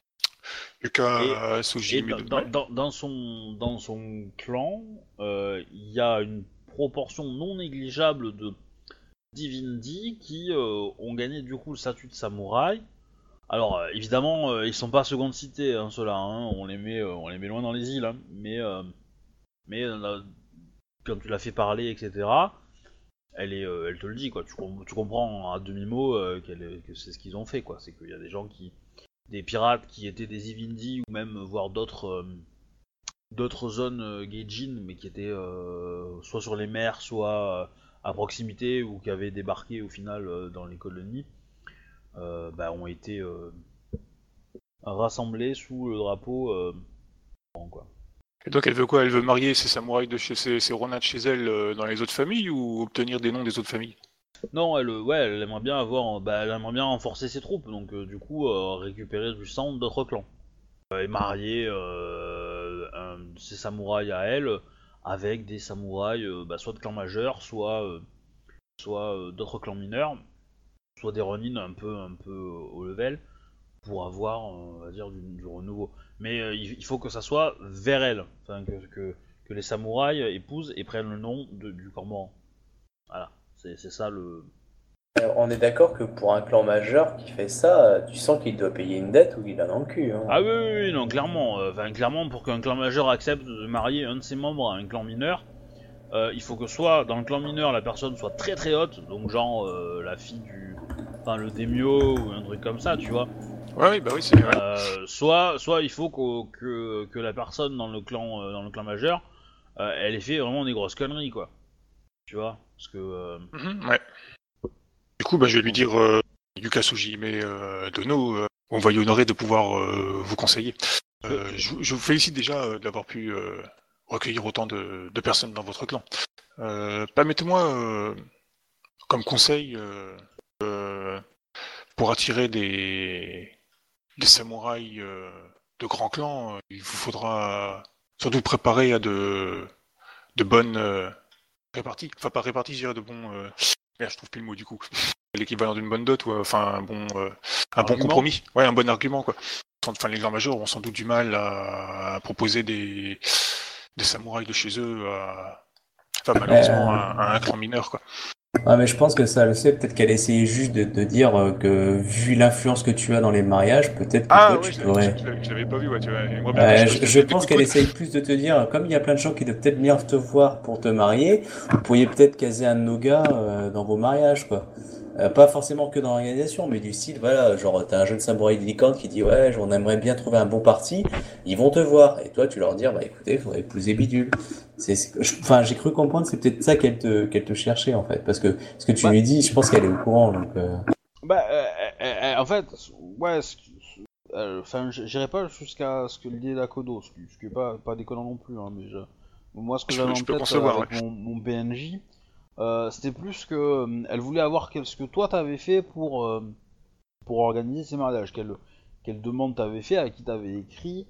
Yuka Et dans, dans- dans- dans son, dans son clan, euh, il y a une proportion non négligeable de Divindi qui euh, ont gagné du coup le statut de samouraï. Alors euh, évidemment, ils sont pas seconde cité, hein, ceux-là. hein, on les met, on les met loin dans les îles. hein, mais mais quand tu la fais parler, etc. Elle est, euh, elle te le dit quoi. Tu, com- tu comprends à demi mot qu'elle est- que c'est ce qu'ils ont fait quoi. C'est qu'il y a des gens qui des pirates qui étaient des Ivindi ou même voire d'autres euh, zones euh, Gaijin mais qui étaient euh, soit sur les mers soit euh, à proximité ou qui avaient débarqué au final euh, dans les colonies euh, bah, ont été euh, rassemblés sous le drapeau euh. Et donc, elle veut quoi? Elle veut marier ses samouraïs de chez ses, ses chez elle euh, dans les autres familles ou obtenir des noms des autres familles? Non, elle, euh, ouais, aimerait bien avoir, bah, elle aimerait bien renforcer ses troupes, donc euh, du coup euh, récupérer du sang d'autres clans et marier ses samouraïs à elle avec des samouraïs, bah, soit de clans majeurs, soit soit d'autres clans mineurs, soit des Ronin un peu un peu au level, pour avoir, on va dire, du, renouveau. Mais il, faut que ça soit vers elle, que, les samouraïs épousent et prennent le nom du cormoran. Voilà, c'est ça le. Euh, On est d'accord que pour un clan majeur qui fait ça, tu sens qu'il doit payer une dette ou qu'il a dans le cul. Hein. Ah oui, oui, oui, non, clairement. euh, Enfin, clairement, pour qu'un clan majeur accepte de marier un de ses membres à un clan mineur, euh, il faut que soit dans le clan mineur la personne soit très très haute, donc genre euh, la fille du, enfin le daimyo ou un truc comme ça, tu vois. Ouais, oui, bah oui, c'est. Euh, soit, soit il faut que, que la personne dans le clan, euh, dans le clan majeur, euh, elle ait fait vraiment des grosses conneries, quoi. Tu vois, parce que. euh, Mhm. Du coup, bah, je vais lui dire, euh, Yuka Sujime euh, Dono, on va y honorer de pouvoir vous conseiller. Je, vous- félicite déjà d'avoir pu recueillir autant de, personnes dans votre clan. Permettez-moi, comme conseil, pour attirer des, samouraïs de grands clans, il vous faudra surtout préparer à de, bonnes réparties. Enfin, pas réparties, je dirais de bons. euh, Merde, je trouve plus le mot du coup. L'équivalent d'une bonne dot ou euh, enfin un bon, euh, un bon compromis. Ouais, un bon argument quoi. Enfin, les grands majors ont sans doute du mal à, à proposer des, des samouraïs de chez eux à, enfin malheureusement Euh. à, à un clan mineur quoi. Ah, mais je pense que ça le sait. Peut-être qu'elle essayait juste de, de dire euh, que, vu l'influence que tu as dans les mariages, peut-être que Ah toi, tu je pourrais. je l'avais- je l'avais pas vu, ouais, tu vois. et moi, bien, Ouais, je- pense qu'elle essaye plus de te dire, comme il y a plein de gens qui doivent peut-être venir te voir pour te marier, vous pourriez peut-être caser un de nos gars euh, dans vos mariages, quoi. Euh, pas forcément que dans l'organisation, mais du style, voilà, genre t'as un jeune samouraï de licorne qui dit ouais, on aimerait bien trouver un bon parti, ils vont te voir, et toi tu leur dis bah écoutez, il faudrait épouser Bidule. C'est, c'est- je- enfin, j'ai cru comprendre, c'est peut-être ça qu'elle te, qu'elle te cherchait en fait, parce que ce que tu Bah. lui dis, je pense qu'elle est au courant, donc. euh, Bah, euh, euh, euh, en fait, ouais, euh, enfin, j'irai pas jusqu'à ce que l'idée d'Akodo, ce qui, est pas, pas déconnant non plus, hein, mais je- moi, ce que Je j'avais peux- en tête concevoir, avec mon, mon PNJ, euh, c'était plus que euh, elle voulait avoir ce que toi t'avais fait pour euh, organiser ces mariages, quelle demande t'avais fait, à qui t'avais écrit,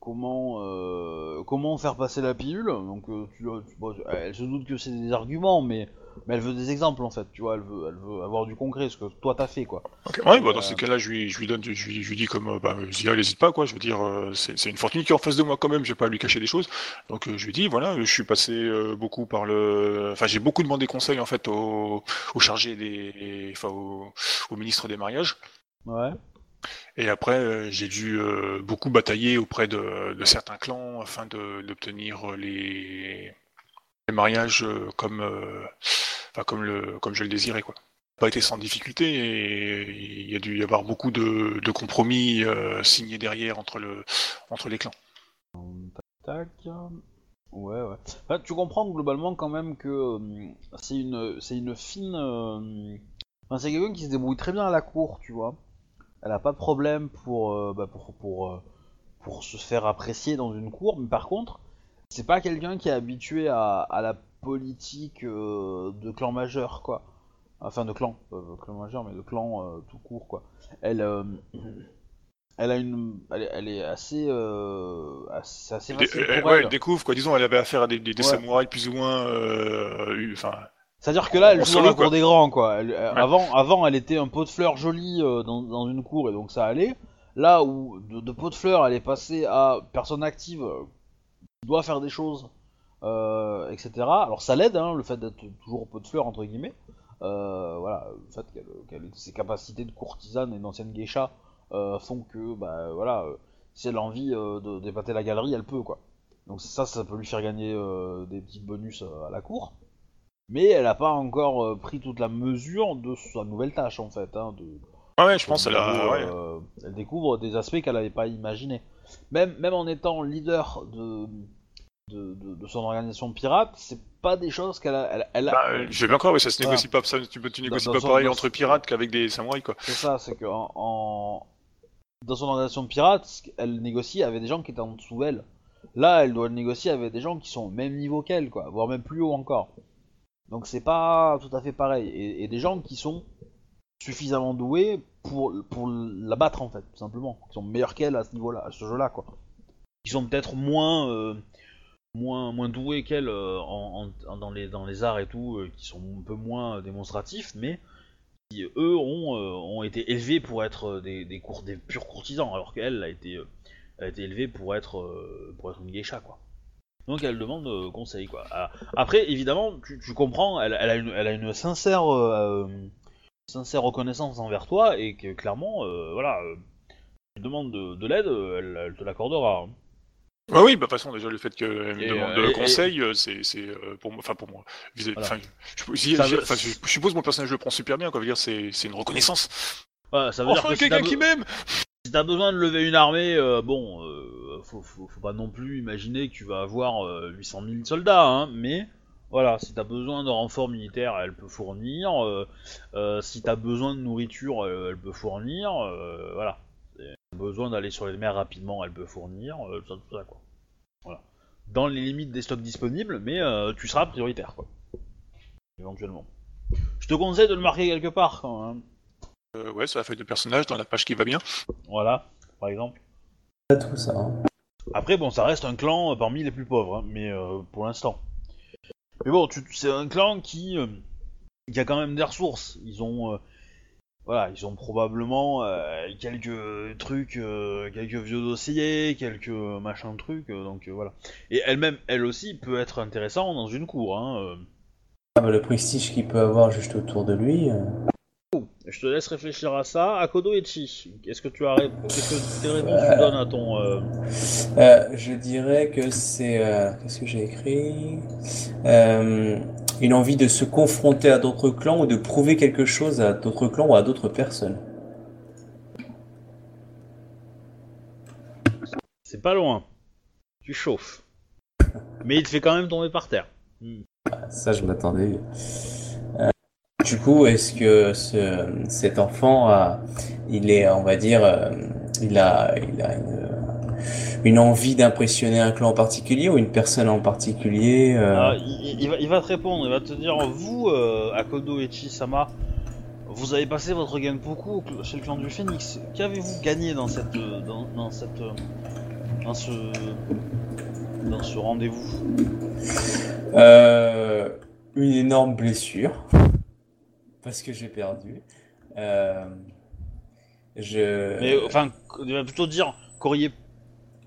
comment faire passer la pilule. Donc, elle se doute que c'est des arguments, mais mais elle veut des exemples en fait, tu vois, elle veut, elle veut avoir du concret, ce que toi t'as fait quoi. Ok, Ouais, bah, dans Euh, ces cas-là, je lui, je lui donne, je lui, je lui dis comme, euh, bah, je dis, ah, n'hésite pas, quoi. Je veux dire, euh, c'est c'est une fortune qui est en face de moi quand même. Je vais pas lui cacher des choses. Donc, je lui dis, voilà, je suis passé euh, beaucoup par le, enfin, j'ai beaucoup demandé conseil en fait au, au chargé des, enfin, au, au ministre des mariages. Ouais. Et après, euh, j'ai dû euh, beaucoup batailler auprès de, de certains clans afin de- d'obtenir les, les mariages euh, comme, euh, enfin, comme, le, comme je le désirais. Quoi. Pas été sans difficulté et il y a dû y avoir beaucoup de, compromis euh, signés derrière entre, le, entre les clans. Tac. Ouais, ouais. Enfin, tu comprends globalement quand même que c'est une, c'est une fine. Enfin, c'est quelqu'un qui se débrouille très bien à la cour, tu vois. Elle a pas de problème pour, bah, pour, pour, pour se faire apprécier dans une cour, mais par contre, c'est pas quelqu'un qui est habitué à, à la politique euh, de clan majeur, quoi. Enfin, de clan, euh, clan majeur, mais de clan euh, tout court, quoi. Elle, elle a une, elle, est- elle est assez, assez, assez Dé- facile pour ouais, elle. elle découvre, quoi. Disons, elle avait affaire à des, des- des Ouais. samouraïs plus ou moins, enfin, C'est-à-dire que là, elle joue dans solo, la cour quoi. des grands, quoi. Elle- Ouais. avant, avant, elle était un pot de fleurs joli euh, dans, dans une cour, et donc ça allait. Là où de, de pot de fleurs, elle est passée à personne active qui doit faire des choses, euh, etc. Alors ça l'aide, hein, le fait d'être toujours pot de fleurs, entre guillemets. Euh, voilà, le fait qu'elle qu'elle ait ses capacités de courtisane et d'ancienne geisha euh, font que, bah voilà, si elle a envie de d'épater la galerie, elle peut, quoi. Donc ça, ça peut lui faire gagner des petits bonus à la cour. Mais elle n'a pas encore pris toute la mesure de sa nouvelle tâche en fait. Hein, de, ouais, ouais, je pense, au elle a, ouais. elle découvre des aspects qu'elle n'avait pas imaginés. Même, même en étant leader de, de, de, de son organisation pirate, c'est pas des choses qu'elle a. Elle, elle a- Bah, euh, je vais bien croire, oui, ça se Voilà. négocie pas, ça, tu, tu négocies dans pas son- pareil entre pirates qu'avec des samouraïs, quoi. C'est ça, c'est que en, en- dans son organisation pirate, elle négocie avec des gens qui étaient en dessous d'elle. Là, elle doit négocier avec des gens qui sont au même niveau qu'elle, quoi, voire même plus haut encore. Donc c'est pas tout à fait pareil. Et, et des gens qui sont suffisamment doués pour, pour la battre en fait, tout simplement. Qui sont meilleurs qu'elle à ce niveau-là, à ce jeu-là, quoi. Qui sont peut-être moins, euh, moins, moins doués qu'elle euh, en, dans, les, dans les arts et tout, euh, qui sont un peu moins démonstratifs, mais qui, eux ont, ont été élevés pour être des, des, purs courtisans, alors qu'elle a été, a été élevée pour être, pour être une geisha, quoi. Donc elle demande conseil, quoi. Ah, Après, évidemment, tu, tu comprends, elle, elle a une, elle a une sincère, sincère reconnaissance envers toi et que clairement, euh, voilà, euh, tu demandes de, de l'aide, euh, elle, elle te l'accordera. hein. Ah oui, bah, de toute façon, déjà, le fait qu'elle me Et, demande euh, de conseil, euh, c'est, c'est, euh, pour moi, enfin, pour moi, vis- Voilà. enfin, je, je- Ça je- veut- enfin, je- je suppose mon personnage le prend super bien, quoi, je veux dire, c'est, c'est une reconnaissance. Voilà, ça veut Enfin, dire que si t'as quelqu'un qui m'aime! si t'as besoin de lever une armée, euh, bon, euh, faut, faut, faut pas non plus imaginer que tu vas avoir euh, 800 000 soldats, hein, mais voilà, si t'as besoin de renforts militaires, elle peut fournir. euh, euh, si t'as besoin de nourriture, euh, elle peut fournir. euh, voilà. Si t'as besoin d'aller sur les mers rapidement, elle peut fournir. euh, tout ça, tout ça, quoi. Voilà. Dans les limites des stocks disponibles, mais euh, tu seras prioritaire, quoi. Éventuellement. Je te conseille de le marquer quelque part, quand même. Euh, ouais, sur la feuille de personnage, dans la page qui va bien. Voilà, par exemple. Pas tout ça. hein. Après, bon, ça reste un clan parmi les plus pauvres, hein, mais euh, pour l'instant. Mais bon, c'est un clan qui, euh, qui a quand même des ressources. Ils ont, euh, voilà, ils ont probablement euh, quelques trucs, quelques vieux dossiers, quelques machins trucs, donc voilà. Et elle-même, elle aussi, peut être intéressante dans une cour. Hein. Ah le prestige qu'il peut avoir juste autour de lui. Euh, Je te laisse réfléchir à ça. Akodo Echi, qu'est-ce que tu as, ré- qu'est-ce que quelle réponse tu donnes à ton euh, Euh, je dirais que c'est. euh, Qu'est-ce que j'ai écrit? Euh, Une envie de se confronter à d'autres clans ou de prouver quelque chose à d'autres clans ou à d'autres personnes. C'est pas loin. Tu chauffes. Mais il te fait quand même tomber par terre. Hmm. Ça, je m'attendais. Du coup, est-ce que ce, cet enfant a, il est, on va dire, euh, il a, il a une, une envie d'impressionner un clan en particulier ou une personne en particulier euh, Ah, il, il va, il va te répondre, il va te dire Vous, euh, Akodo Echi Sama, vous avez passé votre Genpoku au cl- chez le clan du Phénix. Qu'avez-vous gagné dans cette. dans, dans cette. dans ce. dans ce rendez-vous? Une énorme blessure parce que j'ai perdu. Euh, je. Mais enfin, plutôt dire Qu'auriez-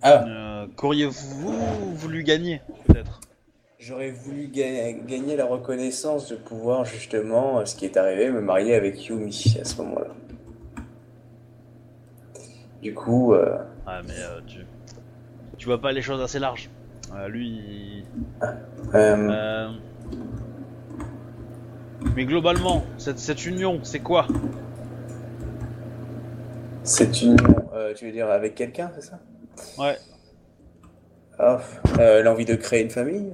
Ah, euh, qu'auriez-vous voulu gagner, peut-être? J'aurais voulu ga- gagner la reconnaissance de pouvoir justement, ce qui est arrivé, me marier avec Yumi à ce moment-là. Du coup, euh, Ah, mais euh, tu. Tu vois pas les choses assez larges. Euh, lui. il- euh, Euh, Mais globalement, cette, cette union, c'est quoi? C'est une, euh, tu veux dire avec quelqu'un, c'est ça? Ouais. Euh, l'envie de créer une famille?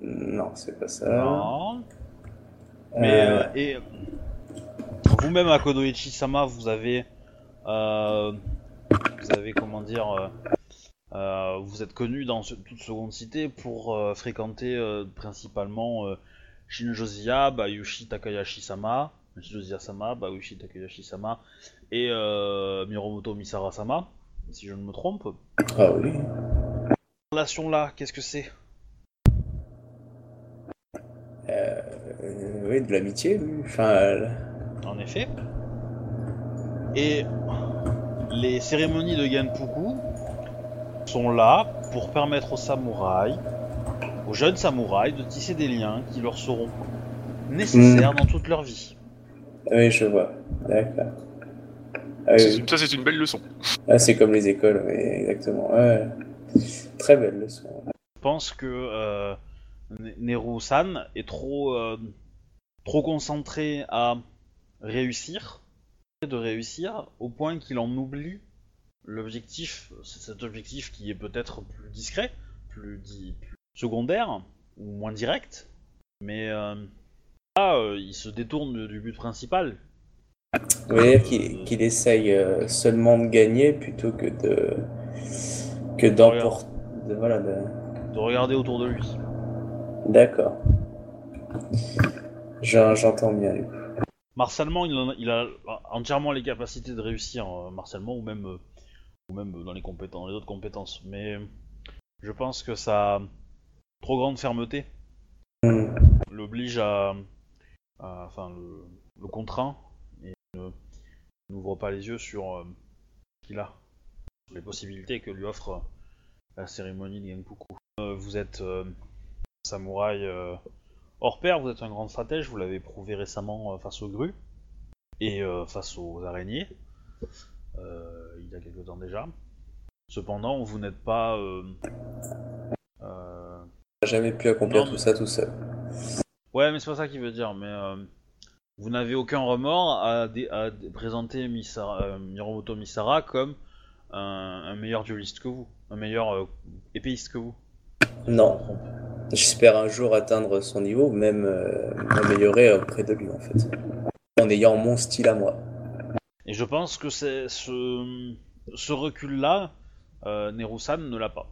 Non, c'est pas ça. Non. Mais Euh, euh, et vous-même à Kodoichi Sama, vous avez, vous avez comment dire, euh, vous êtes connu dans ce- toute seconde cité pour euh, fréquenter euh, principalement Shinjozia, Bayushi Takayashi Sama, Shinjozia Sama, Bayushi Takayashi Sama et Miromoto Misara Sama, si je ne me trompe. Ah oui. relation là, qu'est-ce que c'est? Euh, oui, de l'amitié, oui. Enfin, En effet. Et les cérémonies de Genpuku sont là pour permettre aux samouraïs, aux jeunes samouraïs, de tisser des liens qui leur seront nécessaires dans toute leur vie. oui, je vois. D'accord. Ah, oui. Ça, c'est une belle leçon. Ah, c'est comme les écoles, oui, exactement. Ouais. Très belle leçon. Je pense que euh, Ne- Nero-san est trop, euh, trop concentré à réussir, de réussir, au point qu'il en oublie l'objectif, c'est cet objectif qui est peut-être plus discret, plus, dit, plus secondaire, ou moins direct, mais euh, là, euh, il se détourne du- but principal. Vous voulez dire qu'il essaye euh, seulement de gagner plutôt que de que d'emporter. de- Voilà. de- de regarder autour de lui. D'accord. J'en- J'entends bien. Martialement, il, en a, il a entièrement les capacités de réussir euh, martialement ou même, euh, ou même dans les compétences, les autres compétences. Mais je pense que sa trop grande fermeté Hmm. l'oblige à, enfin le, le contraint et n'ouvre pas les yeux sur euh, ce qu'il a, sur les possibilités que lui offre euh, la cérémonie de Genpuku. Euh, vous êtes euh, samouraï hors pair, vous êtes un grand stratège, vous l'avez prouvé récemment face aux grues et face aux araignées, il y a quelque temps déjà. Cependant, vous n'êtes pas... euh, euh, jamais pu accomplir Non, tout mais- ça tout seul. Ouais, mais c'est pas ça qu'il veut dire, mais euh, vous n'avez aucun remords à, présenter Misara, euh, Miromoto Misara comme un, un meilleur dueliste que vous, un meilleur euh, épéiste que vous. Non. J'espère un jour atteindre son niveau, même euh, m'améliorer auprès de lui en fait. En ayant mon style à moi. Et je pense que c'est ce, ce recul-là, euh, Nerusan ne l'a pas.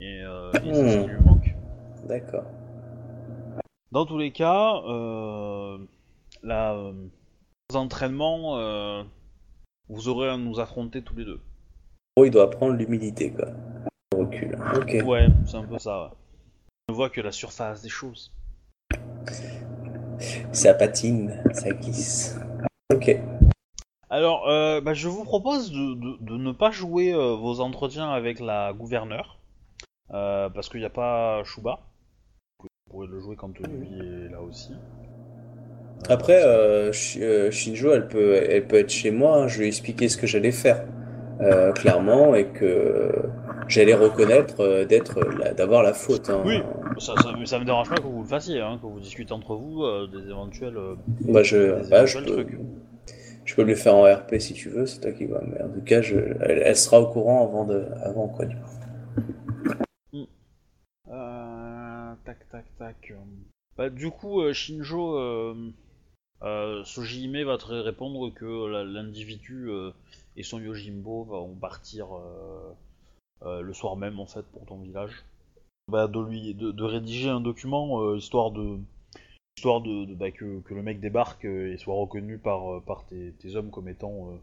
Et, euh, et ce qui lui manque. D'accord. Dans tous les cas, euh, la, euh, entraînements, euh, vous aurez à nous affronter tous les deux. Oh, il doit apprendre l'humilité quoi. Le recul. Ok. Ouais, c'est un peu ça. Ouais. On ne voit que la surface des choses. Ça patine, ça glisse. Ok. Alors, euh, bah, je vous propose de, de- de ne pas jouer euh, vos entretiens avec la gouverneure, euh, parce qu'il n'y a pas Shuba. Vous pourrez le jouer quand lui est là aussi. Euh, Après, Shi- Shinjo, elle peut, elle peut être chez moi. hein. Je lui ai expliqué ce que j'allais faire, euh, clairement, et que j'allais reconnaître euh, d'être, la- d'avoir la faute. hein. Oui. ça, ça, mais ça me dérange pas que vous le fassiez, hein, que vous discutez entre vous euh, des éventuels. euh, Bah, je, des bah, je éventuels peux, trucs. Je peux le faire en RP si tu veux. C'est toi qui vois. Mais en tout cas, elle, sera au courant avant de, avant quoi. Du coup. Tac, tac, tac. Bah, du coup, euh, Shinjo, euh, euh, Sojihime va te répondre que l'individu euh, et son Yojimbo vont partir le soir même en fait pour ton village. Bah, de lui, de, rédiger un document histoire de, histoire de, de- bah, que, que le mec débarque euh, et soit reconnu par, euh, par tes, tes hommes comme étant euh,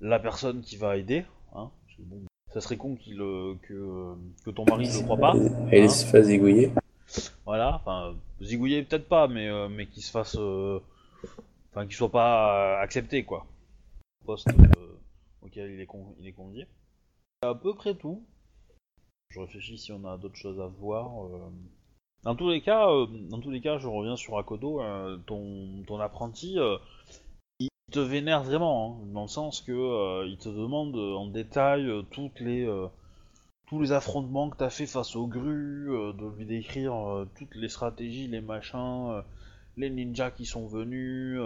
la personne qui va aider. Hein, Parce que bon, ça serait con qu'il, que, que ton mari ne le croit pas. Et hein. il se fasse zigouiller. Voilà, enfin, zigouiller peut-être pas, mais, euh, mais qu'il se fasse. Enfin, qu'il soit pas accepté, quoi. Poste auquel il est, con- il est convié. C'est à peu près tout. Je réfléchis si on a d'autres choses à voir. euh. Dans tous les cas, euh, dans tous les cas, je reviens sur Akodo. euh, ton, apprenti, euh, il te vénère vraiment, hein, dans le sens que il te demande en détail les tous les affrontements que t'as fait face aux grues, de lui décrire toutes les stratégies, les machins, les ninjas qui sont venus.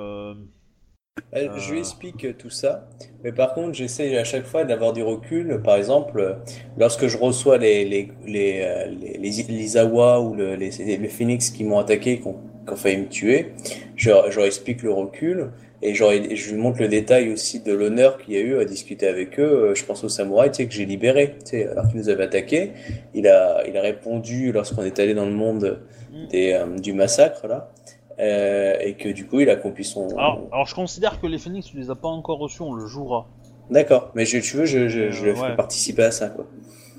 Euh. Je lui explique tout ça, mais par contre, j'essaie à chaque fois d'avoir du recul. Par exemple, lorsque je reçois les, les, les, euh, les, les, les Awa ou le- les, les Phoenix qui m'ont attaqué, qui ont, qui ont failli me tuer, je, je leur explique le recul et et je lui montre le détail aussi de l'honneur qu'il y a eu à discuter avec eux. Euh, Je pense au samouraï, tu sais, que j'ai libéré, tu sais, alors qu'il nous avait attaqué. Il a, il a répondu lorsqu'on est allé dans le monde des, euh, du massacre, là. Euh, et que du coup, il a accompli son. Alors, alors, je considère que les phoenix, tu les as pas encore reçus, on le jouera. D'accord, mais je, tu veux, je, je, je le Euh, fais participer à ça, quoi.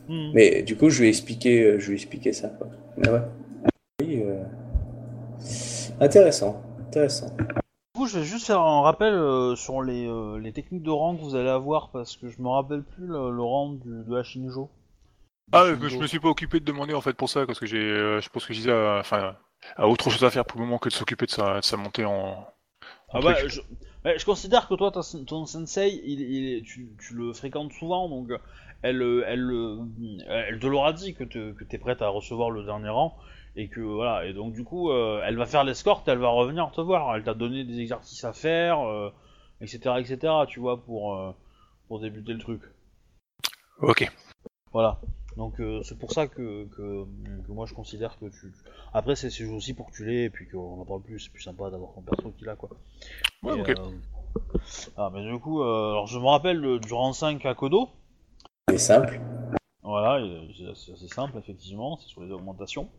Hmm. Mais du coup, je lui ai expliqué, euh, je lui ai expliqué ça, quoi. Mais ouais. Oui, euh, Intéressant, intéressant. Du coup, je vais juste faire un rappel euh, sur les, euh, les techniques de rang que vous allez avoir parce que je me rappelle plus le, le rang du, de la Shinjo. Ah, je me suis pas occupé de demander en fait pour ça, parce que j'ai, euh, je pense que Giza a, enfin, a autre chose à faire pour le moment que de s'occuper de sa, de sa montée en. Ah bah, je, considère que toi, ton sensei, il, il- tu, tu le fréquentes souvent, donc elle, elle, euh, elle te l'aura dit que, te, que t'es prête à recevoir le dernier rang, et que voilà, et donc du coup, euh, elle va faire l'escorte, elle va revenir te voir, elle t'a donné des exercices à faire, euh, etc., etc., tu vois, pour, euh, pour débuter le truc. Ok. Voilà. Donc euh, c'est pour ça que, que, que moi je considère que tu... Après c'est c'est aussi pour que tu l'aies et puis qu'on en parle plus, c'est plus sympa d'avoir ton perso qui l'a quoi. Ouais, Et, ok. euh, Ah mais du coup, euh, alors je me rappelle le- du rang 5 à Kodo. C'est simple. Voilà, c'est c'est assez simple effectivement, c'est sur les augmentations.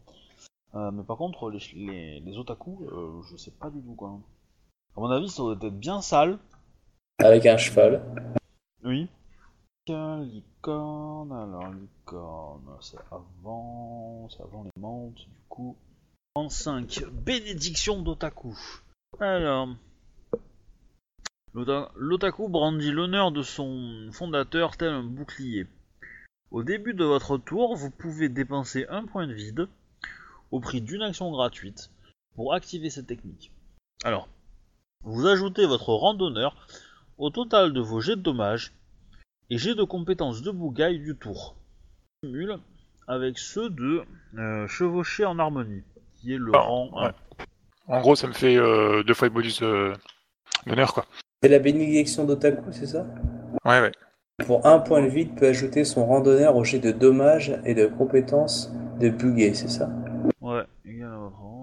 Euh, mais par contre les, les, les otaku, euh, je sais pas du tout quoi. À mon avis ça doit être bien sale. Avec un cheval. Oui. Licorne, alors licorne, c'est avant, les menthes, du coup. 35, bénédiction d'Otaku. Alors. l'ota- L'otaku brandit l'honneur de son fondateur tel un bouclier. Au début de votre tour, vous pouvez dépenser un point de vide au prix d'une action gratuite pour activer cette technique. Alors, vous ajoutez votre randonneur au total de vos jets de dommages et jets de compétences de bougaille du tour. Cumule avec ceux de euh, chevaucher en harmonie, qui est le Ah, rang 1. ouais. En gros, ça me fait euh, deux fois le bonus euh, d'honneur, quoi. C'est la bénédiction d'Otaku, c'est ça? Ouais, ouais. Pour un point de vide, peut ajouter son randonneur au jet de dommages et de compétences de bugger, c'est ça? Ouais, égal à votre rang.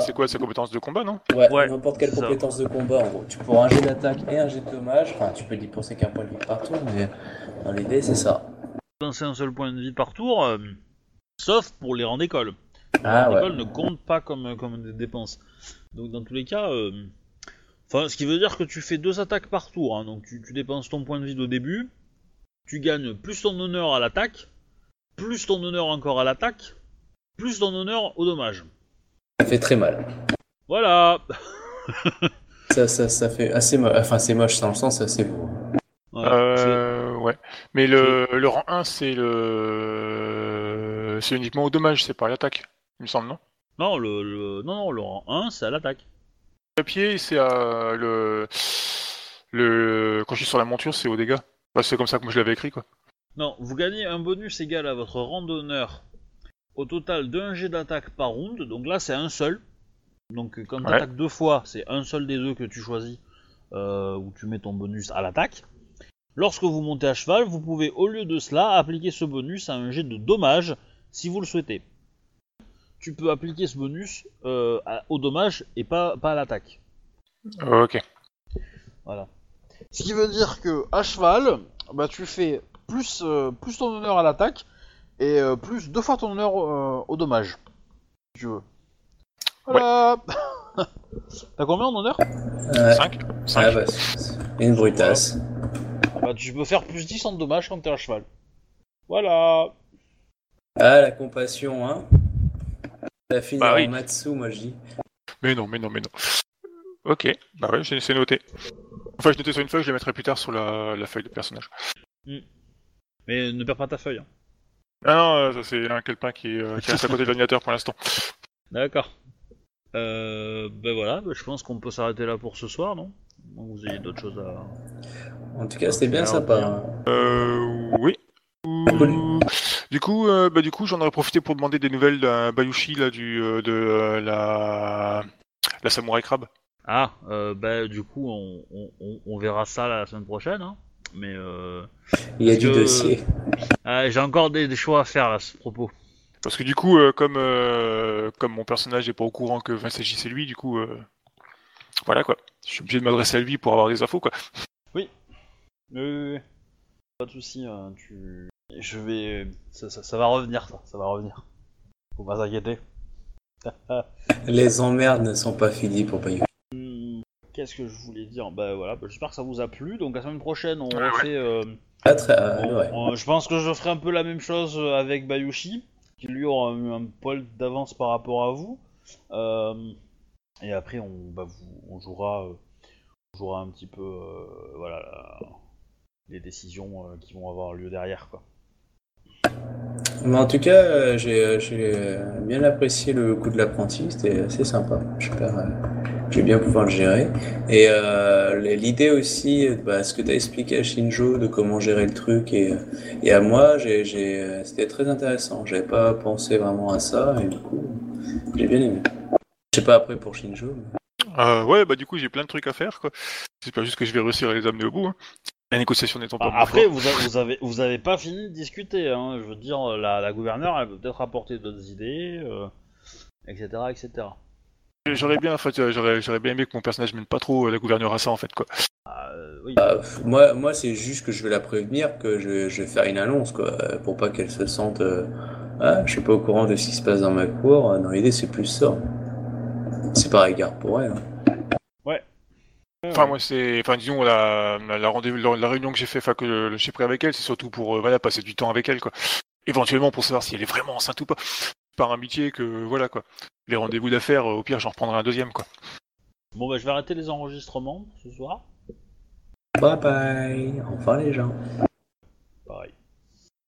C'est quoi sa compétence de combat, non Ouais, Ouais, n'importe quelle ça. compétence de combat en gros. Tu pourras un jet d'attaque et un jet de dommage. Enfin, tu peux dépenser qu'un point de vide par tour, mais dans l'idée, c'est ça. Lancer un seul point de vie par tour, euh, sauf pour les rangs d'école. Ah L'école ne compte pas comme, comme des dépenses. Donc dans tous les cas, euh, enfin, ce qui veut dire que tu fais deux attaques par tour. hein. donc tu, tu dépenses ton point de vie au début, tu gagnes plus ton honneur à l'attaque, plus ton honneur encore à l'attaque, plus ton honneur au dommage. Ça fait très mal. Voilà. (laughs) Ça, ça, ça fait assez moche. Enfin, c'est moche dans le sens, c'est assez beau. Ouais, euh, ouais. Mais le, le rang 1, c'est le. C'est uniquement au dommage, c'est pas à l'attaque, il me semble, non? Non, le, le- non, non, le rang 1, c'est à l'attaque. Papier, c'est à le. Le. Quand je suis sur la monture, c'est au dégâts. Enfin, c'est comme ça que moi je l'avais écrit, quoi. Non, vous gagnez un bonus égal à votre rang d'honneur au total d'un jet d'attaque par round. Donc là, c'est un seul. Donc quand tu Ouais. attaques deux fois, c'est un seul des deux que tu choisis euh, où tu mets ton bonus à l'attaque. Lorsque vous montez à cheval, vous pouvez au lieu de cela appliquer ce bonus à un jet de dommage si vous le souhaitez. Tu peux appliquer ce bonus euh, à- au dommage et pas, pas à l'attaque. Ok. Voilà. Ce qui veut dire que à cheval, bah tu fais plus, euh, plus ton honneur à l'attaque et euh, plus deux fois ton honneur euh, au dommage. Si tu veux. Voilà. (laughs) T'as combien en honneur? Ouais. 5 Ah 5 bah, une brutasse. Bah tu peux faire plus 10 en dommage quand t'es à cheval. Voilà. Ah, la compassion, hein. La fille Bah en oui. Matsu, moi je dis. Mais non, mais non, mais non. Ok, bah ouais, c'est c'est noté. Enfin, je notais sur une feuille, je le mettrai plus tard sur la, la feuille de personnage. Mais ne perds pas ta feuille. hein. Ah non, euh, ça c'est un calepin qui, est, euh, qui reste à côté de l'ordinateur pour l'instant. D'accord. Euh, ben voilà, bah, je pense qu'on peut s'arrêter là pour ce soir, non? Ou Vous avez d'autres choses à... En tout cas, c'était bien sympa. hein. Euh, oui. Du coup, euh, bah, du coup, j'en aurais profité pour demander des nouvelles d'un Bayushi là, du, euh, de euh, la, la Samouraï Crab. Ah, euh, bah du coup, on, on- on- on verra ça la semaine prochaine, hein. Mais euh... Il y a du que- dossier. ah, j'ai encore des, des choix à faire à ce propos. Parce que du coup, euh, comme, euh, comme mon personnage est pas au courant que Vince J c'est lui, du coup, euh, voilà quoi. Je suis obligé de m'adresser à lui pour avoir des infos quoi. Oui, oui, oui. Pas de soucis, hein, tu... Je vais... Ça, ça- ça va revenir, ça, ça va revenir. Faut pas s'inquiéter. (laughs) Les emmerdes ne sont pas finies pour Bayou. Qu'est-ce que je voulais dire Bah voilà, bah, j'espère que ça vous a plu. Donc la semaine prochaine, on refait... euh, Ah, très, on- ouais. on- je pense que je ferai un peu la même chose avec Bayushi, qui lui aura eu un poil d'avance par rapport à vous. Euh, et après, on, bah, vous- on jouera, euh, on jouera un petit peu, euh, voilà, la- les décisions euh, qui vont avoir lieu derrière, quoi. Mais en tout cas, euh, j'ai j'ai, bien apprécié le coup de l'apprenti, c'était assez sympa. J'espère euh, je vais bien pouvoir le gérer. Et euh, l'idée aussi, bah, ce que tu as expliqué à Shinjo de comment gérer le truc et, et à moi, j'ai, j'ai, euh, c'était très intéressant. J'avais pas pensé vraiment à ça et du coup, j'ai bien aimé. Je sais pas après pour Shinjo. mais- Euh, ouais, bah du coup, j'ai plein de trucs à faire quoi. J'espère juste que je vais réussir à les amener au bout. hein. La négociation n'étant pas Ah, après, vous, a- vous avez, vous avez pas fini de discuter. Hein. Je veux dire, la, la gouverneure, elle peut peut-être apporter d'autres idées, euh, etc., etc. J'aurais bien, en fait, euh, j'aurais, j'aurais bien aimé que mon personnage mène pas trop euh, la gouverneure à ça en fait quoi. Euh, oui. Bah, moi, moi c'est juste que je vais la prévenir que je, je vais faire une annonce, quoi, pour pas qu'elle se sente. euh, ah, je suis pas au courant de ce qui se passe dans ma cour. Dans l'idée, c'est plus ça. C'est par égard pour elle. hein. Enfin, moi, c'est, enfin, disons la, la, la rendez-vous, la, la réunion que j'ai fait, enfin que j'ai pris avec elle, c'est surtout pour, euh, voilà, passer du temps avec elle quoi. Éventuellement pour savoir si elle est vraiment enceinte ou pas par amitié que voilà quoi. Les rendez-vous d'affaires, euh, au pire, j'en reprendrai un deuxième quoi. Bon bah je vais arrêter les enregistrements ce soir. Bye bye, au revoir les gens. Bye.